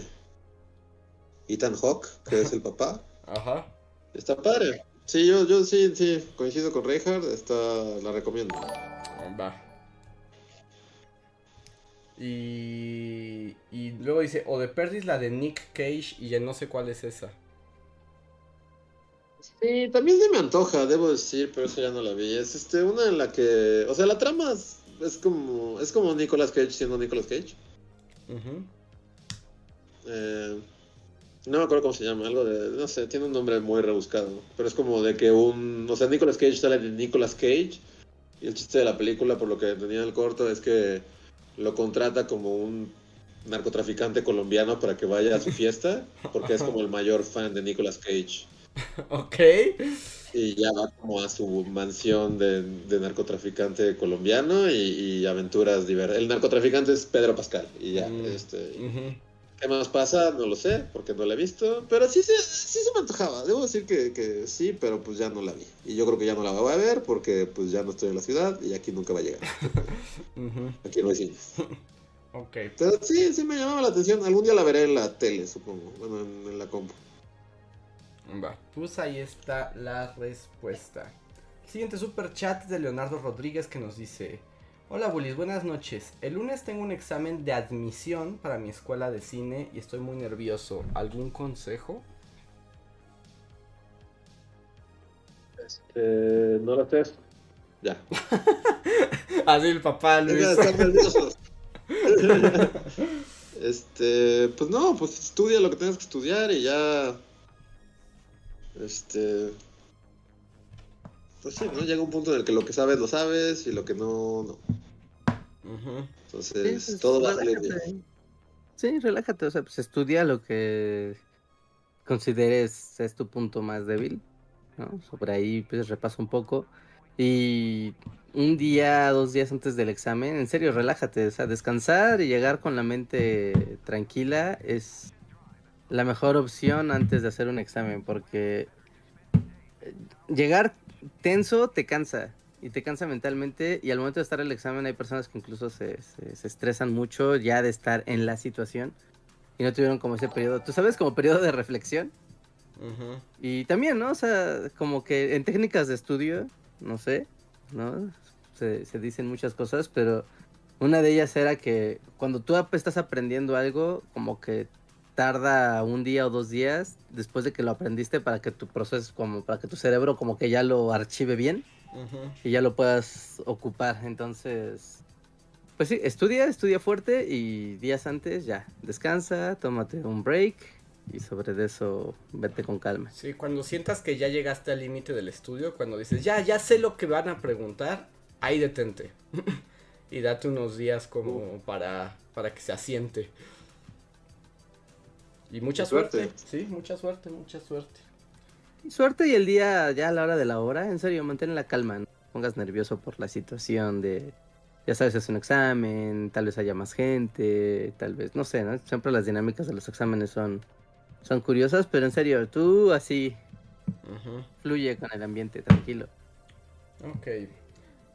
[SPEAKER 3] Ethan Hawke, que es el *laughs* papá.
[SPEAKER 2] Ajá.
[SPEAKER 3] Está padre. Sí, yo, yo sí, sí, coincido con Reinhardt, está, la recomiendo.
[SPEAKER 2] Va. Y, y luego dice, o de Perdis la de Nick Cage y ya no sé cuál es esa.
[SPEAKER 3] Sí, también se me antoja, debo decir, pero eso ya no la vi. Es este, una en la que, o sea, la trama es, es como, es como Nicolas Cage siendo Nicolas Cage.
[SPEAKER 2] Ujú.
[SPEAKER 3] Eh, no me acuerdo cómo se llama, algo de, no sé, tiene un nombre muy rebuscado, pero es como de que un, o sea, Nicolas Cage sale de Nicolas Cage y el chiste de la película, por lo que tenía en el corto, es que lo contrata como un narcotraficante colombiano para que vaya a su fiesta, porque es como el mayor fan de Nicolas Cage. *laughs*
[SPEAKER 2] Ok.
[SPEAKER 3] Y ya va como a su mansión de, de narcotraficante colombiano y, y aventuras diversas. El narcotraficante es Pedro Pascal y ya,
[SPEAKER 2] Mm.
[SPEAKER 3] este...
[SPEAKER 2] Ujú.
[SPEAKER 3] ¿Qué más pasa? No lo sé, porque no la he visto. Pero sí se, sí se me antojaba. Debo decir que, que sí, pero pues ya no la vi. Y yo creo que ya no la voy a ver porque pues ya no estoy en la ciudad y aquí nunca va a llegar. *laughs* Aquí no hay cines. *laughs*
[SPEAKER 2] Ok.
[SPEAKER 3] Pero sí, sí me llamaba la atención. Algún día la veré en la tele, supongo. Bueno, en, en la compu.
[SPEAKER 2] Va. Pues ahí está la respuesta. Siguiente super chat de Leonardo Rodríguez que nos dice: Hola Bullies, buenas noches. El lunes tengo un examen de admisión para mi escuela de cine y estoy muy nervioso. ¿Algún consejo?
[SPEAKER 3] Este, no lo sé. Ya. *laughs*
[SPEAKER 2] Así el papá Luis. *laughs*
[SPEAKER 3] Este, pues no, pues estudia lo que tengas que estudiar y ya. Este. Pues sí, ¿no? Llega un punto en el que lo que sabes lo sabes y lo que no, no. Entonces,
[SPEAKER 4] Sí, pues,
[SPEAKER 3] todo va a salir bien.
[SPEAKER 4] Sí, relájate, o sea, pues estudia lo que consideres es tu punto más débil, ¿no? Sobre ahí pues repasa un poco y un día, dos días antes del examen, en serio, relájate, o sea, descansar y llegar con la mente tranquila es la mejor opción antes de hacer un examen, porque eh, llegar tenso te cansa y te cansa mentalmente y al momento de estar en el examen hay personas que incluso se, se, se estresan mucho ya de estar en la situación y no tuvieron como ese periodo, tú sabes, como periodo de reflexión. Y también, ¿no? O sea, como que en técnicas de estudio, no sé, ¿no? Se, se dicen muchas cosas, pero una de ellas era que cuando tú estás aprendiendo algo, como que tarda un día o dos días después de que lo aprendiste para que tu proceso, como para que tu cerebro como que ya lo archive bien
[SPEAKER 2] Ujú.
[SPEAKER 4] y ya lo puedas ocupar. Entonces, pues sí, estudia, estudia fuerte y días antes ya, descansa, tómate un break y sobre de eso vete con calma.
[SPEAKER 2] Sí, cuando sientas que ya llegaste al límite del estudio, cuando dices, ya, ya sé lo que van a preguntar, ahí detente. *laughs* y date unos días como para, para que se asiente. Y mucha suerte.
[SPEAKER 3] Suerte.
[SPEAKER 2] Sí, mucha suerte, mucha suerte.
[SPEAKER 4] Y Suerte y el día ya a la hora de la hora, en serio, mantén la calma, no te pongas nervioso por la situación de, ya sabes, es un examen, tal vez haya más gente, tal vez, no sé, ¿no? Siempre las dinámicas de los exámenes son, son curiosas, pero en serio, tú así fluye con el ambiente, tranquilo.
[SPEAKER 2] Ok.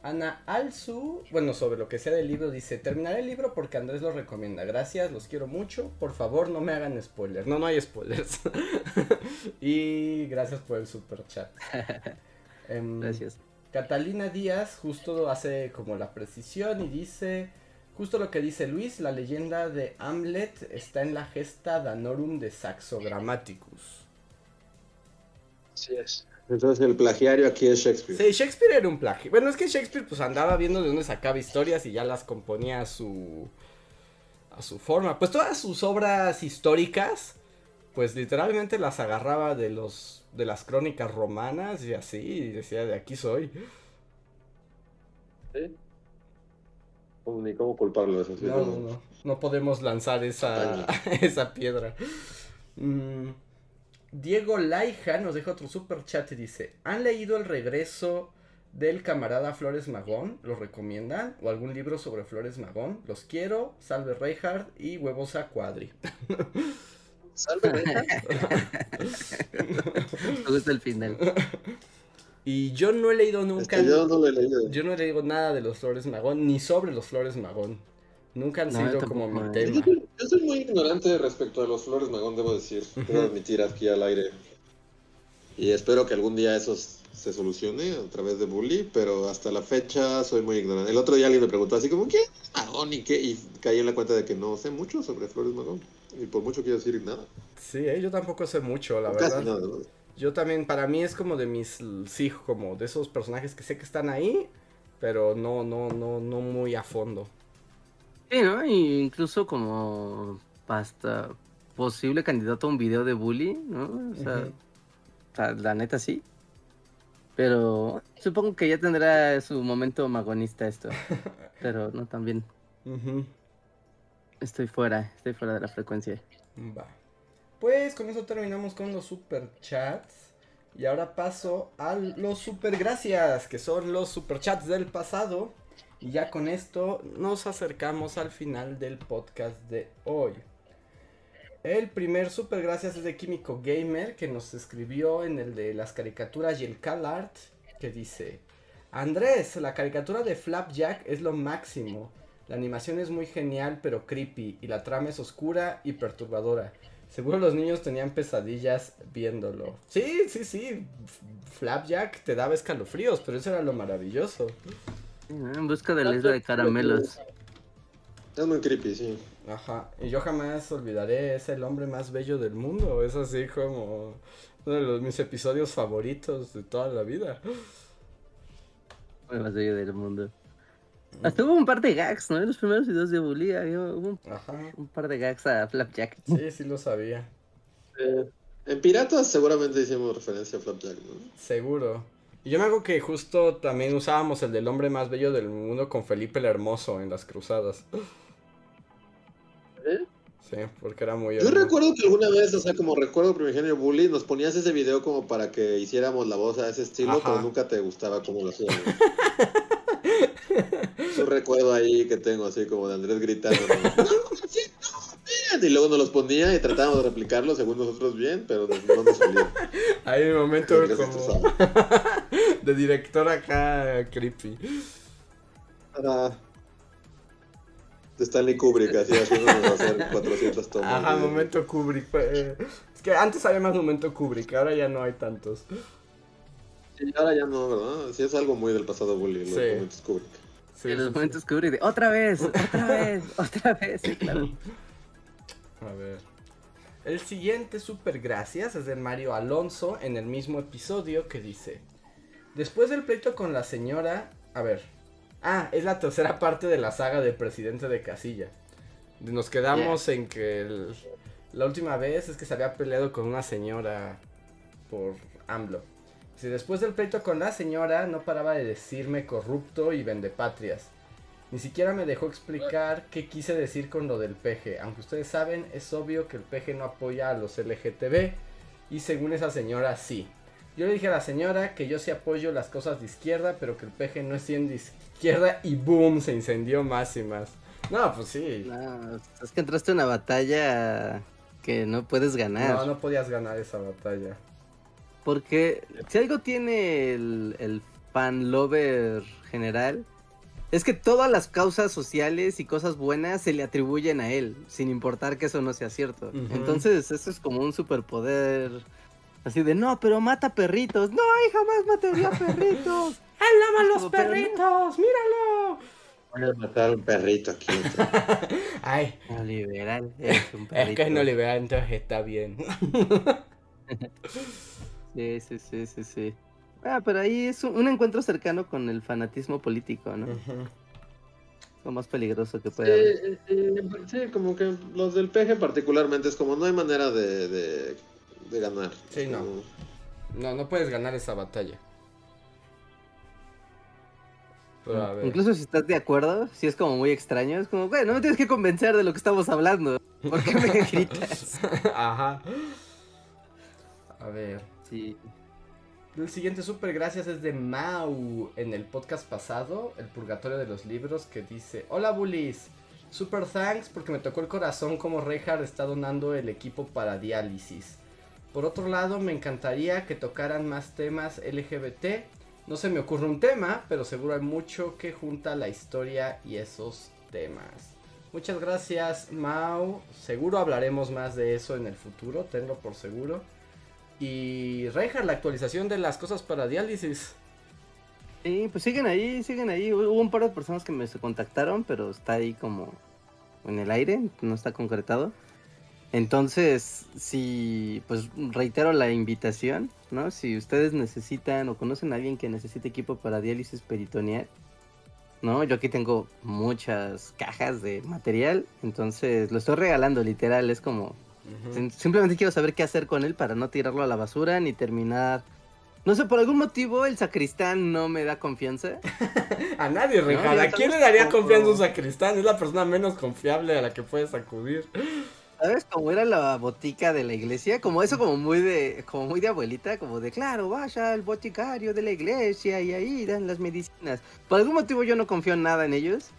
[SPEAKER 2] Ana Alzu, bueno, sobre lo que sea del libro, dice, terminaré el libro porque Andrés lo recomienda. Gracias, los quiero mucho. Por favor, no me hagan spoilers. No, no hay spoilers. *laughs* y gracias por el super chat. *laughs* Em,
[SPEAKER 4] Gracias.
[SPEAKER 2] Catalina Díaz justo hace como la precisión y dice, justo lo que dice Luis, la leyenda de Hamlet está en la gesta Danorum de Saxo Grammaticus.
[SPEAKER 3] Así es. Entonces el plagiario aquí es Shakespeare.
[SPEAKER 2] Sí, Shakespeare era un plagio. Bueno, es que Shakespeare pues andaba viendo de dónde sacaba historias y ya las componía a su a su forma. Pues todas sus obras históricas pues literalmente las agarraba de los de las crónicas romanas y así y decía de aquí soy.
[SPEAKER 3] ¿Sí? ¿Cómo- Ni cómo culparlo eso. sí,
[SPEAKER 2] No, no, no. No podemos lanzar esa, *laughs* esa piedra. Mm, Diego Laija nos deja otro super chat y dice: ¿Han leído el regreso del camarada Flores Magón, ¿los recomiendan? ¿O algún libro sobre Flores Magón? Los quiero, Salve Reinhardt y Huevos a Cuadri. *laughs*
[SPEAKER 3] Salve, Reja.
[SPEAKER 4] Me gusta el final.
[SPEAKER 2] Y yo no he leído nunca.
[SPEAKER 3] Este, yo no lo he leído.
[SPEAKER 2] Yo no he leído nada de los Flores Magón, ni sobre los Flores Magón. Nunca han
[SPEAKER 4] No,
[SPEAKER 2] sido como mi
[SPEAKER 4] eh.
[SPEAKER 2] tema.
[SPEAKER 3] Yo, yo soy muy ignorante respecto a los Flores Magón, debo decir. Debo admitir aquí al aire. Y espero que algún día eso se solucione a través de Bully, pero hasta la fecha soy muy ignorante. El otro día alguien me preguntó así como, ¿qué es Magón y qué? Y caí en la cuenta de que no sé mucho sobre Flores Magón. Y por mucho quiero decir nada.
[SPEAKER 2] Sí, eh, yo tampoco sé mucho, la
[SPEAKER 3] Casi
[SPEAKER 2] verdad.
[SPEAKER 3] nada. ¿no?
[SPEAKER 2] Yo también, para mí es como de mis, sí, como de esos personajes que sé que están ahí, pero no, no, no, no muy a fondo.
[SPEAKER 4] Sí, ¿no? Y incluso como hasta posible candidato a un video de bully, ¿no? O sea,
[SPEAKER 2] Ujú.
[SPEAKER 4] o sea, la neta sí. Pero supongo que ya tendrá su momento magonista esto. *laughs* Pero no también.
[SPEAKER 2] Ujú.
[SPEAKER 4] Estoy fuera, estoy fuera de la frecuencia.
[SPEAKER 2] Va. Pues con eso terminamos con los super chats. Y ahora paso a los super gracias, que son los super chats del pasado. Y ya con esto nos acercamos al final del podcast de hoy. El primer super gracias es de Químico Gamer, que nos escribió en el de las caricaturas y el CalArt, que dice: Andrés, la caricatura de Flapjack es lo máximo. La animación es muy genial, pero creepy, y la trama es oscura y perturbadora. Seguro los niños tenían pesadillas viéndolo. Sí, sí, sí. Flapjack te daba escalofríos, pero eso era lo maravilloso.
[SPEAKER 4] ¿No? En busca de la isla de caramelos.
[SPEAKER 3] Es muy creepy, sí.
[SPEAKER 2] Ajá. Y yo jamás olvidaré, es el hombre más bello del mundo. Es así como uno de los, mis episodios favoritos de toda la vida.
[SPEAKER 4] El más bello del mundo. Hasta hubo un par de gags, ¿no? En los primeros videos de bully había hubo un,
[SPEAKER 2] Ajá.
[SPEAKER 4] un par de gags a Flapjack.
[SPEAKER 2] Sí, sí lo sabía.
[SPEAKER 3] Eh, en Piratas seguramente hicimos referencia a Flapjack, ¿no?
[SPEAKER 2] Seguro. Y yo me acuerdo que justo también usábamos el del hombre más bello del mundo con Felipe el Hermoso en las cruzadas.
[SPEAKER 3] ¿Eh?
[SPEAKER 2] Sí, porque era muy
[SPEAKER 3] Yo
[SPEAKER 2] hermoso.
[SPEAKER 3] recuerdo que alguna vez, o sea, como recuerdo Primigenio Bully, nos ponías ese video como para que hiciéramos la voz a ese estilo,
[SPEAKER 2] Ajá.
[SPEAKER 3] pero nunca te gustaba cómo lo hacíamos. Un recuerdo ahí que tengo así como de Andrés gritando. ¿no? No, sí, no, espérate", Y luego nos los ponía y tratábamos de replicarlo según nosotros bien, pero no, no nos salía.
[SPEAKER 2] Hay un momento como *laughs* de director acá creepy.
[SPEAKER 3] De Stanley Kubrick, así haciéndonos hacer 400 tomas.
[SPEAKER 2] Ajá,
[SPEAKER 3] de-
[SPEAKER 2] momento Kubrick. eh, Es que antes había más momento Kubrick, ahora ya no hay tantos.
[SPEAKER 3] Sí, ahora ya no, ¿verdad? Sí, es algo muy del pasado Bully, los
[SPEAKER 2] Sí.
[SPEAKER 3] momentos Kubrick.
[SPEAKER 2] Sí,
[SPEAKER 4] en los momentos Uri de otra vez, otra vez, *laughs* otra vez. *clears throat* Sí, claro.
[SPEAKER 2] A ver. El siguiente super gracias es de Mario Alonso en el mismo episodio que dice: Después del pleito con la señora. A ver. Ah, es la tercera parte de la saga del presidente de Casilla. Nos quedamos en que el- la última vez es que se había peleado con una señora por AMLO. Si después del pleito con la señora no paraba de decirme corrupto y vendepatrias. Ni siquiera me dejó explicar qué quise decir con lo del peje. Aunque ustedes saben, es obvio que el peje no apoya a los LGTB. Y según esa señora, sí. Yo le dije a la señora que yo sí apoyo las cosas de izquierda, pero que el peje no es bien de izquierda. Y boom, se incendió más y más. No, pues sí.
[SPEAKER 4] No, es que entraste en una batalla que no puedes ganar.
[SPEAKER 2] No, no podías ganar esa batalla.
[SPEAKER 4] Porque si algo tiene el, el fan lover general, es que todas las causas sociales y cosas buenas se le atribuyen a él, sin importar que eso no sea cierto. Entonces, eso es como un superpoder. Así de, no, pero mata perritos. No, ay, jamás mataría perritos. *laughs*
[SPEAKER 2] ¡Él ama
[SPEAKER 4] los
[SPEAKER 2] los
[SPEAKER 4] perritos!
[SPEAKER 2] ¡Míralo!
[SPEAKER 3] Voy a matar a un perrito aquí. *laughs*
[SPEAKER 2] Ay,
[SPEAKER 4] No, liberal, *laughs* es un
[SPEAKER 2] es
[SPEAKER 4] perrito.
[SPEAKER 2] que no le vea, entonces está bien.
[SPEAKER 4] Sí, sí, sí, sí, sí. Ah, pero ahí es un, un encuentro cercano con el fanatismo político, ¿no?
[SPEAKER 2] Ujú.
[SPEAKER 4] Lo más peligroso que puede haber.
[SPEAKER 3] Sí, como que los del peje particularmente es como no hay manera de, de, de ganar.
[SPEAKER 2] Sí, no.
[SPEAKER 3] como-
[SPEAKER 2] No, no puedes ganar esa batalla. Pero a ver.
[SPEAKER 4] Incluso si estás de acuerdo, si es como muy extraño, es como, güey, no me tienes que convencer de lo que estamos hablando. ¿Por qué me *laughs* gritas?
[SPEAKER 2] Ajá. A ver.
[SPEAKER 4] Sí.
[SPEAKER 2] El siguiente super gracias es de Mau en el podcast pasado, El Purgatorio de los Libros, que dice: Hola bullies, super thanks porque me tocó el corazón como Reinhardt está donando el equipo para diálisis. Por otro lado, me encantaría que tocaran más temas LGBT. No se me ocurre un tema, pero seguro hay mucho que junta la historia y esos temas. Muchas gracias, Mau. Seguro hablaremos más de eso en el futuro, tenlo por seguro. Y Reinhardt, la actualización de las cosas para diálisis.
[SPEAKER 4] Sí, pues siguen ahí, siguen ahí. Hubo un par de personas que me contactaron, pero está ahí como en el aire, no está concretado. Entonces, si, pues reitero la invitación, ¿no? Si ustedes necesitan o conocen a alguien que necesite equipo para diálisis peritoneal, ¿no? Yo aquí tengo muchas cajas de material, entonces lo estoy regalando, literal, es como... sim- Simplemente quiero saber qué hacer con él para no tirarlo a la basura ni terminar... No sé, por algún motivo el sacristán no me da confianza. *laughs*
[SPEAKER 2] A nadie,
[SPEAKER 4] yo
[SPEAKER 2] ¿A quién le daría confianza a un sacristán? Es la persona menos confiable a la que puedes acudir.
[SPEAKER 4] ¿Sabes cómo era la botica de la iglesia? Como eso como muy de como muy de abuelita, como de claro, vaya al boticario de la iglesia y ahí dan las medicinas. Por algún motivo yo no confío en nada en ellos.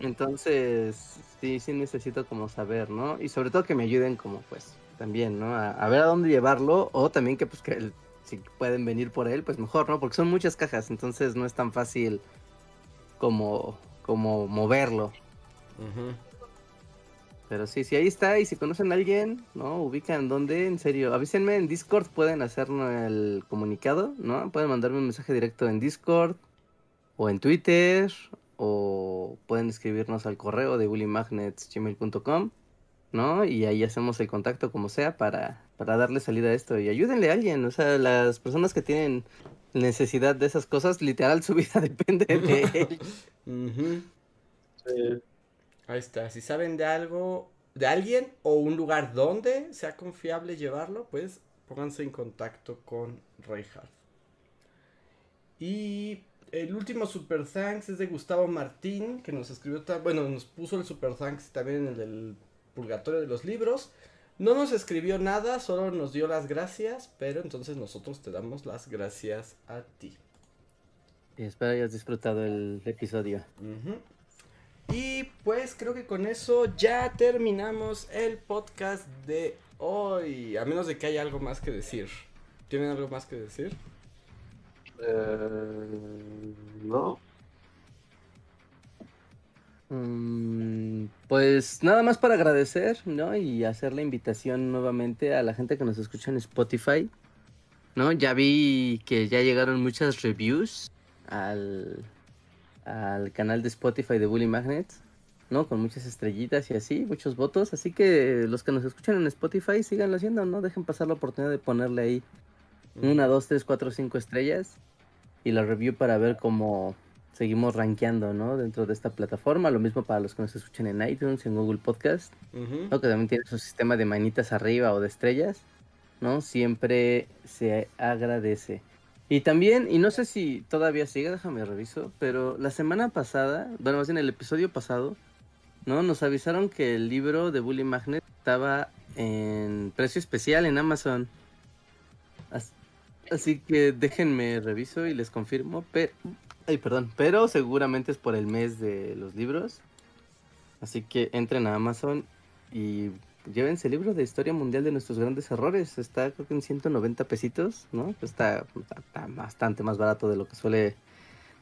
[SPEAKER 4] Entonces, sí, sí necesito como saber, ¿no? Y sobre todo que me ayuden como pues también, ¿no? A, a ver a dónde llevarlo o también que pues que el- si pueden venir por él, pues mejor, ¿no? Porque son muchas cajas, entonces no es tan fácil como como moverlo. Pero sí, sí, ahí está. Y si conocen a alguien, ¿no? Ubican dónde, en serio. Avísenme en Discord, pueden hacernos el comunicado, ¿no? Pueden mandarme un mensaje directo en Discord o en Twitter o pueden escribirnos al correo de bullymagnets.gmail.com, ¿no? Y ahí hacemos el contacto como sea para, para darle salida a esto. Y ayúdenle a alguien, o sea, las personas que tienen necesidad de esas cosas, literal *laughs* su vida depende de *laughs* él.
[SPEAKER 3] Sí.
[SPEAKER 2] Ahí está. Si saben de algo, de alguien o un lugar donde sea confiable llevarlo, pues pónganse en contacto con Reinhardt. Y el último super thanks es de Gustavo Martín, que nos escribió, bueno, nos puso el super thanks también en el del purgatorio de los libros. No nos escribió nada, solo nos dio las gracias, pero entonces nosotros te damos las gracias a ti.
[SPEAKER 4] Y espero hayas disfrutado el episodio.
[SPEAKER 2] Y pues creo que con eso ya terminamos el podcast de hoy. A menos de que haya algo más que decir. ¿Tienen algo más que decir?
[SPEAKER 3] Eh, no.
[SPEAKER 4] Mm, pues nada más para agradecer, ¿no? Y hacer la invitación nuevamente a la gente que nos escucha en Spotify, ¿no? Ya vi que ya llegaron muchas reviews al, al canal de Spotify de Bully Magnets, ¿no? Con muchas estrellitas y así, muchos votos. Así que los que nos escuchan en Spotify, síganlo haciendo, ¿no? Dejen pasar la oportunidad de ponerle ahí una, dos, tres, cuatro, cinco estrellas y la review para ver cómo seguimos rankeando, ¿no? Dentro de esta plataforma. Lo mismo para los que nos escuchan en iTunes, en Google Podcast,
[SPEAKER 2] Ujú.
[SPEAKER 4] ¿no? Que también tiene su sistema de manitas arriba o de estrellas, ¿no? Siempre se agradece. Y también, y no sé si todavía sigue, déjame reviso, pero la semana pasada, bueno, más bien el episodio pasado, ¿no? Nos avisaron que el libro de Bully Magnet estaba en precio especial en Amazon. As- Así que déjenme reviso y les confirmo, pero... Ay, perdón, pero seguramente es por el mes de los libros. Así que entren a Amazon y llévense el libro de Historia Mundial de nuestros grandes errores. Está creo que en 190 pesitos, ¿no? Está, está- bastante más barato de lo que suele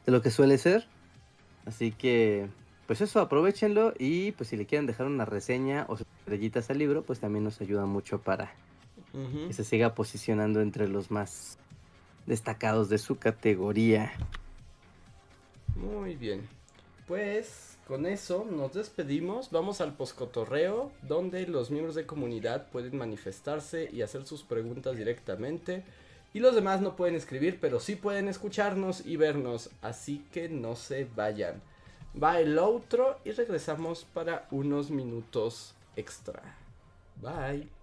[SPEAKER 4] de lo que suele ser. Así que pues eso, aprovechenlo y pues si le quieren dejar una reseña o estrellitas al libro, pues también nos ayuda mucho para Que se siga posicionando entre los más destacados de su categoría.
[SPEAKER 2] Muy bien. Pues con eso nos despedimos. Vamos al poscotorreo, donde los miembros de comunidad pueden manifestarse y hacer sus preguntas directamente. Y los demás no pueden escribir, pero sí pueden escucharnos y vernos. Así que no se vayan. Va el outro y regresamos para unos minutos extra. Bye.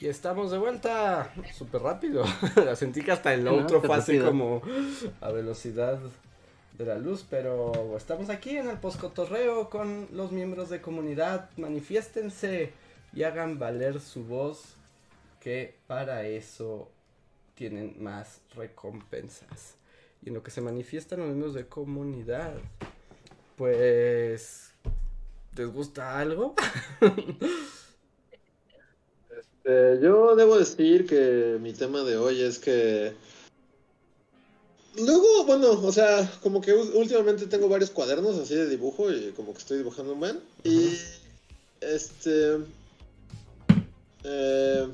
[SPEAKER 2] Y estamos de vuelta. Súper rápido. *laughs* La sentí que hasta el otro fue así como a velocidad de la luz. Pero estamos aquí en el poscotorreo con los miembros de comunidad. Manifiéstense y hagan valer su voz. Que para eso tienen más recompensas. Y en lo que se manifiestan los miembros de comunidad. Pues. ¿Les gusta algo? *laughs*
[SPEAKER 3] Este, yo debo decir que mi tema de hoy es que. Luego, bueno, o sea, como que últimamente tengo varios cuadernos así de dibujo y como que estoy dibujando un man. Y. Este. Eh,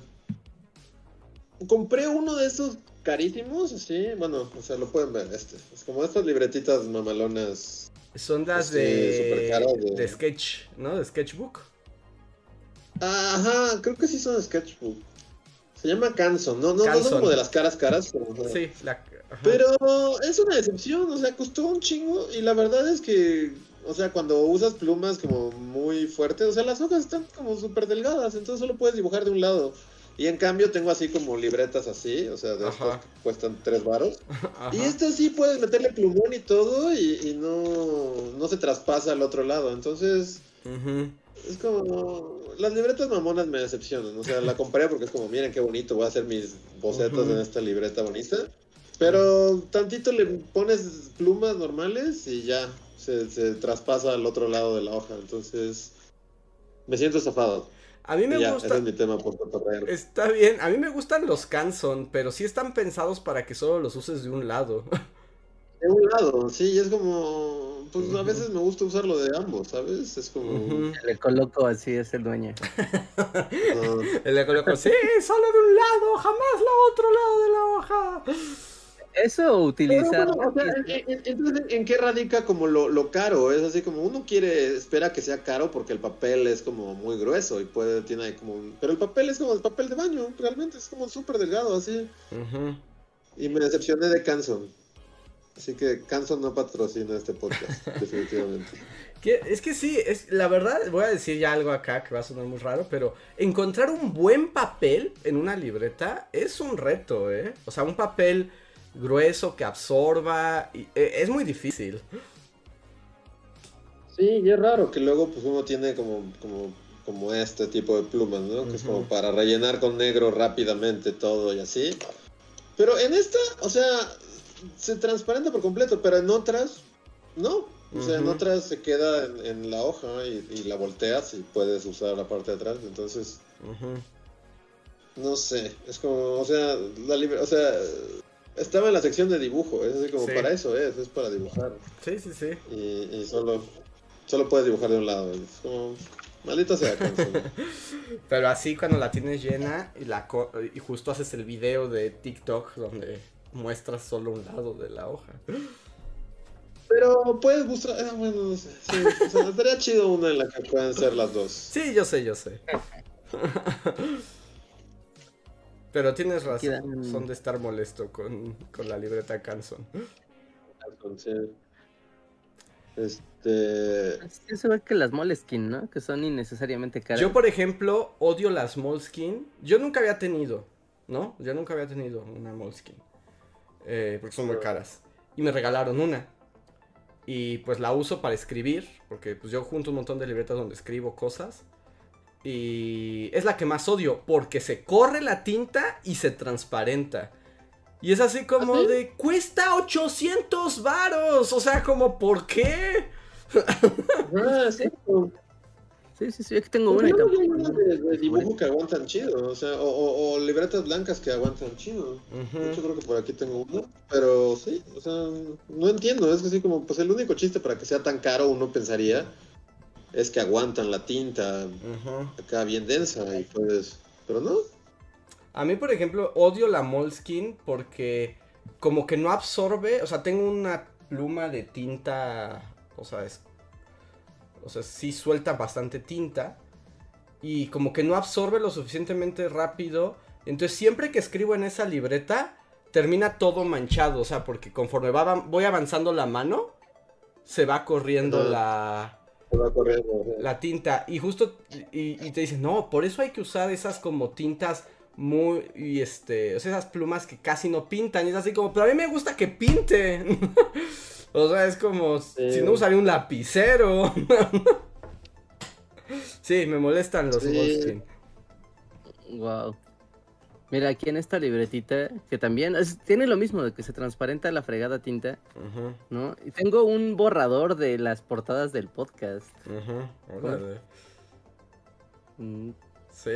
[SPEAKER 3] compré uno de esos carísimos, así, bueno, o sea, lo pueden ver, este. Es como estas libretitas mamalonas.
[SPEAKER 2] Son las de, de, de sketch, ¿no? De sketchbook.
[SPEAKER 3] Ajá, creo que sí son sketchbook. Se llama Canson, no, no, no son como de las caras caras.
[SPEAKER 2] Pero, sí, la,
[SPEAKER 3] pero es una decepción, o sea, costó un chingo y la verdad es que, o sea, cuando usas plumas como muy fuertes, o sea, las hojas están como súper delgadas, entonces solo puedes dibujar de un lado. Y en cambio tengo así como libretas así, o sea, de estas que cuestan tres varos. *laughs* Y esto sí puedes meterle plumón y todo y, no, no se traspasa al otro lado. Entonces, es como. Las libretas mamonas me decepcionan. O sea, la compré porque es como, miren qué bonito, voy a hacer mis bocetos en esta libreta bonita. Pero tantito le pones plumas normales y ya se, traspasa al otro lado de la hoja. Entonces, me siento estafado.
[SPEAKER 2] A mí me gusta.
[SPEAKER 3] Ese es mi tema por
[SPEAKER 2] Está bien. A mí me gustan los Canson, pero sí están pensados para que solo los uses de un lado. *laughs*
[SPEAKER 3] De un lado, sí, es como pues a veces me gusta usarlo de ambos, ¿sabes? Es como.
[SPEAKER 4] Le coloco así, es el dueño. *laughs*
[SPEAKER 2] Le coloco, sí, solo de un lado, jamás la otro lado de la hoja.
[SPEAKER 4] Eso utilizar.
[SPEAKER 3] entonces, ¿en qué radica como lo, lo, caro? Es así como uno quiere, espera que sea caro porque el papel es como muy grueso y puede, tiene ahí como. Pero el papel es como el papel de baño, realmente es como súper delgado, así. Y me decepcioné de Canson. Así que Canson no patrocina este podcast, *laughs* definitivamente.
[SPEAKER 2] es que sí, es la verdad, voy a decir ya algo acá que va a sonar muy raro, pero encontrar un buen papel en una libreta es un reto, ¿eh? O sea, un papel grueso que absorba, e, es muy difícil.
[SPEAKER 3] Sí, y es raro que luego pues uno tiene como, como, como este tipo de plumas, ¿no? Que es como para rellenar con negro rápidamente todo y así. Pero en esta, o sea, se transparenta por completo, pero en otras no. O sea, en otras se queda en, la hoja y, la volteas y puedes usar la parte de atrás. Entonces, no sé, es como, o sea, la o sea, estaba en la sección de dibujo, es así como para eso es, es para dibujar.
[SPEAKER 2] Sí, sí, sí.
[SPEAKER 3] Y, solo, solo puedes dibujar de un lado. Es como, maldita sea. *laughs*
[SPEAKER 2] Pero así cuando la tienes llena y, la y justo haces el video de TikTok donde muestras solo un lado de la hoja.
[SPEAKER 3] Pero puedes mostrar. Ah, bueno, no sé. Sí, o sea, estaría chido una en la que puedan ser las dos.
[SPEAKER 2] Sí, yo sé, yo sé. Pero tienes razón son de estar molesto con, con la libreta Canson.
[SPEAKER 3] Este.
[SPEAKER 4] Eso ve que las Moleskin, ¿no? Que son innecesariamente caras.
[SPEAKER 2] Yo, por ejemplo, odio las Moleskin. Yo nunca había tenido, ¿no? Yo nunca había tenido una Moleskin. Eh, porque son muy caras. Y me regalaron una. Y pues la uso para escribir, porque pues yo junto un montón de libretas donde escribo cosas. Y es la que más odio, porque se corre la tinta y se transparenta. Y es así como ¿Ah, de, cuesta 800 varos. O sea, como, ¿por qué?
[SPEAKER 3] Ah, sí.
[SPEAKER 4] Sí, sí, sí, aquí tengo una.
[SPEAKER 3] de, dibujo que aguantan chido, o sea, o, libretas blancas que aguantan chido. Yo creo que por aquí tengo una, pero sí, o sea, no entiendo, es que así como, pues el único chiste para que sea tan caro, uno pensaría, es que aguantan la tinta acá bien densa y pues, pero no.
[SPEAKER 2] A mí, por ejemplo, odio la Moleskin porque como que no absorbe, o sea, tengo una pluma de tinta, o sea, es, o sea, sí suelta bastante tinta y como que no absorbe lo suficientemente rápido. Entonces siempre que escribo en esa libreta termina todo manchado, o sea, porque conforme va, voy avanzando la mano, se va corriendo la,
[SPEAKER 3] Se va corriendo. ajá.
[SPEAKER 2] la tinta. Y justo, y, y te dicen, no, por eso hay que usar esas como tintas muy, y este, o sea, esas plumas que casi no pintan. Y es así como, pero a mí me gusta que pinten. *laughs* o sea, es como,
[SPEAKER 3] Sí.
[SPEAKER 2] si no usaría un lapicero. *laughs* sí, me molestan los
[SPEAKER 3] Sí.
[SPEAKER 4] Wow. Mira, aquí en esta libretita, que también es- tiene lo mismo de que se transparenta la fregada tinta,
[SPEAKER 2] Ujú,
[SPEAKER 4] ¿no? Y tengo un borrador de las portadas del podcast.
[SPEAKER 2] órale.
[SPEAKER 4] Mm,
[SPEAKER 2] Sí.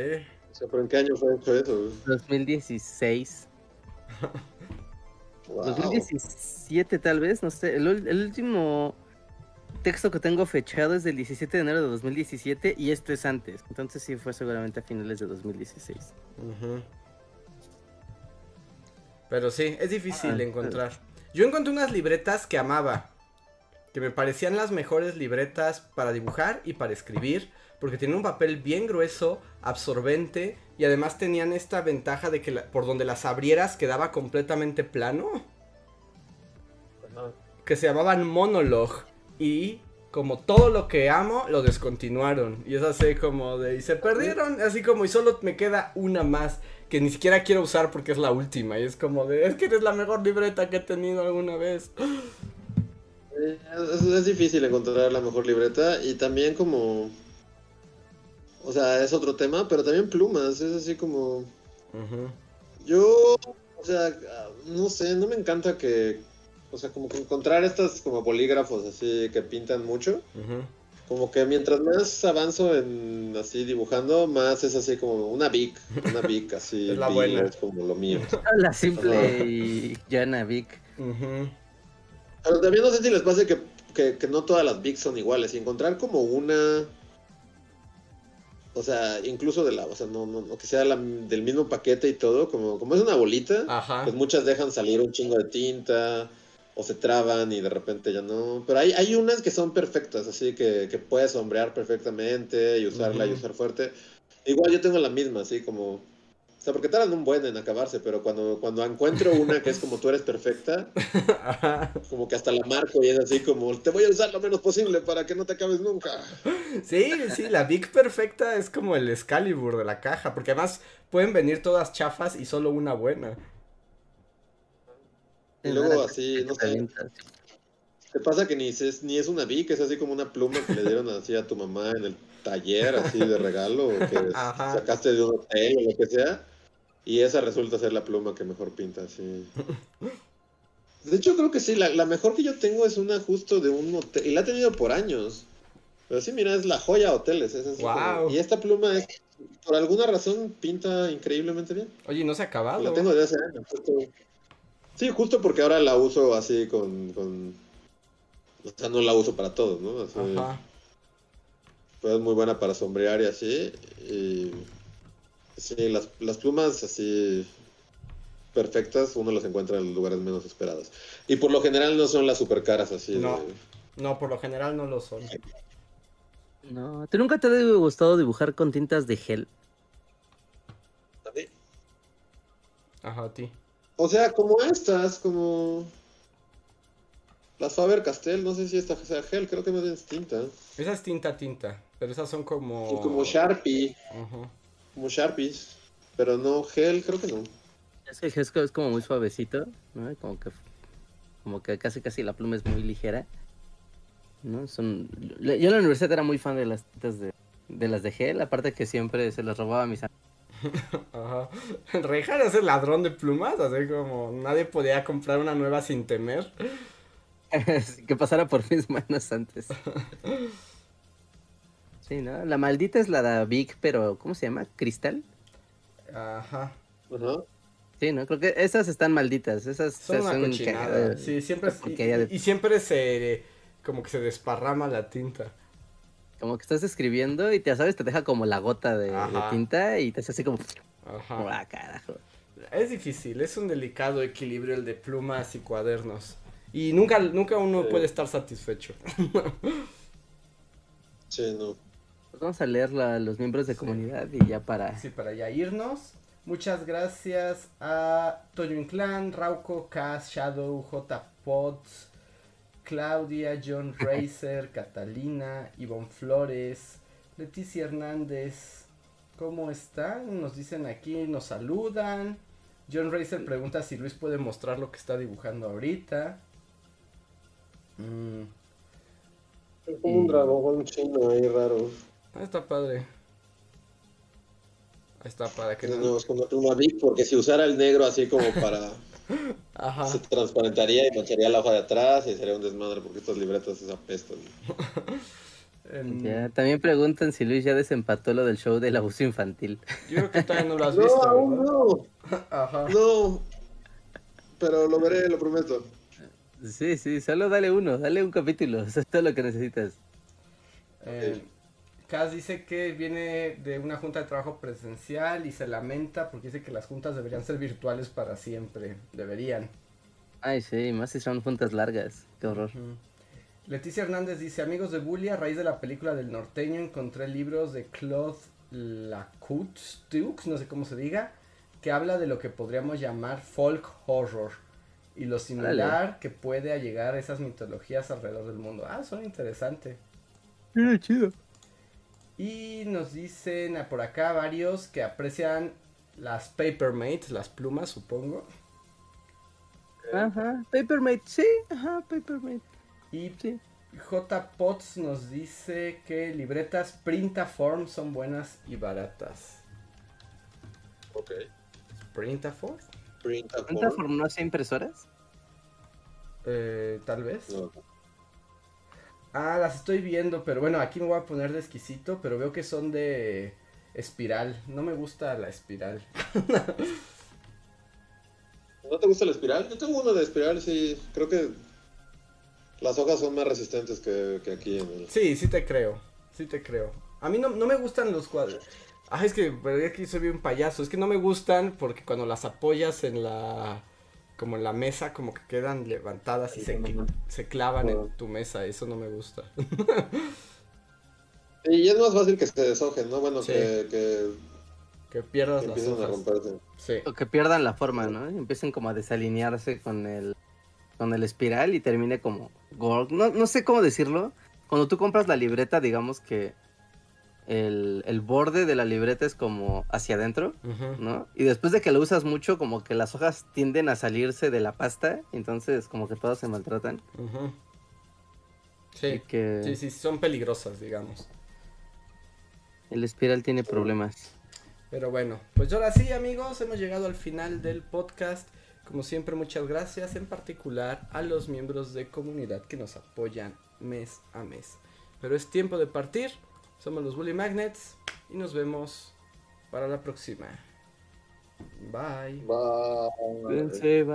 [SPEAKER 3] O sea, ¿pero en qué año fue hecho eso?
[SPEAKER 4] 2016. *laughs*
[SPEAKER 3] Wow.
[SPEAKER 4] 2017 tal vez, no sé. El, último texto que tengo fechado es del 17 de enero de 2017 y este es antes. Entonces sí fue seguramente a finales de 2016.
[SPEAKER 2] Ujú. Pero sí, es difícil
[SPEAKER 4] Ah,
[SPEAKER 2] encontrar. Yo encontré unas libretas que amaba. Que me parecían las mejores libretas para dibujar y para escribir. Porque tenían un papel bien grueso, absorbente. Y además tenían esta ventaja de que la- por donde las abrieras quedaba completamente plano. Que se llamaban Monologue. Y como todo lo que amo, lo descontinuaron. Y es así como de... Y se perdieron. Así como y solo me queda una más. Que ni siquiera quiero usar porque es la última. Y es como de... Es que eres la mejor libreta que he tenido alguna vez.
[SPEAKER 3] Eh, Es, es difícil encontrar la mejor libreta y también como... O sea, es otro tema, pero también plumas, es así como... Yo, o sea, no sé, no me encanta que... O sea, como que encontrar estas como bolígrafos así que pintan mucho. Como que mientras más avanzo en así dibujando, más es así como una Bic, una Bic *laughs* así.
[SPEAKER 2] Es la buena.
[SPEAKER 3] Es como lo mío. *laughs*
[SPEAKER 4] La simple y llana Vic.
[SPEAKER 3] Pero también no sé si les pase que, que, que no todas las Bics son iguales. Y encontrar como una. O sea, incluso de la. O sea, no, no, no que sea la- del mismo paquete y todo. Como, como es una bolita,
[SPEAKER 2] Ajá.
[SPEAKER 3] pues muchas dejan salir un chingo de tinta. O se traban y de repente ya no. Pero hay, hay unas que son perfectas, así que, que puedes sombrear perfectamente y usarla y usar fuerte. Igual yo tengo la misma, así como. O sea, porque tardan un buen en acabarse, pero cuando, cuando encuentro una que es como tú eres perfecta, *laughs* como que hasta la marco y es así como, te voy a usar lo menos posible para que no te acabes nunca.
[SPEAKER 2] Sí, sí, la Big Perfecta es como el Excalibur de la caja. Porque además pueden venir todas chafas y solo una buena.
[SPEAKER 3] Y luego así, no sé, te pasa que ni es, ni es una Vic, es así como una pluma que le dieron así a tu mamá en el taller, así de regalo, o que *laughs*
[SPEAKER 2] Ajá.
[SPEAKER 3] sacaste de un hotel o lo que sea. Y esa resulta ser la pluma que mejor pinta, sí. De hecho, creo que sí, la, la mejor que yo tengo es una justo de un hotel, y la he tenido por años. Pero sí, mira, es la joya hoteles. es así como-
[SPEAKER 2] Guau.
[SPEAKER 3] y esta pluma es, por alguna razón, pinta increíblemente bien.
[SPEAKER 2] Oye, no se ha acabado.
[SPEAKER 3] La tengo desde hace años. justo. Sí, justo porque ahora la uso así con, con... O sea, no la uso para todo, ¿no? Así,
[SPEAKER 2] Ajá.
[SPEAKER 3] Pues es muy buena para sombrear y así. Y... Sí, las, las plumas así perfectas uno las encuentra en los lugares menos esperados. Y por lo general no son las super caras así.
[SPEAKER 2] No.
[SPEAKER 3] de-
[SPEAKER 2] No, por lo general no lo son.
[SPEAKER 4] No, ¿te nunca te ha gustado dibujar con tintas de gel?
[SPEAKER 2] Ajá, a ti.
[SPEAKER 3] O sea, como estas, como... Las Faber-Castell, no sé si esta sea gel, creo que más bien es tinta.
[SPEAKER 2] Esa es tinta tinta. Pero esas son como.
[SPEAKER 3] Y como Sharpie.
[SPEAKER 2] Ajá.
[SPEAKER 3] Como Sharpies, pero no gel, creo que no.
[SPEAKER 4] Es que el gel es como muy suavecito, ¿no? Como que, como que casi casi la pluma es muy ligera. ¿no? Son, yo en la universidad era muy fan de las tintas de, de las de gel, aparte que siempre se las robaba a mis amigos. *laughs*
[SPEAKER 2] Ajá. Rejar es el ladrón de plumas, así como nadie podía comprar una nueva sin temer. *laughs*
[SPEAKER 4] que pasara por mis manos antes. *laughs* Sí, ¿no? La maldita es la de Vic, pero ¿cómo se llama? ¿Cristal?
[SPEAKER 2] Ajá.
[SPEAKER 3] Ajá.
[SPEAKER 4] Sí, ¿no? Creo que esas están malditas. Esas
[SPEAKER 2] Son una
[SPEAKER 4] son
[SPEAKER 2] cochinada. Sí, siempre.
[SPEAKER 4] de-
[SPEAKER 2] Y, siempre se. Como que se desparrama la tinta.
[SPEAKER 4] Como que estás escribiendo y te sabes, te deja como la gota de, de tinta y te hace así como.
[SPEAKER 2] Ajá.
[SPEAKER 4] Carajo.
[SPEAKER 2] Es difícil, es un delicado equilibrio el de plumas y cuadernos. Y nunca, nunca uno
[SPEAKER 3] Sí.
[SPEAKER 2] puede estar satisfecho. *laughs*
[SPEAKER 3] Sí, no.
[SPEAKER 4] Vamos a leer la- los miembros de
[SPEAKER 2] Sí.
[SPEAKER 4] comunidad y ya para...
[SPEAKER 2] Sí, para ya irnos. Muchas gracias a Toño Inclán, Rauco, Cas, Shadow, J. Potts, Claudia, John *laughs* Racer, Catalina, Ivonne Flores, Leticia Hernández. ¿Cómo están? Nos dicen aquí, nos saludan. John Racer pregunta si Luis puede mostrar lo que está dibujando ahorita. Mm,
[SPEAKER 3] Es como un dragón chino ahí raro.
[SPEAKER 2] Ah, está padre. Ahí está, para que
[SPEAKER 3] No,
[SPEAKER 2] no...
[SPEAKER 3] es con una big, porque si usara el negro así como para... *laughs*
[SPEAKER 2] Ajá.
[SPEAKER 3] se transparentaría y mancharía la hoja de atrás y sería un desmadre porque estas libretas se apestan. *laughs*
[SPEAKER 2] En-
[SPEAKER 4] Ya, también preguntan si Luis ya desempató lo del show del abuso infantil.
[SPEAKER 2] Yo creo que todavía no lo has *laughs*
[SPEAKER 3] No,
[SPEAKER 2] visto.
[SPEAKER 3] aún no.
[SPEAKER 2] Ajá.
[SPEAKER 3] No. Pero lo veré, lo prometo.
[SPEAKER 4] Sí, sí, solo dale uno, dale un capítulo, eso es todo lo que necesitas.
[SPEAKER 2] Eh, Kaz dice que viene de una junta de trabajo presencial y se lamenta porque dice que las juntas deberían ser virtuales para siempre. Deberían.
[SPEAKER 4] Ay, sí, más si son juntas largas, qué horror.
[SPEAKER 2] Leticia Hernández dice, amigos de Bully, a raíz de la película del norteño encontré libros de Claude Lacouture, no sé cómo se diga, que habla de lo que podríamos llamar folk horror y lo similar que puede llegar a esas mitologías alrededor del mundo. Ah, son interesante.
[SPEAKER 4] Mira, chido.
[SPEAKER 2] Y nos dicen por acá varios que aprecian las Papermates, las plumas, supongo.
[SPEAKER 4] Ajá, Papermate, sí, ajá, Papermate,
[SPEAKER 2] Y
[SPEAKER 4] sí.
[SPEAKER 2] J. Potts nos dice que libretas Printaform son buenas y baratas.
[SPEAKER 3] Ok.
[SPEAKER 2] ¿Printaform?
[SPEAKER 3] Print a
[SPEAKER 4] ¿Cuánta
[SPEAKER 3] form.
[SPEAKER 4] form no hace impresoras?
[SPEAKER 2] Eh, tal vez.
[SPEAKER 3] No.
[SPEAKER 2] Ah, las estoy viendo, pero bueno, aquí me voy a poner de exquisito, pero veo que son de espiral. No me gusta la espiral. *laughs*
[SPEAKER 3] ¿No te gusta la espiral? Yo tengo uno de espiral, sí. Creo que las hojas son más resistentes que, que aquí en el...
[SPEAKER 2] Sí, sí te creo. Sí te creo. A mí no, no me gustan los cuadros. Ah, es que pero aquí soy bien payaso. Es que no me gustan porque cuando las apoyas en la. Como en la mesa, como que quedan levantadas y se, se clavan en tu mesa. Eso no me gusta. *laughs*
[SPEAKER 3] Y es más fácil que se deshojen, ¿no? Bueno,
[SPEAKER 2] Sí.
[SPEAKER 3] que, que,
[SPEAKER 2] que pierdas
[SPEAKER 3] que
[SPEAKER 2] las
[SPEAKER 3] empiecen a romperse.
[SPEAKER 2] Sí.
[SPEAKER 4] O que pierdan la forma, ¿no? Y empiecen como a desalinearse con el, con el espiral y termine como gorg. No, no sé cómo decirlo. Cuando tú compras la libreta, digamos que el, el borde de la libreta es como hacia adentro. ¿no? Y después de que lo usas mucho, como que las hojas tienden a salirse de la pasta, entonces como que todas se maltratan.
[SPEAKER 2] Sí.
[SPEAKER 4] que
[SPEAKER 2] Sí, sí, son peligrosas, digamos.
[SPEAKER 4] el espiral tiene problemas.
[SPEAKER 2] Pero bueno, pues ahora sí, amigos, hemos llegado al final del podcast. Como siempre, muchas gracias, en particular a los miembros de comunidad que nos apoyan mes a mes. Pero es tiempo de partir. Somos los Bully Magnets y nos vemos para la próxima. Bye.
[SPEAKER 3] Bye.
[SPEAKER 4] Cuídense, bye.